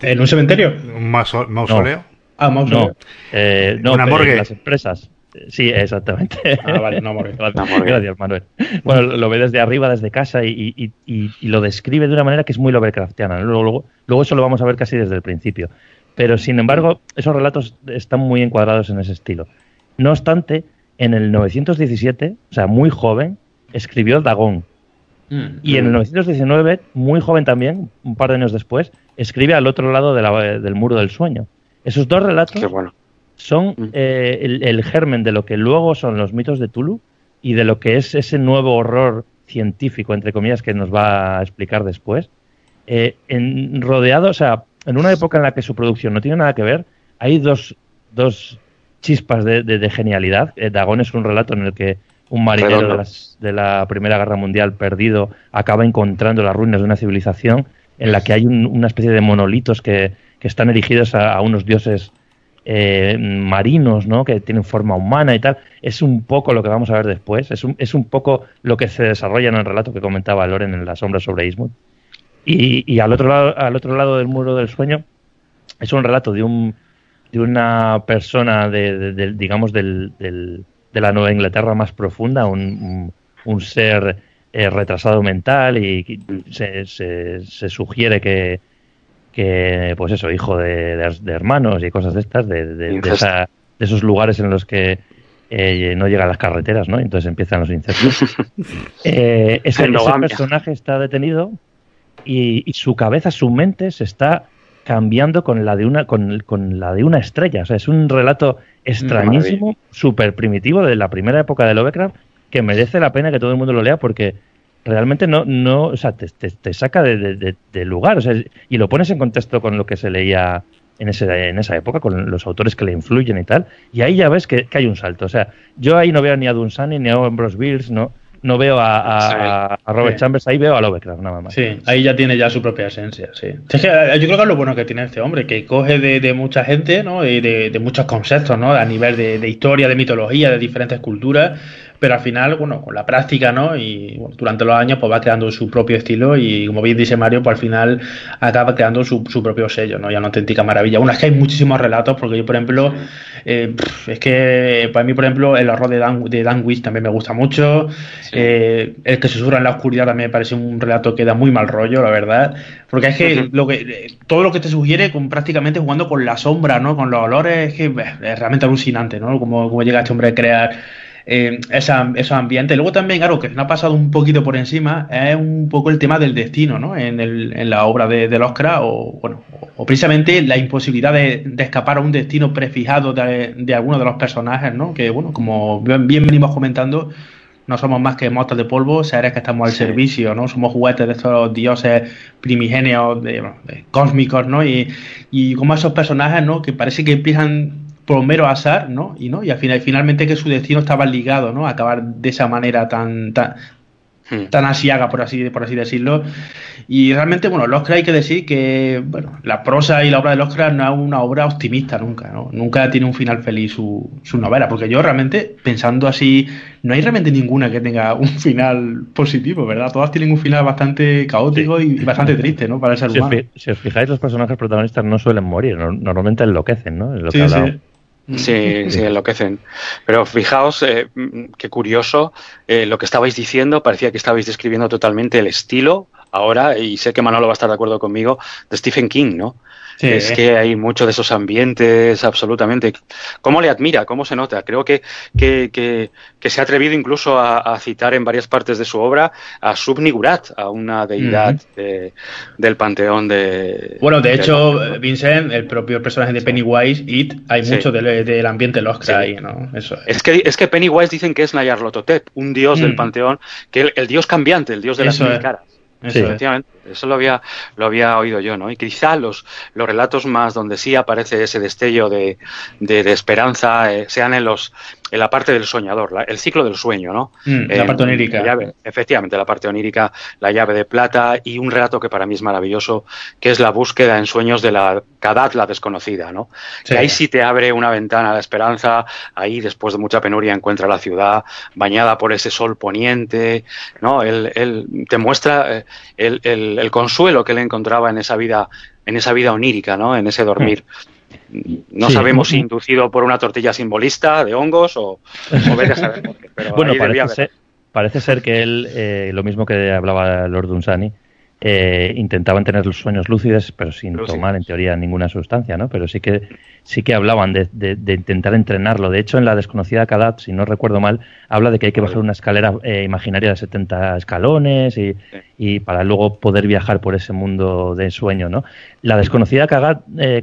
¿En un cementerio? ¿Un mausoleo? Ah, mausoleo. No, eh, no una morgue. las empresas. Sí, exactamente. Ah, vale, no morgue. Gracias, Manuel. Bueno, lo ve desde arriba, desde casa, y, y, y, y, lo describe de una manera que es muy Lovecraftiana. Luego, luego, luego eso lo vamos a ver casi desde el principio. Pero sin embargo, esos relatos están muy encuadrados en ese estilo. No obstante, en el 917, o sea, muy joven, escribió Dagón. Mm. y en el 919, muy joven también, un par de años después, escribe al otro lado del muro del sueño. Esos dos relatos son mm. eh, el, germen de lo que luego son los mitos de Tulu y de lo que es ese nuevo horror científico, entre comillas, que nos va a explicar después. Eh, en, rodeado, o sea, en una época en la que su producción no tiene nada que ver, hay dos, dos chispas de, genialidad. Eh, Dagón es un relato en el que un marinero de, la Primera Guerra Mundial perdido acaba encontrando las ruinas de una civilización en la que hay una especie de monolitos que, que están erigidos a, unos dioses eh, marinos, ¿no? Que tienen forma humana y tal. Es un poco lo que vamos a ver después. Es un, es un poco lo que se desarrolla en el relato que comentaba Loren en La sombra sobre Ismut. Y, y al, otro lado, al otro lado del muro del sueño es un relato de un de una persona de, digamos del, de la Nueva Inglaterra más profunda, un, un, ser eh, retrasado mental y se, se, sugiere que, que, pues eso, hijo de, hermanos y cosas de estas, de, esa, de esos lugares en los que eh, no llegan las carreteras, ¿no? Entonces empiezan los incestos. eh, ese, personaje está detenido y, su cabeza, su mente se está cambiando con la de una con, con la de una estrella. O sea, es un relato extrañísimo, súper primitivo de la primera época de Lovecraft que merece la pena que todo el mundo lo lea porque realmente no, no o sea, te, te, saca de, de, lugar o sea, y lo pones en contexto con lo que se leía en, ese, en esa época, con los autores que le influyen y tal, y ahí ya ves que, hay un salto. O sea, yo ahí no veo ni a Dunsany ni a Ambrose Bierce, no, no veo a, Robert Chambers, ahí veo a Lovecraft nada más. Sí, ahí ya tiene ya su propia esencia, sí. Es que eh, yo creo que es lo bueno que tiene este hombre, que coge de, mucha gente, ¿no? Y de, muchos conceptos, ¿no? A nivel de, historia, de mitología, de diferentes culturas, pero al final, bueno, con la práctica, ¿no? Y durante los años pues va creando su propio estilo y como bien dice Mario, pues al final acaba creando su, propio sello, ¿no? Ya una auténtica maravilla. Una es que hay muchísimos relatos, porque yo, por ejemplo, eh, es que para mí, por ejemplo, el horror de Dan, de Dan Wish también me gusta mucho. Eh, el que se susurra en la oscuridad también me parece un relato que da muy mal rollo, la verdad. Porque es que, lo que eh, todo lo que te sugiere con prácticamente jugando con la sombra, ¿no? Con los olores, es que es realmente alucinante, ¿no? Como, como llega este hombre a crear eh, esa, esos ambientes. Luego también, algo que me ha pasado un poquito por encima es un poco el tema del destino, ¿no? En, el, en la obra de, de Oscar, o bueno, o precisamente la imposibilidad de, escapar a un destino prefijado de, de alguno de los personajes, ¿no? Que, bueno, como bien, venimos comentando, no somos más que motos de polvo, seres que estamos al servicio, ¿no? Somos juguetes de estos dioses primigenios, de, cósmicos, ¿no? Y, y como esos personajes, ¿no? Que parece que empiezan por mero azar, ¿no? Y no, y al final, finalmente que su destino estaba ligado, ¿no? A acabar de esa manera tan, tan, hmm. tan asiaga, por así, por así decirlo. Y realmente, bueno, Lovecraft hay que decir que, bueno, la prosa y la obra de Lovecraft no es una obra optimista nunca, ¿no? Nunca tiene un final feliz su, su novela, porque yo realmente, pensando así, no hay realmente ninguna que tenga un final positivo, ¿verdad? Todas tienen un final bastante caótico y bastante triste, ¿no? Para el ser humano. Si os, fijáis, los personajes protagonistas no suelen morir, normalmente enloquecen, ¿no? lo sí, sí. Sí, sí, enloquecen. Pero fijaos eh, qué curioso eh, lo que estabais diciendo, parecía que estabais describiendo totalmente el estilo ahora, y sé que Manolo va a estar de acuerdo conmigo, de Stephen King, ¿no? Es que hay mucho de esos ambientes, absolutamente. ¿Cómo le admira? ¿Cómo se nota? Creo que, que, que, se ha atrevido incluso a, citar en varias partes de su obra a Subnigurat, a una deidad del panteón de. Bueno, de, hecho, Vincent, el propio personaje de Pennywise, It, hay mucho del, ambiente Lovecraft ahí, ¿no? Eso es. que, es que Pennywise dicen que es Nayarlototep, un dios del mm. panteón, que el, dios cambiante, el dios de las mil caras. Eso, efectivamente, eso lo había, lo había oído yo, ¿no? Y quizá los, los relatos más donde sí aparece ese destello de, de, esperanza eh, sean en los en la parte del soñador, el ciclo del sueño, ¿no? Mm, la parte onírica. efectivamente, la parte onírica, la llave de plata y un relato que para mí es maravilloso, que es la búsqueda en sueños de la Kadat, la desconocida, ¿no? Que ahí sí te abre una ventana a la esperanza, ahí después de mucha penuria encuentra la ciudad bañada por ese sol poniente, ¿no? Él, te muestra eh, el, el, consuelo que él encontraba en esa vida, en esa vida onírica, ¿no? En ese dormir. Mm. No sabemos si inducido por una tortilla simbolista de hongos o, o saber bueno, parece ser, que él, eh, lo mismo que hablaba Lord Dunsany, eh, intentaban tener los sueños lúcidos, pero sin tomar en teoría ninguna sustancia, ¿no? Pero sí que sí que hablaban de, de, intentar entrenarlo. De hecho, en la desconocida Kadat, si no recuerdo mal, habla de que hay que bajar una escalera eh, imaginaria de 70 escalones y, y, para luego poder viajar por ese mundo de sueño, ¿no? La desconocida Kadat, eh,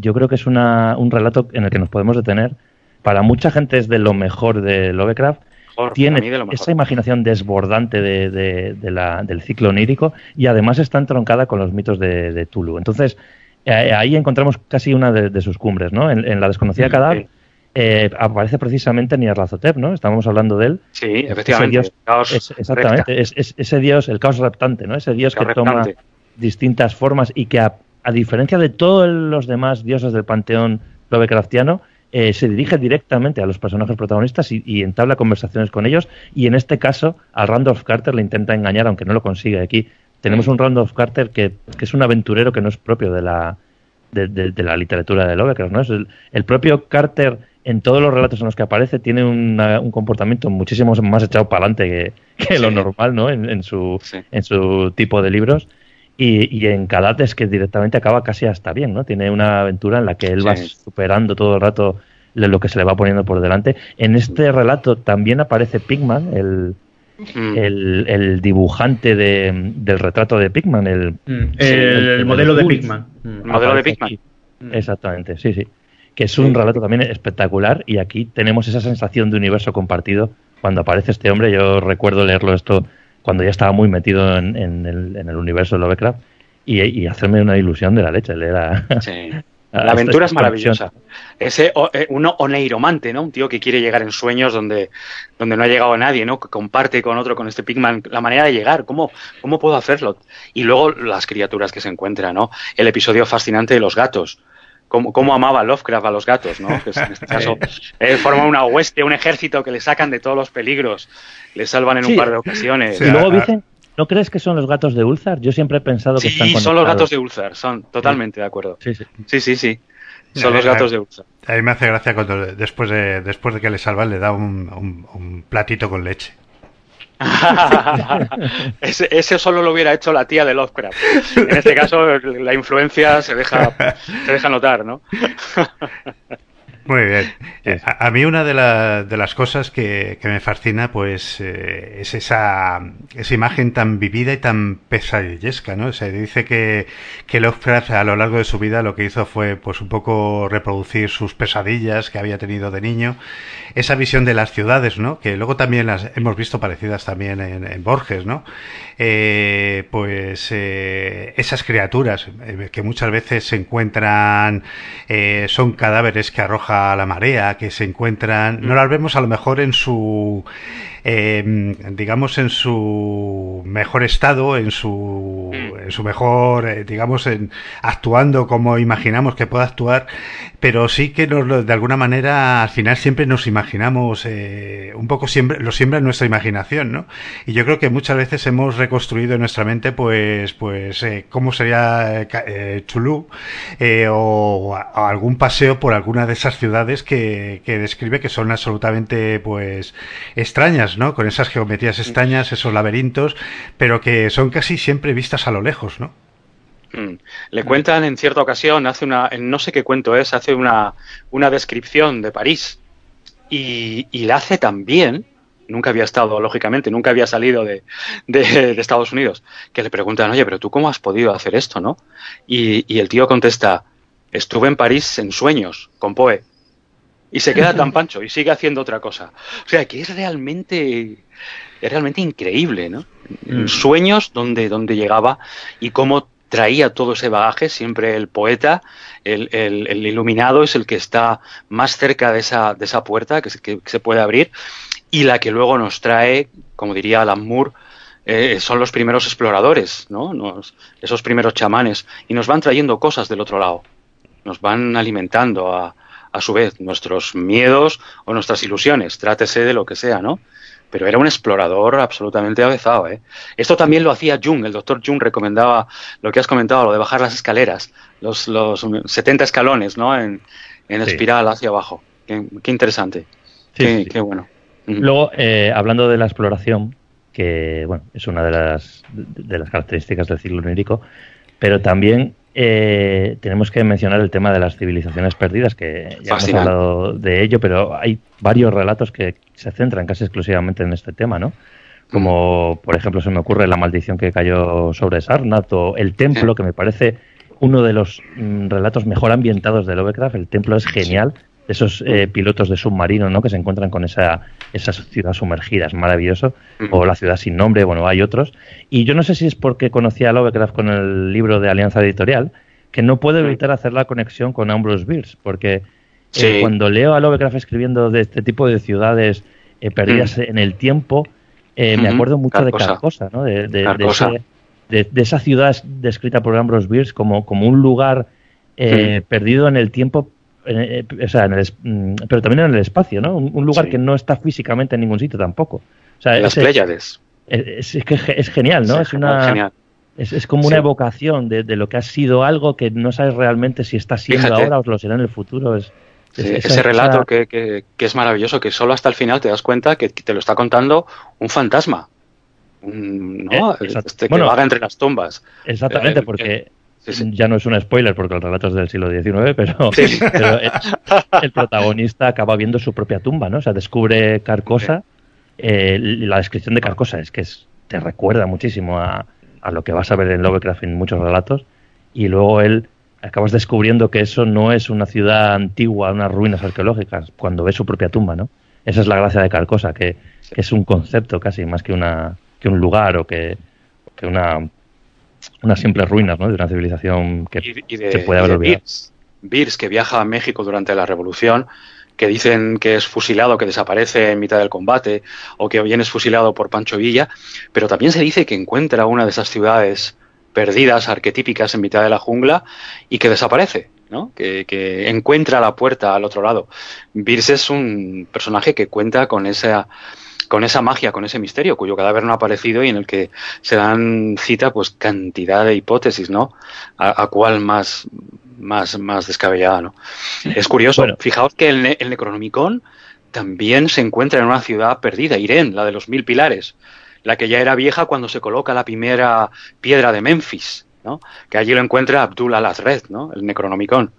yo creo que es una, un relato en el que nos podemos detener. Para mucha gente es de lo mejor de Lovecraft tiene esa imaginación desbordante de, la, del ciclo onírico y además está entroncada con los mitos de, Tulu. Entonces, eh, ahí encontramos casi una de, sus cumbres, ¿no? En, la desconocida Kadar eh, aparece precisamente Nyarlathotep, ¿no? Estábamos hablando de él. Sí, efectivamente. Ese dios, exactamente, es, ese dios, el caos reptante, ¿no? Ese dios que toma distintas formas y que a diferencia de todos los demás dioses del panteón Lovecraftiano, eh, se dirige directamente a los personajes protagonistas y, entabla conversaciones con ellos. Y en este caso, a Randolph Carter le intenta engañar, aunque no lo consigue. Aquí tenemos un Randolph Carter que, es un aventurero que no es propio de la, de, la literatura de Lovecraft. ¿no? Es el, propio Carter, en todos los relatos en los que aparece, tiene un comportamiento muchísimo más echado para adelante que, lo normal ¿no? en, su, en su tipo de libros. Y, y, en es que directamente acaba casi hasta bien, ¿no? Tiene una aventura en la que él va superando todo el rato lo que se le va poniendo por delante. En este relato también aparece Pigman, el, mm. el, dibujante de, del retrato de Pigman, el, mm. el, modelo de Pigman. El modelo de Pigman. Exactamente, sí, sí. Que es un relato también espectacular y aquí tenemos esa sensación de universo compartido cuando aparece este hombre. Yo recuerdo leerlo esto cuando ya estaba muy metido en, el, en el, universo de Lovecraft y, hacerme una ilusión de la leche. Era... Sí. La aventura es maravillosa. Ese eh, uno oneiromante, ¿no? Un tío que quiere llegar en sueños donde, donde no ha llegado nadie, ¿no? Que comparte con otro, con este Pigman, la manera de llegar. ¿Cómo, ¿Cómo puedo hacerlo? Y luego las criaturas que se encuentran, ¿no? El episodio fascinante de los gatos. Cómo, cómo, amaba Lovecraft a los gatos, ¿no? Que en este caso él forma una hueste, un ejército que le sacan de todos los peligros le salvan en un par de ocasiones. Y luego dicen, ¿no crees que son los gatos de Ulzar? Yo siempre he pensado que están Sí, son los gatos de Ulzar, son totalmente de acuerdo. Sí, sí, sí. sí, Son los gatos de Ulzar. A mí me hace gracia cuando después de, después de que le salvan le da un, platito con leche. ese, ese, solo lo hubiera hecho la tía de Lovecraft. En este caso, la influencia se deja, se deja notar, ¿no? Muy bien. Eh, a, mí una de, de las cosas que, me fascina pues eh, es esa, esa imagen tan vivida y tan pesadillesca, ¿no? Se dice que, que Lovecraft a lo largo de su vida lo que hizo fue pues un poco reproducir sus pesadillas que había tenido de niño, esa visión de las ciudades, ¿no? Que luego también las hemos visto parecidas también en, Borges, ¿no? Eh, pues esas criaturas que muchas veces se encuentran, son cadáveres que arrojan la marea, que se encuentran, no las vemos a lo mejor en su Em, digamos, en su mejor estado, en su, mm. en su mejor, eh, digamos, en, actuando como imaginamos que pueda actuar, pero sí que nos, de alguna manera al final siempre nos imaginamos, eh, un poco siempre, lo siembra en nuestra imaginación, ¿no? Y yo creo que muchas veces hemos reconstruido en nuestra mente, pues, pues, eh, cómo sería Chulú, o, algún paseo por alguna de esas ciudades que, que describe que son absolutamente, pues, extrañas, con esas geometrías extrañas, esos laberintos, pero que son casi siempre vistas a lo lejos, ¿no? Mm. Le cuentan en cierta ocasión, hace una, no sé qué cuento es, hace una, una descripción de París y, y la hace tan bien, nunca había estado, lógicamente, nunca había salido de, de, Estados Unidos, que le preguntan, oye, pero tú cómo has podido hacer esto, ¿no? Y, y el tío contesta, estuve en París en sueños, con Poe y se queda tan pancho y sigue haciendo otra cosa. O sea, que es realmente, es realmente increíble, ¿no? Mm. Sueños donde, donde llegaba y cómo traía todo ese bagaje, siempre el poeta, el, el, iluminado es el que está más cerca de esa, de esa puerta que se, que se puede abrir y la que luego nos trae, como diría Alan Moore, eh, son los primeros exploradores, ¿no? esos primeros chamanes y nos van trayendo cosas del otro lado, nos van alimentando a, a su vez nuestros miedos o nuestras ilusiones, trátese de lo que sea, ¿no? Pero era un explorador absolutamente avezado, ¿eh? Esto también lo hacía Jung, el doctor Jung recomendaba lo que has comentado, lo de bajar las escaleras, los, los 70 escalones, ¿no? En, espiral hacia abajo. Qué, interesante. qué, bueno. Luego, eh, hablando de la exploración, que bueno, es una de las, de las características del ciclo onírico, pero también eh, tenemos que mencionar el tema de las civilizaciones perdidas, que ya hemos hablado de ello, pero hay varios relatos que se centran casi exclusivamente en este tema, ¿no? Como, por ejemplo, se me ocurre la maldición que cayó sobre Sarnath o el templo, que me parece uno de los mm, relatos mejor ambientados de Lovecraft. El templo es genial esos eh, pilotos de submarino ¿no? que se encuentran con esa, esa ciudad sumergida, es maravilloso, o la ciudad sin nombre, bueno, hay otros. Y yo no sé si es porque conocía a Lovecraft con el libro de Alianza Editorial, que no puedo evitar hacer la conexión con Ambrose Bierce, porque eh, cuando leo a Lovecraft escribiendo de este tipo de ciudades eh, perdidas en el tiempo, me acuerdo mucho de Carcosa, ¿no? De, de, de, esa ciudad descrita por Ambrose Bierce como, como un lugar eh, perdido en el tiempo, eh, o sea, en el, mm, pero también en el espacio, ¿no? Un, lugar que no está físicamente en ningún sitio tampoco. O sea, Las Pléyades. Es, es, que es genial, ¿no? es una... Es, es, como una evocación de, de, lo que ha sido algo que no sabes realmente si está siendo ahora o lo será en el futuro. Es, ese relato que, que, es maravilloso, que solo hasta el final te das cuenta que te lo está contando un fantasma. ¿no? Eh, este, que vaga entre las tumbas. Exactamente, eh, porque eh, ya no es un spoiler porque el relato es del siglo XIX, pero, el, protagonista acaba viendo su propia tumba, ¿no? O sea, descubre Carcosa. la descripción de Carcosa es que es, te recuerda muchísimo a, a lo que vas a ver en Lovecraft en muchos relatos. Y luego él acabas descubriendo que eso no es una ciudad antigua, unas ruinas arqueológicas, cuando ves su propia tumba, ¿no? Esa es la gracia de Carcosa, que, que es un concepto casi más que una que un lugar o que, que una unas simples ruinas, ¿no? De una civilización que se puede haber olvidado. Birs, que viaja a México durante la Revolución, que dicen que es fusilado, que desaparece en mitad del combate, o que bien es fusilado por Pancho Villa, pero también se dice que encuentra una de esas ciudades perdidas, arquetípicas en mitad de la jungla y que desaparece, ¿no? que, que encuentra la puerta al otro lado. Birs es un personaje que cuenta con esa con esa magia, con ese misterio, cuyo cadáver no ha aparecido y en el que se dan cita pues cantidad de hipótesis, ¿no? A, cuál más, más, más descabellada, ¿no? Es curioso. Fijaos que el, el Necronomicon también se encuentra en una ciudad perdida, Irén, la de los mil pilares la que ya era vieja cuando se coloca la primera piedra de Memphis, ¿no? que allí lo encuentra Abdul al-Azred, ¿no? el Necronomicon.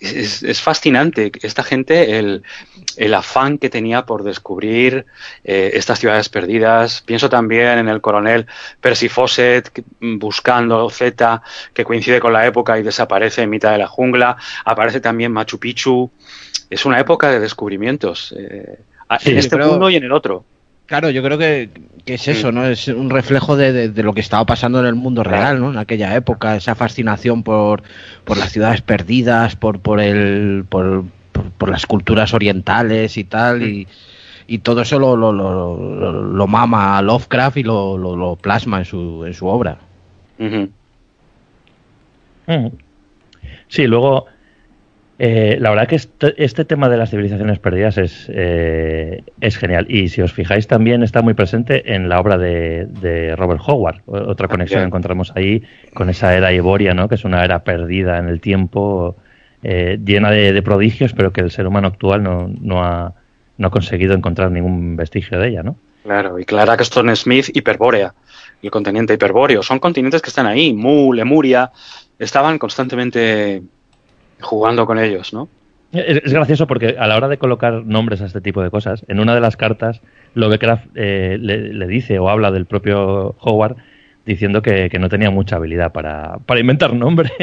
Es, fascinante esta gente, el, el, afán que tenía por descubrir eh, estas ciudades perdidas. Pienso también en el coronel Percy Fawcett buscando Z, que coincide con la época y desaparece en mitad de la jungla. Aparece también Machu Picchu. Es una época de descubrimientos eh, en este mundo y en el otro. Claro, yo creo que, es eso, ¿no? Es un reflejo de, lo que estaba pasando en el mundo real, ¿no? En aquella época, esa fascinación por, las ciudades perdidas, por, por, el, por, las culturas orientales y tal, y, todo eso lo, lo, lo, mama Lovecraft y lo, plasma en su, en su obra. Sí, luego eh, la verdad que este, este, tema de las civilizaciones perdidas es, eh, es genial. Y si os fijáis, también está muy presente en la obra de, Robert Howard. Otra conexión encontramos ahí con esa era Iboria, ¿no? que es una era perdida en el tiempo, eh, llena de, prodigios, pero que el ser humano actual no, no, ha, no ha conseguido encontrar ningún vestigio de ella. ¿no? Claro, y Clara Caston Smith, hiperbórea, el continente hiperbóreo. Son continentes que están ahí. Mu, Lemuria, estaban constantemente jugando con ellos, ¿no? Es, gracioso porque a la hora de colocar nombres a este tipo de cosas, en una de las cartas Lovecraft eh, le, dice o habla del propio Howard diciendo que, no tenía mucha habilidad para, inventar nombres.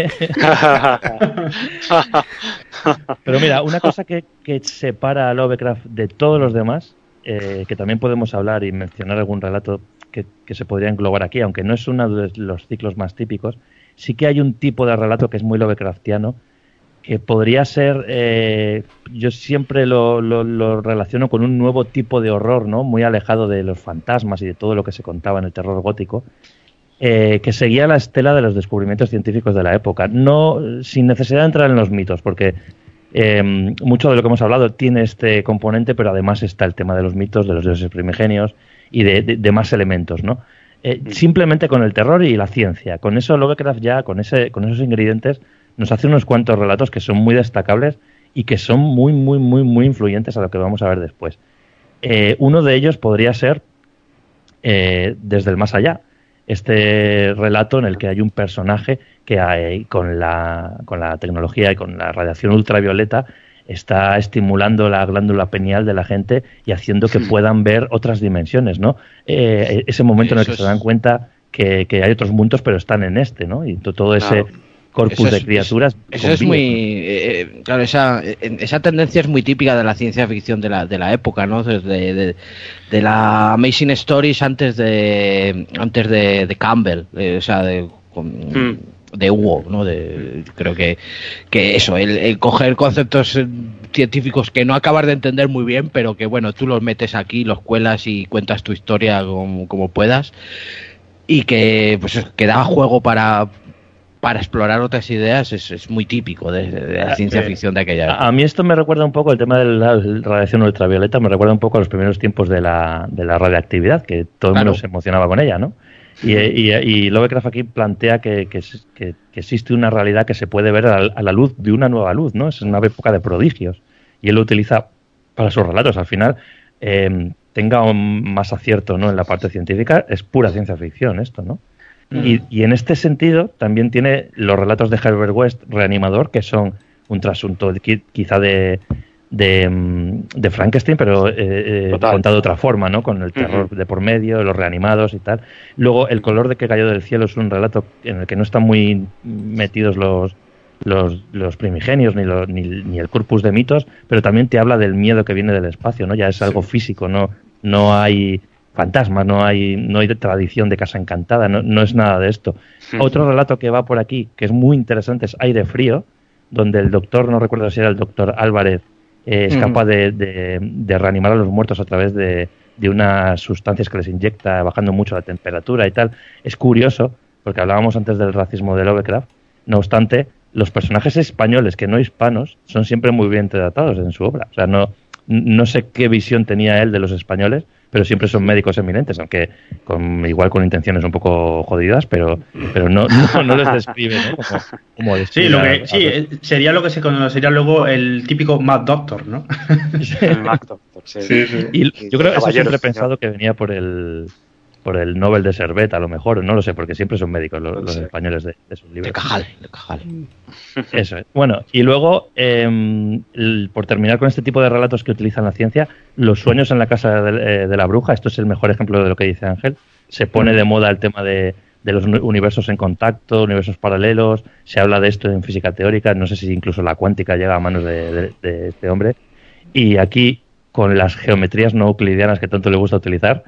Pero mira, una cosa que, separa a Lovecraft de todos los demás, eh, que también podemos hablar y mencionar algún relato que, que, se podría englobar aquí, aunque no es uno de los ciclos más típicos, sí que hay un tipo de relato que es muy Lovecraftiano, que podría ser, eh, yo siempre lo, lo, relaciono con un nuevo tipo de horror, ¿no? Muy alejado de los fantasmas y de todo lo que se contaba en el terror gótico, eh, que seguía la estela de los descubrimientos científicos de la época, no sin necesidad de entrar en los mitos, porque eh, mucho de lo que hemos hablado tiene este componente, pero además está el tema de los mitos, de los dioses primigenios y de, más elementos, ¿no? simplemente con el terror y la ciencia, con eso Lovecraft ya, con ese, con esos ingredientes nos hace unos cuantos relatos que son muy destacables y que son muy, muy, muy, muy influyentes a lo que vamos a ver después. Eh, uno de ellos podría ser eh, Desde el Más Allá, este relato en el que hay un personaje que hay, con, la, con la tecnología y con la radiación ultravioleta está estimulando la glándula pineal de la gente y haciendo que puedan ver otras dimensiones, ¿no? Eh, ese momento en el que se dan cuenta que, hay otros mundos, pero están en este, ¿no? Y todo ese corpus de criaturas. Eso es muy. Eh, eh, claro, esa, esa tendencia es muy típica de la ciencia ficción de la, de la época, ¿no? Desde de, la Amazing Stories antes de antes de, Campbell, eh, o sea, de. Hmm. de Hugo, ¿no? De, creo que, que eso, el, coger conceptos científicos que no acabas de entender muy bien, pero que bueno, tú los metes aquí, los cuelas y cuentas tu historia como, como puedas y que pues que da juego para para explorar otras ideas es, es muy típico de, de la ciencia Eh, ficción de aquella época. A mí esto me recuerda un poco el tema de la radiación ultravioleta, me recuerda un poco a los primeros tiempos de la, de la radiactividad, que todo el mundo se emocionaba con ella, ¿no? Y, y, y Lovecraft aquí plantea que- que existe una realidad que se puede ver a la, a la luz de una nueva luz, ¿no? Es una época de prodigios. Y él lo utiliza para sus relatos. Al final, eh, tenga un más acierto ¿no? en la parte científica, es pura ciencia ficción esto, ¿no? Y, y en este sentido también tiene los relatos de Herbert West, reanimador, que son un trasunto quizá de, de, mm, de Frankenstein, pero eh, eh, contado de otra forma, ¿no? Con el terror de por medio, los reanimados y tal. Luego, El color de que cayó del cielo es un relato en el que no están muy metidos los, los, los primigenios ni, los- ni, ni el corpus de mitos, pero también te habla del miedo que viene del espacio, ¿no? Ya es algo físico, no, no hay fantasmas, no hay, no hay tradición de casa encantada, no, no es nada de esto. Otro relato que va por aquí, que es muy interesante, es Aire Frío, donde el doctor, no recuerdo si era el doctor Álvarez, eh, es Ujú. capaz de, de- de reanimar a los muertos a través de, de unas sustancias que les inyecta, bajando mucho la temperatura y tal. Es curioso, porque hablábamos antes del racismo de Lovecraft, no obstante, los personajes españoles que no hispanos son siempre muy bien tratados en su obra. O sea, no, no sé qué visión tenía él de los españoles, pero siempre son médicos eminentes, aunque con, igual con intenciones un poco jodidas, pero, pero no, no, no les describe ¿no? como, como Sí, describe lo a- que, a sí los- eh, sería lo que se conocería luego el típico Mad Doctor, ¿no? El Mac Doctor, sí. Y yo creo que eso siempre he pensado que venía por el por el Nobel de Servet, a lo mejor, no lo sé, porque siempre son médicos los, los españoles de, de sus libros. De Cajal, de Cajal. Eso es. Bueno, y luego, eh, el- por terminar con este tipo de relatos que utilizan la ciencia, los sueños en la casa de, eh, de la bruja, esto es el mejor ejemplo de lo que dice Ángel, se pone de moda el tema de, de los uni- universos en contacto, universos paralelos, se habla de esto en física teórica, no sé si incluso la cuántica llega a manos de, de- de este hombre, y aquí, con las geometrías no euclidianas que tanto le gusta utilizar,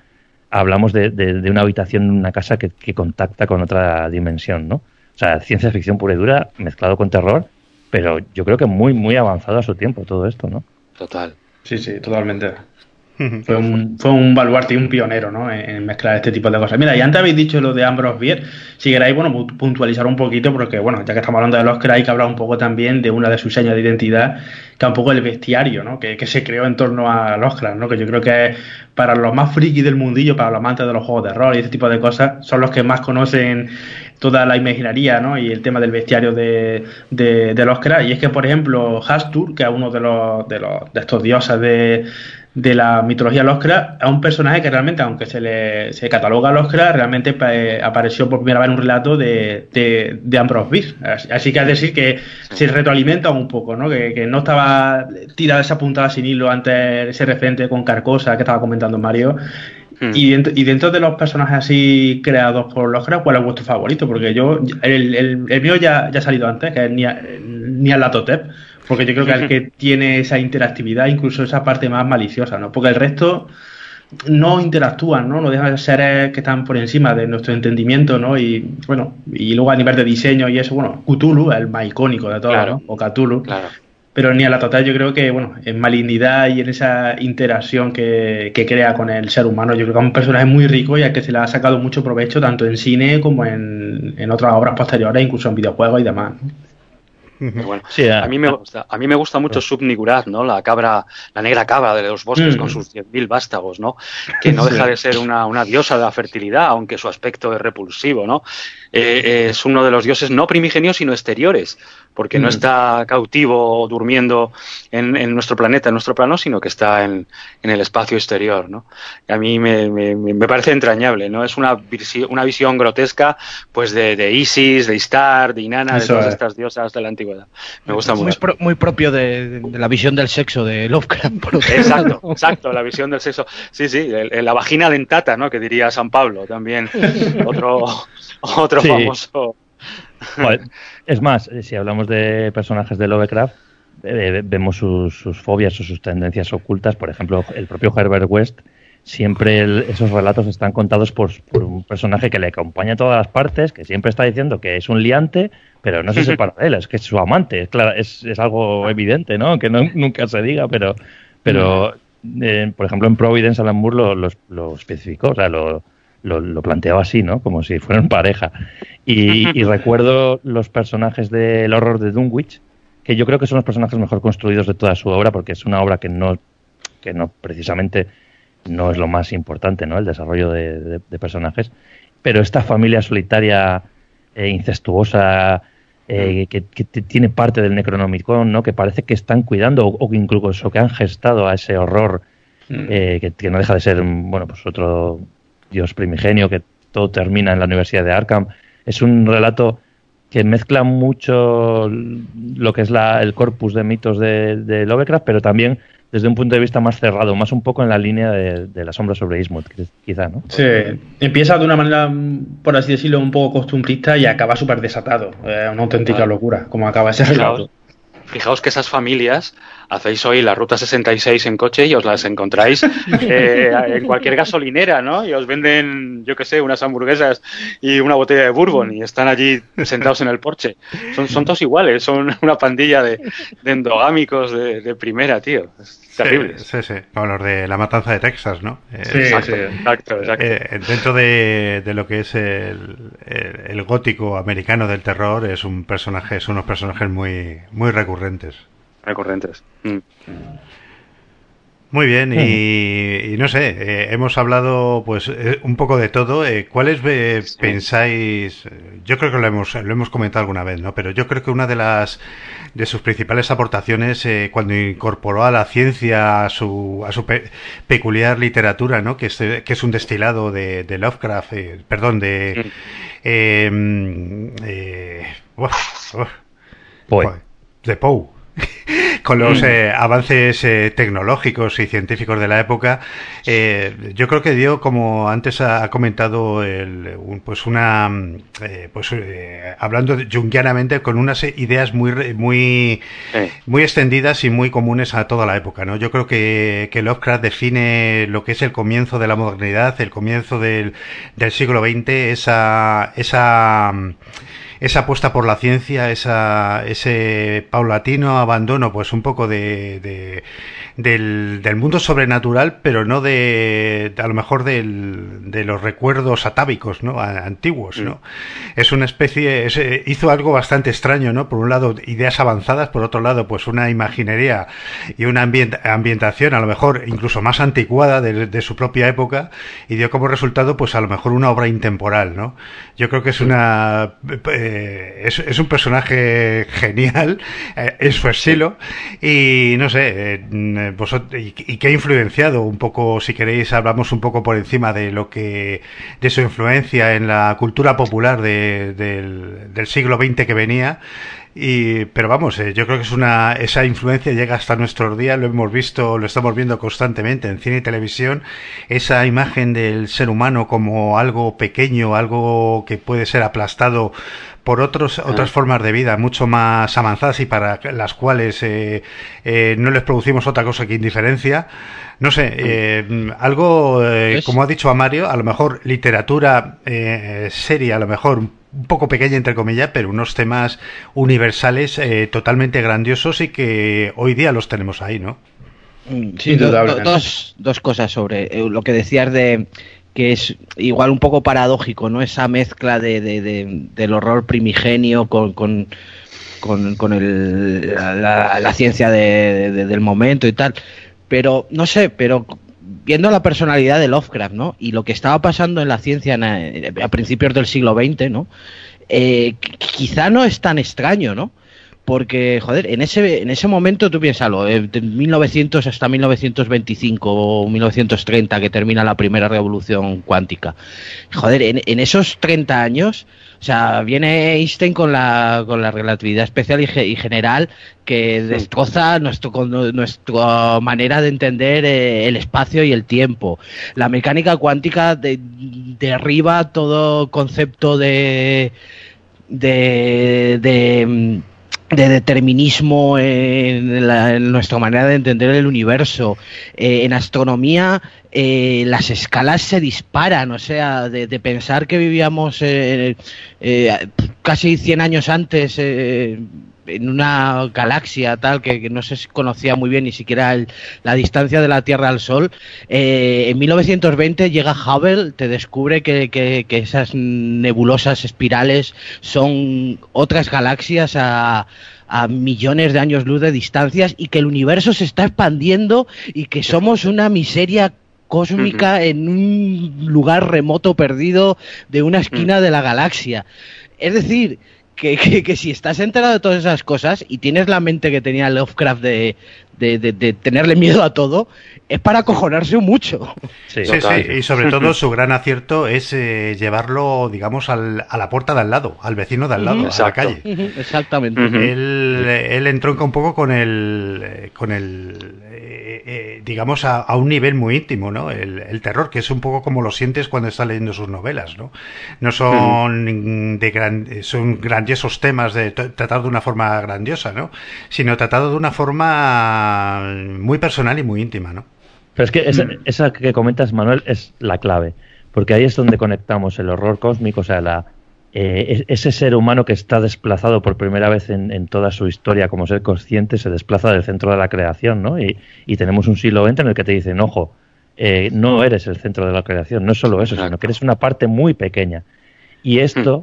hablamos de, de- de una habitación en una casa que, que contacta con otra dimensión, ¿no? O sea, ciencia ficción pura y dura, mezclado con terror, pero yo creo que muy, muy avanzado a su tiempo todo esto, ¿no? Total. Sí, sí, totalmente. Fue un, fue un baluarte y un pionero, ¿no? En, mezclar este tipo de cosas. Mira, y antes habéis dicho lo de Ambrose Bierce. Si queréis, bueno, pu- puntualizar un poquito, porque, bueno, ya que estamos hablando de los hay que hablar un poco también de una de sus señas de identidad, que un poco el bestiario, ¿no? Que, que se creó en torno a los ¿no? Que yo creo que es para los más frikis del mundillo, para los amantes de los juegos de rol y ese tipo de cosas, son los que más conocen toda la imaginaría, ¿no? Y el tema del bestiario de, de, de los Y es que, por ejemplo, Hastur, que es uno de los, de los de estos dioses de, de la mitología Lovecraft, es un personaje que realmente, aunque se le se cataloga a Lovecraft, realmente eh, apareció por primera vez en un relato de, de, de Ambrose Bierce. Así, que es decir que se retroalimenta un poco, ¿no? Que, que no estaba tirada esa puntada sin hilo antes ese referente con Carcosa que estaba comentando Mario. Hmm. Y dentro, y dentro de los personajes así creados por Lovecraft, ¿cuál es vuestro favorito? Porque yo, el, el, el mío ya, ya ha salido antes, que es Nia- Nyarlathotep, porque yo creo que es el que tiene esa interactividad, incluso esa parte más maliciosa, ¿no? Porque el resto no interactúan, ¿no? No dejan de ser seres que están por encima de nuestro entendimiento, ¿no? Y bueno, y luego a nivel de diseño y eso, bueno, Cthulhu, el más icónico de Claro. ¿no? O Cthulhu. Claro. Pero ni a la total yo creo que, bueno, en malignidad y en esa interacción que, que crea con el ser humano, yo creo que es un personaje muy rico y al que se le ha sacado mucho provecho tanto en cine como en, en otras obras posteriores, incluso en videojuegos y demás. ¿no? Pero bueno, Sí, a- mí me gusta, a mí me gusta mucho Subnigurat, ¿no? La cabra, la negra cabra de los bosques Mm. con sus 10.000 vástagos, ¿no? Que no deja de ser una, una diosa de la fertilidad, aunque su aspecto es repulsivo, ¿no? Eh, es uno de los dioses no primigenios, sino exteriores, porque no Mm. está cautivo o durmiendo en, en nuestro planeta, en nuestro plano, sino que está en, en el espacio exterior, ¿no? Y a mí me, me- me parece entrañable, ¿no? Es una, visi- una visión grotesca, pues, de, de Isis, de Istar, de Inanna, de todas es. estas diosas de la antigüedad. Me gusta muy, mucho. pro- muy propio de, de la visión del sexo de Lovecraft. por Exacto, lado. exacto, la visión del sexo. Sí, sí, el- el- la vagina dentata, ¿no? Que diría San Pablo también. Otro, otro Sí. famoso. Joder, es más, eh, si hablamos de personajes de Lovecraft, eh, vemos sus, sus fobias o sus tendencias ocultas. Por ejemplo, el propio Herbert West, siempre el- esos relatos están contados por, por un personaje que le acompaña a todas las partes, que siempre está diciendo que es un liante, pero no se separa de él, es que es su amante. Es, claro, es, es algo evidente, ¿no? Que no, nunca se diga, pero, pero eh, por ejemplo, en Providence, Alan Moore lo, lo- lo especificó, o sea, lo, lo, planteaba así, ¿no? Como si fueran pareja. Y, recuerdo los personajes del horror de Dunwich, que yo creo que son los personajes mejor construidos de toda su obra, porque es una obra que no, que no precisamente no es lo más importante, ¿no? El desarrollo de, personajes. Pero esta familia solitaria, e incestuosa, eh, que, tiene parte del Necronomicon, ¿no? Que parece que están cuidando o, que incluso que han gestado a ese horror mm. eh, que, no deja de ser, bueno, pues otro dios primigenio, que todo termina en la Universidad de Arkham. Es un relato que mezcla mucho lo que es la, el corpus de mitos de, de, Lovecraft, pero también desde un punto de vista más cerrado, más un poco en la línea de, la sombra sobre Ismut, quizá, ¿no? Sí, empieza de una manera, por así decirlo, un poco costumbrista y acaba súper desatado. una auténtica locura, como acaba ese relato. Fijaos que esas familias hacéis hoy la ruta 66 en coche y os las encontráis eh, en cualquier gasolinera, ¿no? Y os venden, yo qué sé, unas hamburguesas y una botella de bourbon y están allí sentados en el porche. Son, son todos iguales, son una pandilla de, endogámicos de, primera, tío. Es terrible. Sí, sí, como los de la matanza de Texas, ¿no? Eh, sí, exacto, exacto. Eh, dentro de, lo que es el, el, gótico americano del terror, es un personaje, son unos personajes muy, muy recurrentes recurrentes. Mm. Muy bien, y, no sé, eh, hemos hablado pues eh, un poco de todo. Eh, ¿Cuáles pensáis? Yo creo que lo hemos, lo hemos comentado alguna vez, ¿no? Pero yo creo que una de las de sus principales aportaciones cuando incorporó a la ciencia a su, a su peculiar literatura, ¿no? Que es, que es un destilado de, Lovecraft, perdón, de... Poe. De Poe. con los mm. eh, avances eh, tecnológicos y científicos de la época, eh, yo creo que dio, como antes ha comentado, el, pues una, pues hablando junguianamente, con unas ideas muy, muy, muy extendidas y muy comunes a toda la época. ¿no? Yo creo que, que Lovecraft define lo que es el comienzo de la modernidad, el comienzo del, del siglo XX, esa, esa esa apuesta por la ciencia, esa, ese paulatino abandono, pues un poco de, del, del, mundo sobrenatural, pero no de, a lo mejor del, de los recuerdos atávicos, ¿no? Antiguos, ¿no? Mm. Es una especie, eh, hizo algo bastante extraño, ¿no? Por un lado, ideas avanzadas, por otro lado, pues una imaginería y una ambientación, a lo mejor incluso más anticuada de, su propia época, y dio como resultado, pues a lo mejor una obra intemporal, ¿no? Yo creo que es una, eh, eh, es, un personaje genial eh, es su estilo y no sé, eh, y, que ha influenciado un poco, si queréis, hablamos un poco por encima de lo que, de su influencia en la cultura popular del, del siglo XX que venía y, pero vamos, eh, yo creo que es una, esa influencia llega hasta nuestros días, lo hemos visto, lo estamos viendo constantemente en cine y televisión, esa imagen del ser humano como algo pequeño, algo que puede ser aplastado por otros, otras ah. formas de vida mucho más avanzadas y para las cuales eh, eh, no les producimos otra cosa que indiferencia. No sé, algo, como ha dicho a Mario, a lo mejor literatura seria, a lo mejor un poco pequeña entre comillas, pero unos temas universales eh, totalmente grandiosos y que hoy día los tenemos ahí, ¿no? Mm, sí, dos, dos cosas sobre eh, lo que decías de que es igual un poco paradójico, ¿no? Esa mezcla de, del horror primigenio con, con, con, el, la, ciencia del momento y tal. Pero, no sé, pero viendo la personalidad de Lovecraft, ¿no? Y lo que estaba pasando en la ciencia a principios del siglo XX, ¿no? Eh, quizá no es tan extraño, ¿no? Porque, joder, en ese, en ese momento tú piénsalo, eh, de 1900 hasta 1925 o 1930 que termina la primera revolución cuántica. Joder, en, en esos 30 años o sea, viene Einstein con la, con la relatividad especial y, general que destroza nuestro, nuestra manera de entender eh, el espacio y el tiempo. La mecánica cuántica derriba todo concepto de, de, de de determinismo en, nuestra manera de entender el universo. Eh, en astronomía eh, las escalas se disparan, o sea, de, pensar que vivíamos eh, casi 100 años antes en una galaxia tal que, no se conocía muy bien ni siquiera la distancia de la Tierra al Sol. Eh, en 1920 llega Hubble, te descubre que, que, esas nebulosas espirales son otras galaxias a, a millones de años luz de distancias y que el universo se está expandiendo y que somos una miseria cósmica en un lugar remoto perdido de una esquina de la galaxia. Es decir, que, si estás enterado de todas esas cosas y tienes la mente que tenía Lovecraft de, de, tenerle miedo a todo, es para acojonarse mucho. Sí, sí, y sobre todo su gran acierto es eh, llevarlo, digamos, al, a la puerta de al lado, al vecino de al lado, a la calle. Exactamente. él, él entronca un poco con el, con el eh, digamos, a, un nivel muy íntimo, ¿no? El, terror, que es un poco como lo sientes cuando estás leyendo sus novelas, ¿no? No son de gran, son grandiosos temas de tratar de una forma grandiosa, ¿no? Sino tratado de una forma muy personal y muy íntima, ¿no? Pero es que esa, mm. esa que comentas, Manuel, es la clave, porque ahí es donde conectamos el horror cósmico, o sea, la, eh, ese ser humano que está desplazado por primera vez en, toda su historia como ser consciente se desplaza del centro de la creación, ¿no? Y, tenemos un siglo XX en el que te dicen, ojo, eh, no eres el centro de la creación, no es solo eso, sino que eres una parte muy pequeña. Y esto, mm.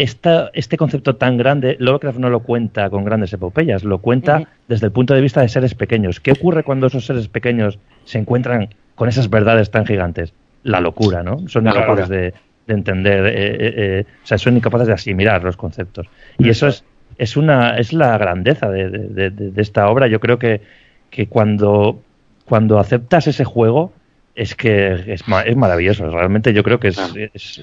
Esta, este concepto tan grande, Lovecraft no lo cuenta con grandes epopeyas, lo cuenta desde el punto de vista de seres pequeños. ¿Qué ocurre cuando esos seres pequeños se encuentran con esas verdades tan gigantes? La locura, ¿no? Son capaces de, de entender, eh, eh, eh, o sea, son incapaces de asimilar los conceptos. Y eso es, es, una, es la grandeza de, esta obra. Yo creo que, que cuando, cuando aceptas ese juego, es que es, es maravilloso. Realmente yo creo que es,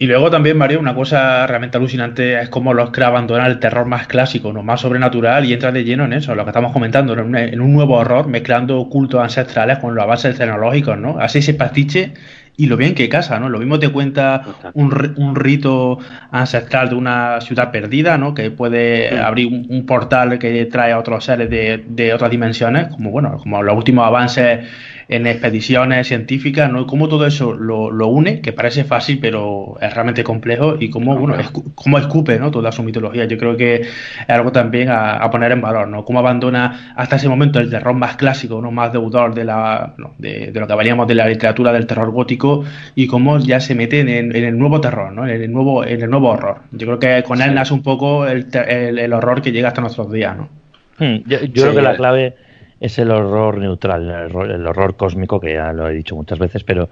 y luego también, Mario, una cosa realmente alucinante es cómo los crea abandonar el terror más clásico, ¿no? más sobrenatural, y entra de lleno en eso, lo que estamos comentando, en un, en un nuevo horror, mezclando cultos ancestrales con los avances tecnológicos, ¿no? Así se pastiche y lo bien que casa, ¿no? Lo mismo te cuenta un, un rito ancestral de una ciudad perdida, ¿no? Que puede abrir un, portal que trae a otros seres de, de otras dimensiones, como bueno, como los últimos avances en expediciones científicas, ¿no? Cómo todo eso lo, lo, une, que parece fácil, pero es realmente complejo, y cómo, bueno, cómo escupe, ¿no? Toda su mitología. Yo creo que es algo también a, poner en valor, ¿no? Cómo abandona hasta ese momento el terror más clásico, ¿no? Más deudor de, la, de, lo que veníamos de la literatura del terror gótico, y cómo ya se mete en, el nuevo terror, ¿no? En el nuevo, en el nuevo horror. Yo creo que con él nace un poco el, el, horror que llega hasta nuestros días, ¿no? Hmm, yo, creo que la clave es el horror neutral, el horror, cósmico, que ya lo he dicho muchas veces, pero,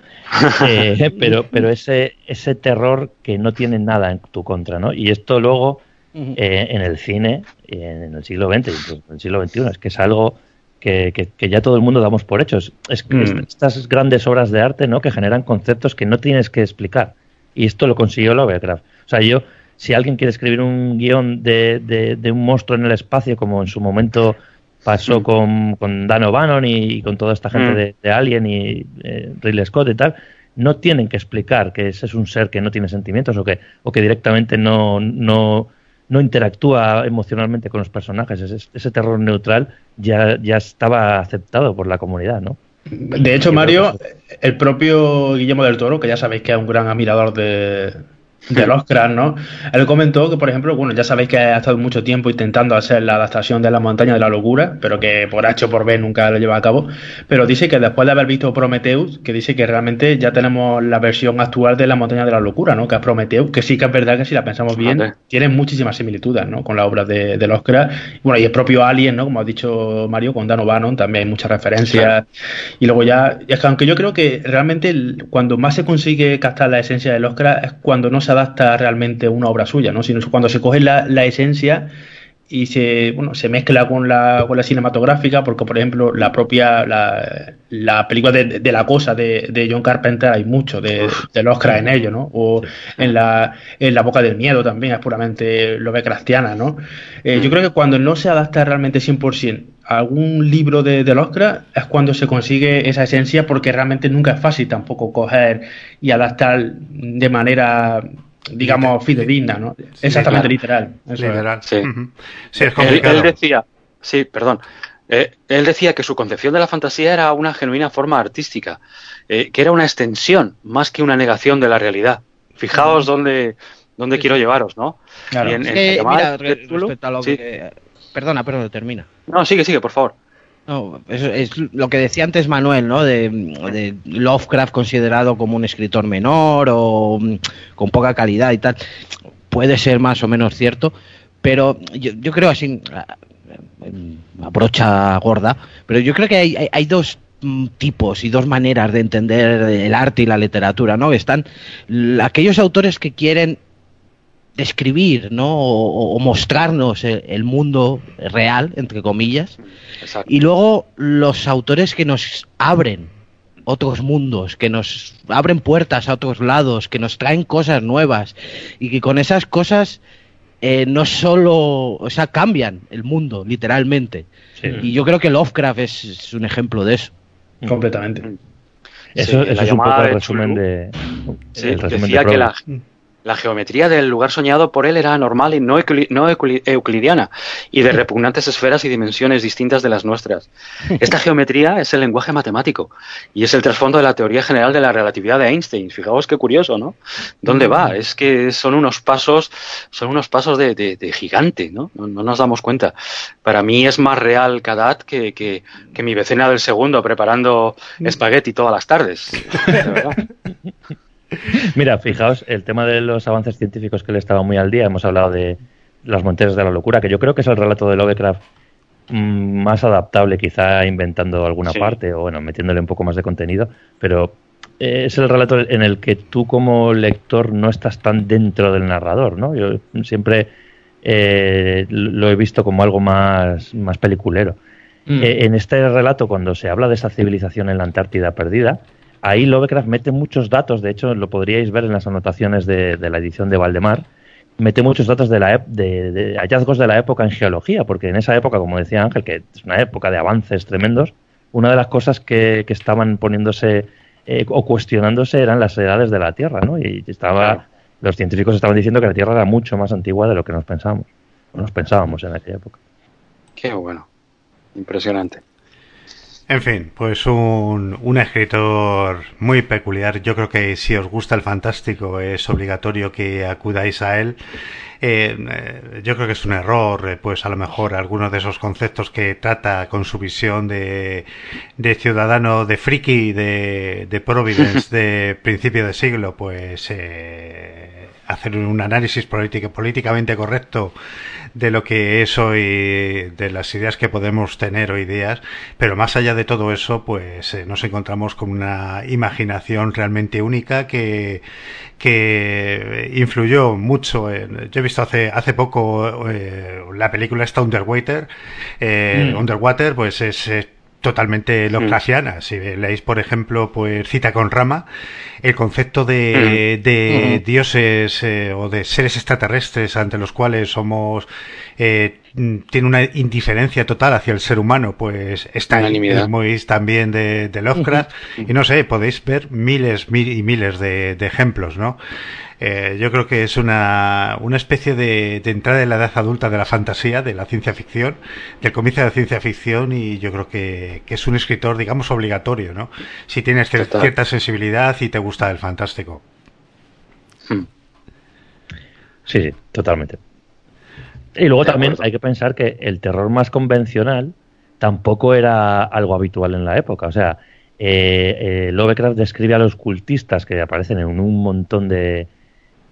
eh, pero, pero ese, ese terror que no tiene nada en tu contra, ¿no? Y esto luego eh, en el cine, en el siglo XX, en el siglo XXI, es que es algo que, que, ya todo el mundo damos por hechos. Es, mm. estas grandes obras de arte, ¿no? Que generan conceptos que no tienes que explicar. Y esto lo consiguió Lovecraft. O sea, yo, si alguien quiere escribir un guion de, de, de un monstruo en el espacio, como en su momento pasó mm. con, con Dan O'Bannon y, con toda esta gente mm. de, Alien y eh, Ridley Scott y tal, no tienen que explicar que ese es un ser que no tiene sentimientos o que, o que directamente no, no, no interactúa emocionalmente con los personajes. Ese, ese, terror neutral ya, ya estaba aceptado por la comunidad, ¿no? De hecho, Mario, el propio Guillermo del Toro, que ya sabéis que es un gran admirador de, de los cracks, ¿no? Él comentó que, por ejemplo, bueno, ya sabéis que ha estado mucho tiempo intentando hacer la adaptación de la montaña de la locura, pero que por H o por B nunca lo lleva a cabo. Pero dice que después de haber visto Prometheus, que dice que realmente ya tenemos la versión actual de la montaña de la locura, ¿no? Que es Prometheus, que sí que es verdad que si la pensamos bien, tiene muchísimas similitudes, ¿no? Con la obra de, de los cracks. Bueno, y el propio Alien, ¿no? Como ha dicho Mario, con Dan O'Bannon también hay muchas referencias. Y luego ya, es que aunque yo creo que realmente cuando más se consigue captar la esencia de los cracks es cuando no se adapta realmente una obra suya, ¿no? sino cuando se coge la, la esencia y se, bueno, se mezcla con la, con la cinematográfica, porque por ejemplo la propia la, la película de, la cosa de, de, John Carpenter hay mucho de, de Oscar en ello, ¿no? O en la, en la boca del miedo también es puramente lo cristiana, ¿no? Eh, yo creo que cuando no se adapta realmente 100% a algún libro de, del Oscar es cuando se consigue esa esencia porque realmente nunca es fácil tampoco coger y adaptar de manera digamos, fidedigna, ¿no? Exactamente literal. Sí. es complicado. Él, decía, sí, perdón. Eh, él decía que su concepción de la fantasía era una genuina forma artística, eh, que era una extensión más que una negación de la realidad. Fijaos dónde, dónde quiero llevaros, ¿no? Claro. Y en- Es en que, llamada mira, respecto a lo sí. que... Perdona, perdona, termina. No, sigue, sigue, por favor. No, eso es lo que decía antes Manuel, ¿no? De, Lovecraft considerado como un escritor menor o mm, con poca calidad y tal. Puede ser más o menos cierto, pero yo, yo creo así, a, a brocha gorda, pero yo creo que hay, hay- hay dos mm, tipos y dos maneras de entender el arte y la literatura, ¿no? Están aquellos autores que quieren describir, ¿no? O, o mostrarnos el- el mundo real, entre comillas, Exacto. y luego los autores que nos abren otros mundos, que nos abren puertas a otros lados, que nos traen cosas nuevas y que con esas cosas eh, no solo, o sea, cambian el mundo, literalmente. Sí. Y yo creo que Lovecraft es, es un ejemplo de eso. Completamente. Eso, Sí, eso la es un poco el de resumen Cthulhu. de. Sí, el resumen decía de que la, Proust. La geometría del lugar soñado por él era normal y no, eucli- no eucli- euclidiana y de repugnantes esferas y dimensiones distintas de las nuestras. Esta geometría es el lenguaje matemático y es el trasfondo de la teoría general de la relatividad de Einstein. Fijaos qué curioso, ¿no? ¿Dónde va? Es que son unos pasos, son unos pasos de, de- de gigante, ¿no? ¿no? no nos damos cuenta. Para mí es más real Kadat que, que, que mi vecina del segundo preparando espagueti todas las tardes. De verdad. Mira, fijaos, el tema de los avances científicos que le estaba muy al día, hemos hablado de las montañas de la locura, que yo creo que es el relato de Lovecraft mm, más adaptable, quizá inventando alguna Sí. parte o bueno, metiéndole un poco más de contenido, pero eh, es el relato en el que tú como lector no estás tan dentro del narrador, ¿no? Yo siempre eh, lo he visto como algo más, más peliculero. Mm. Eh, en este relato, cuando se habla de esa civilización en la Antártida perdida, ahí Lovecraft mete muchos datos, de hecho lo podríais ver en las anotaciones de, de la edición de Valdemar, mete muchos datos de, la, de, de hallazgos de la época en geología, porque en esa época, como decía Ángel, que es una época de avances tremendos, una de las cosas que, que estaban poniéndose eh, o cuestionándose eran las edades de la Tierra, ¿no? Y estaba, Claro. los científicos estaban diciendo que la Tierra era mucho más antigua de lo que nos pensábamos, o nos pensábamos en aquella época. Qué bueno. Impresionante. En fin, pues un, un escritor muy peculiar. Yo creo que si os gusta el fantástico es obligatorio que acudáis a él. Eh, eh, yo creo que es un error, eh, pues a lo mejor algunos de esos conceptos que trata con su visión de, de ciudadano, de friki, de, de Providence, de principio de siglo, pues eh, hacer un análisis político, políticamente correcto de lo que es hoy, de las ideas que podemos tener hoy días, pero más allá de todo eso, pues eh, nos encontramos con una imaginación realmente única que, que influyó mucho. En, yo he visto hace, hace poco eh, la película esta Underwater, eh, Mm. Underwater, pues es... eh, totalmente Lovecraftiana. Si leéis, por ejemplo, pues Cita con Rama, el concepto de, de dioses eh, o de seres extraterrestres ante los cuales somos eh, tiene una indiferencia total hacia el ser humano, pues está Unanimidad. es muy también de, de Lovecraft y no sé, podéis ver miles mil y miles de, de ejemplos, ¿no? Eh, yo creo que es una, una especie de, de entrada en la edad adulta de la fantasía, de la ciencia ficción, del comienzo de la ciencia ficción y yo creo que, que es un escritor, digamos, obligatorio, ¿no? Si tienes Total. cierta sensibilidad y te gusta el fantástico. Hmm. Sí, sí, totalmente. Y luego también hay que pensar que el terror más convencional tampoco era algo habitual en la época. O sea, eh, eh, Lovecraft describe a los cultistas que aparecen en un montón de,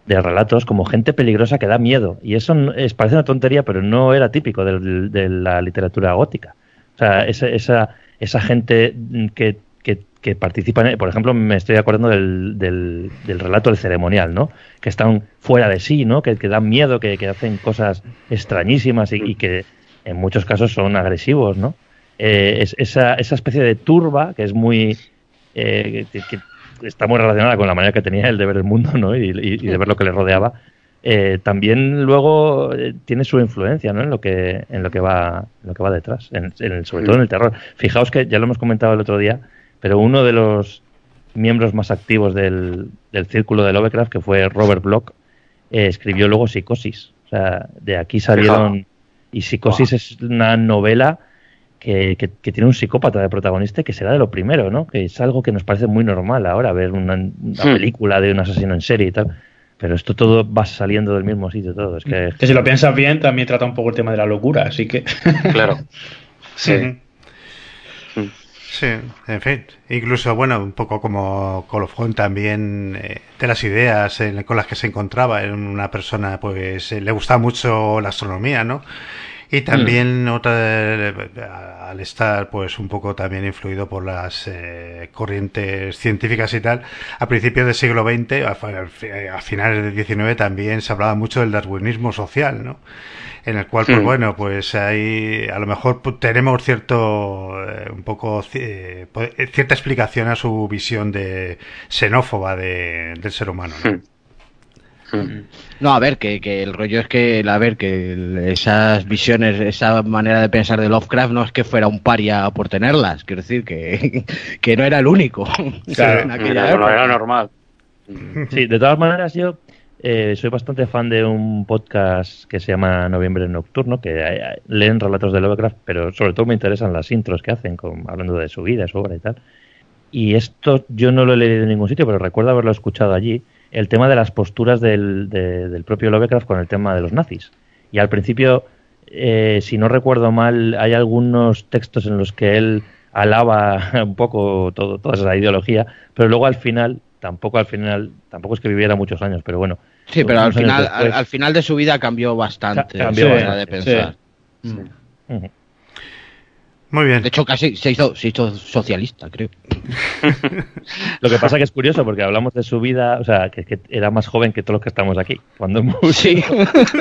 de relatos como gente peligrosa que da miedo. Y eso es, parece una tontería, pero no era típico de, la literatura gótica. O sea, esa, esa, esa gente que, que, que participa en... Por ejemplo, me estoy acordando del, del, del relato del ceremonial, ¿no? Que están fuera de sí, ¿no? Que, que dan miedo, que, que hacen cosas extrañísimas y, y que en muchos casos son agresivos, ¿no? Eh, es, esa, esa especie de turba que es muy... eh, que, que está muy relacionada con la manera que tenía él de ver el mundo, ¿no? Y, y- y de ver lo que le rodeaba. eh, también luego eh, tiene su influencia ¿no? en lo que en lo que va en lo que va detrás en- en el- sobre todo en el terror fijaos que ya lo hemos comentado el otro día pero uno de los miembros más activos del, del círculo de Lovecraft que fue Robert Bloch eh, escribió luego Psicosis o sea de aquí salieron y Psicosis es una novela que, que- que tiene un psicópata de protagonista y que será de lo primero, ¿no? Que es algo que nos parece muy normal ahora, ver una, una Hmm. película de un asesino en serie y tal. pero esto todo va saliendo del mismo sitio todo. Es que, que si lo piensas bien, también trata un poco el tema de la locura, así que. Claro. Sí. Sí, en fin. Incluso, bueno, un poco como colofón también eh, de las ideas con las que se encontraba. en una persona, pues, eh, le gustaba mucho la astronomía, ¿no? Y también otra, eh, al estar pues un poco también influido por las corrientes científicas y tal, a principios del siglo XX, a, a, finales del XIX también se hablaba mucho del darwinismo social, ¿no? en el cual, pues hmm. bueno, pues ahí a lo mejor tenemos cierto, eh, un poco, eh, pues, eh, cierta explicación a su visión de xenófoba de, del ser humano. ¿no? Hmm. Hmm. No, a ver, que, que, el rollo es que, a ver, que esas visiones, esa manera de pensar de Lovecraft no es que fuera un paria por tenerlas, quiero decir que, que no era el único. Claro, no era normal. Sí, de todas maneras yo eh, soy bastante fan de un podcast que se llama Noviembre Nocturno, que eh, leen relatos de Lovecraft, pero sobre todo me interesan las intros que hacen, con, hablando de su vida, su obra y tal. Y esto yo no lo he leído en ningún sitio, pero recuerdo haberlo escuchado allí, el tema de las posturas del, del propio Lovecraft con el tema de los nazis. Y al principio, eh, si no recuerdo mal, hay algunos textos en los que él alaba un poco todo, toda esa ideología, pero luego al final, tampoco al final, tampoco es que viviera muchos años, pero bueno, Sí, pero al final, al, final de su vida cambió bastante cambió de pensar. Muy bien. De hecho, casi se hizo, se hizo socialista, creo. Lo que pasa que es curioso porque hablamos de su vida, o sea, que, era más joven que todos los que estamos aquí. Cuando Sí,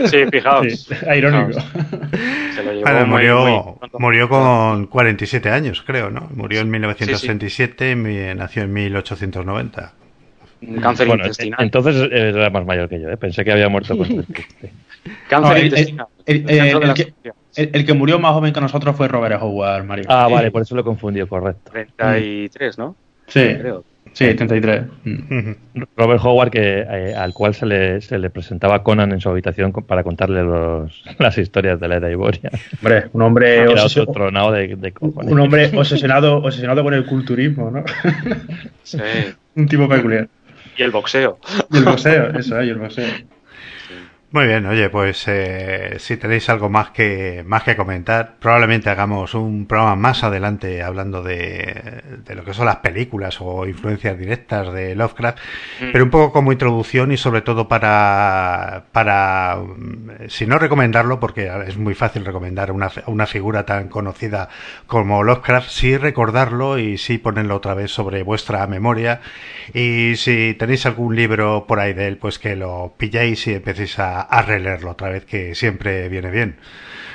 sí fijaos. irónico. murió, murió con 47 años, creo, ¿no? Murió en 1967 y nació en 1890. Cáncer intestinal. Entonces era más mayor que yo, ¿eh? pensé que había muerto con Cáncer intestinal. El, que, murió más joven que nosotros fue Robert Howard, Mario. Ah, vale, por eso lo confundió, correcto. 33, ¿no? Sí, creo. Sí, 33. Robert Howard, que, eh, al cual se le, se le presentaba Conan en su habitación para contarle los, las historias de la Edad Iboria. Hombre, un hombre, obsesionado de, de un hombre obsesionado, obsesionado con el culturismo, ¿no? Sí. un tipo peculiar. Y el boxeo. Y el boxeo, eso, y el boxeo. Muy bien, oye, pues eh, si tenéis algo más que más que comentar, probablemente hagamos un programa más adelante hablando de, de lo que son las películas o influencias directas de Lovecraft, mm. pero un poco como introducción y sobre todo para, para si no recomendarlo, porque es muy fácil recomendar una, una figura tan conocida como Lovecraft, sí recordarlo y sí ponerlo otra vez sobre vuestra memoria y si tenéis algún libro por ahí de él, pues que lo pilléis y empecéis a a, releerlo otra vez, que siempre viene bien.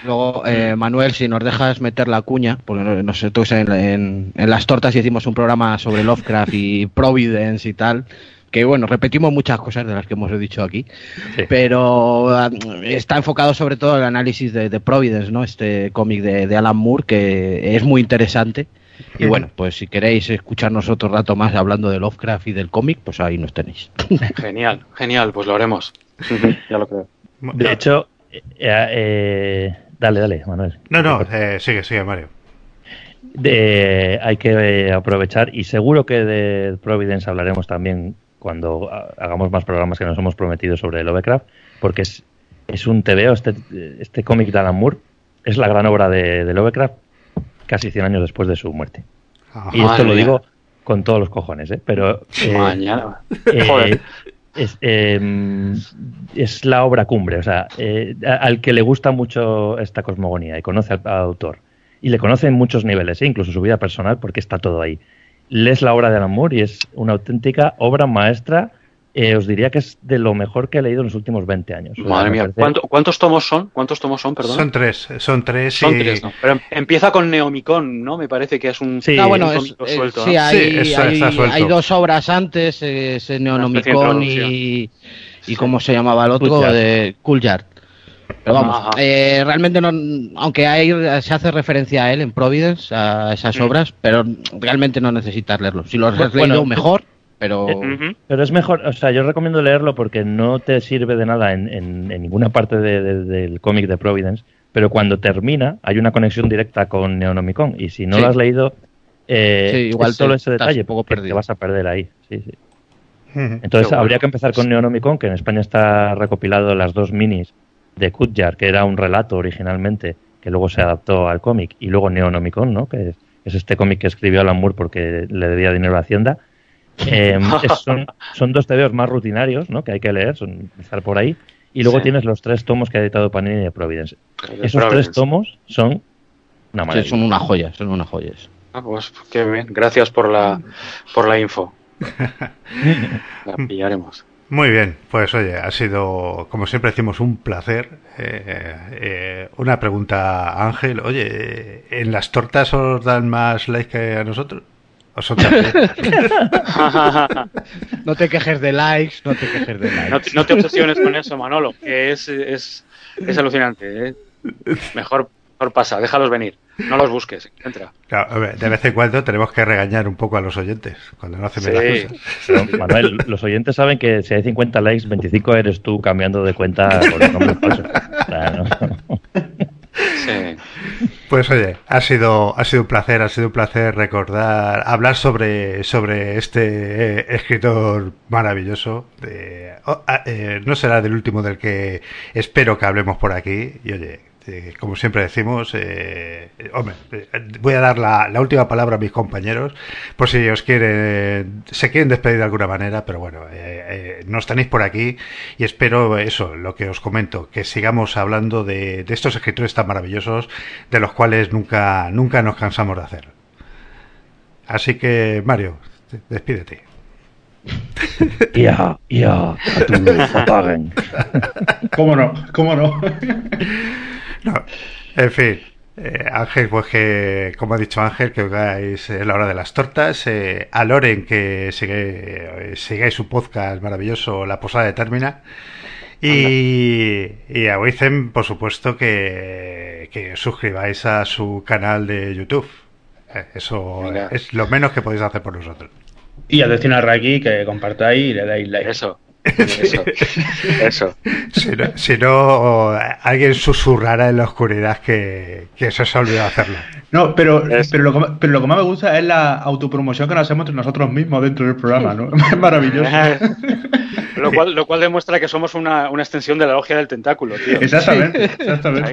Luego, eh, Manuel, si nos dejas meter la cuña, porque nosotros en, en, en, las tortas hicimos un programa sobre Lovecraft y Providence y tal, que bueno, repetimos muchas cosas de las que hemos dicho aquí, pero ah, está enfocado sobre todo en el análisis de, Providence, ¿no? Este cómic de, de, Alan Moore, que es muy interesante. Y bueno, pues si queréis escucharnos otro rato más hablando de Lovecraft y del cómic, pues ahí nos tenéis. Genial, genial, pues lo haremos. Ya lo creo. De hecho, eh, eh, dale, dale, Manuel. No, no, eh, sigue, sigue, Mario. hay que aprovechar y seguro que de Providence hablaremos también cuando hagamos más programas que nos hemos prometido sobre Lovecraft, porque es, es un TVO, este, este cómic de Alan Moore, es la gran obra de, de Lovecraft casi 100 años después de su muerte. y esto lo digo con todos los cojones, ¿eh? Pero... Mañana. Joder es, em, es la obra cumbre. O sea, eh, al que le gusta mucho esta cosmogonía y conoce al, autor, y le conoce en muchos niveles, ¿eh? incluso su vida personal, porque está todo ahí. Lees la obra de Alan y es una auténtica obra maestra eh, os diría que es de lo mejor que he leído en los últimos 20 años. Madre mía, ¿cuántos tomos son? ¿Cuántos tomos son, perdón? Son tres, son tres. Son tres, ¿no? Pero empieza con Neomicon, ¿no? Me parece que es un. Sí, ah, bueno, suelto, sí, hay, hay, dos obras antes, es Neonomicon y, y. ¿Cómo se llamaba el otro? De Coolyard. Pero vamos, eh, realmente no, aunque hay, se hace referencia a él en Providence, a esas obras, pero realmente no necesitas leerlo. Si lo has leído, mejor pero... Eh, pero es mejor, o sea, yo recomiendo leerlo porque no te sirve de nada en, en, ninguna parte del cómic de Providence, pero cuando termina hay una conexión directa con Neonomicon y si no lo has leído, eh, igual solo ese detalle poco te vas a perder ahí. Sí, sí. Entonces habría que empezar con Neonomicon, que en España está recopilado las dos minis de Kutjar, que era un relato originalmente, que luego se adaptó al cómic, y luego Neonomicon, ¿no? que es este cómic que escribió Alan Moore porque le debía dinero a Hacienda. Em, son, son, dos TVOs más rutinarios, ¿no? Que hay que leer, son estar por ahí. Y luego tienes los tres tomos que ha editado Panini de Providence. Esos tres tomos son una son una joya, son unas joyas. Ah, pues qué bien. Gracias por la, por la info. la pillaremos. Muy bien, pues oye, ha sido, como siempre decimos, un placer. Eh, eh, una pregunta, Ángel. Oye, ¿en las tortas os dan más likes que a nosotros? no te quejes de likes, no te quejes de likes. No, te obsesiones con eso, Manolo, que es, es, es alucinante. ¿eh? Mejor, mejor pasa, déjalos venir. No los busques, entra. de vez en cuando tenemos que regañar un poco a los oyentes cuando no hacen las cosas. Manuel, los oyentes saben que si hay 50 likes, 25 eres tú cambiando de cuenta por el nombre falso. Pues oye, ha sido, ha sido un placer, ha sido un placer recordar, hablar sobre, sobre este eh, escritor maravilloso. Oh, ah, eh, no será del último del que espero que hablemos por aquí. Y oye, eh, como siempre decimos, hombre, voy a dar la, la, última palabra a mis compañeros, por si os quieren, se quieren despedir de alguna manera, pero bueno, nos tenéis por aquí y espero eso, lo que os comento, que sigamos hablando de, estos escritores tan maravillosos de los cuales nunca, nunca nos cansamos de hacer. Así que, Mario, despídete. Ya, ya, apaguen. ¿Cómo no? ¿Cómo no? no, en fin. Eh, Ángel, pues que, como ha dicho Ángel, que hagáis la hora de las tortas. Eh, a Loren, que sigue, sigáis su podcast maravilloso, La Posada de Termina. Y, y, a Wizen, por supuesto, que, que suscribáis a su canal de YouTube. Eh, eso es lo menos que podéis hacer por nosotros. Y a Destino Raki que compartáis y le dais like. Eso. Eso. Eso. Si no, alguien susurrará en la oscuridad que, que se os ha olvidado hacerlo. No, pero, pero, lo que, pero lo que más me gusta es la autopromoción que nos hacemos entre nosotros mismos dentro del programa, ¿no? Es maravilloso. lo, cual, lo cual demuestra que somos una, una extensión de la logia del tentáculo, tío. Exactamente, exactamente.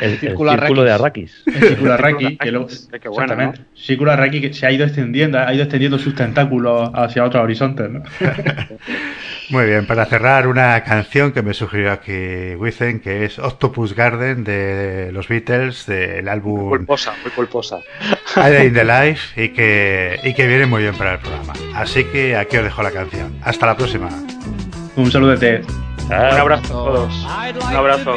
El, círculo, de Arrakis. El círculo Arrakis, que luego, exactamente. Círculo Arrakis que se ha ido extendiendo, ha ido extendiendo sus tentáculos hacia otros horizontes, ¿no? Muy bien, para cerrar una canción que me sugirió aquí Wizen, que es Octopus Garden de los Beatles, del álbum... Muy culposa, muy culposa. in the Life, y que, y que viene muy bien para el programa. Así que aquí os dejo la canción. Hasta la próxima. Un saludo de Un abrazo a todos. Un abrazo.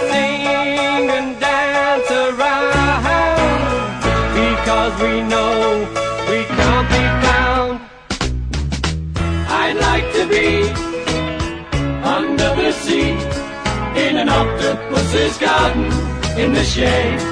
Sing and dance around because we know we can't be found. I'd like to be under the sea in an octopus's garden in the shade.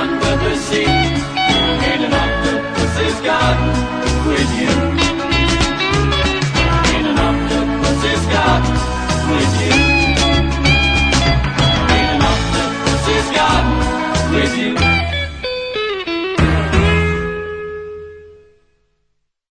under the sea in an octopus's garden with you. In an octopus's garden with you.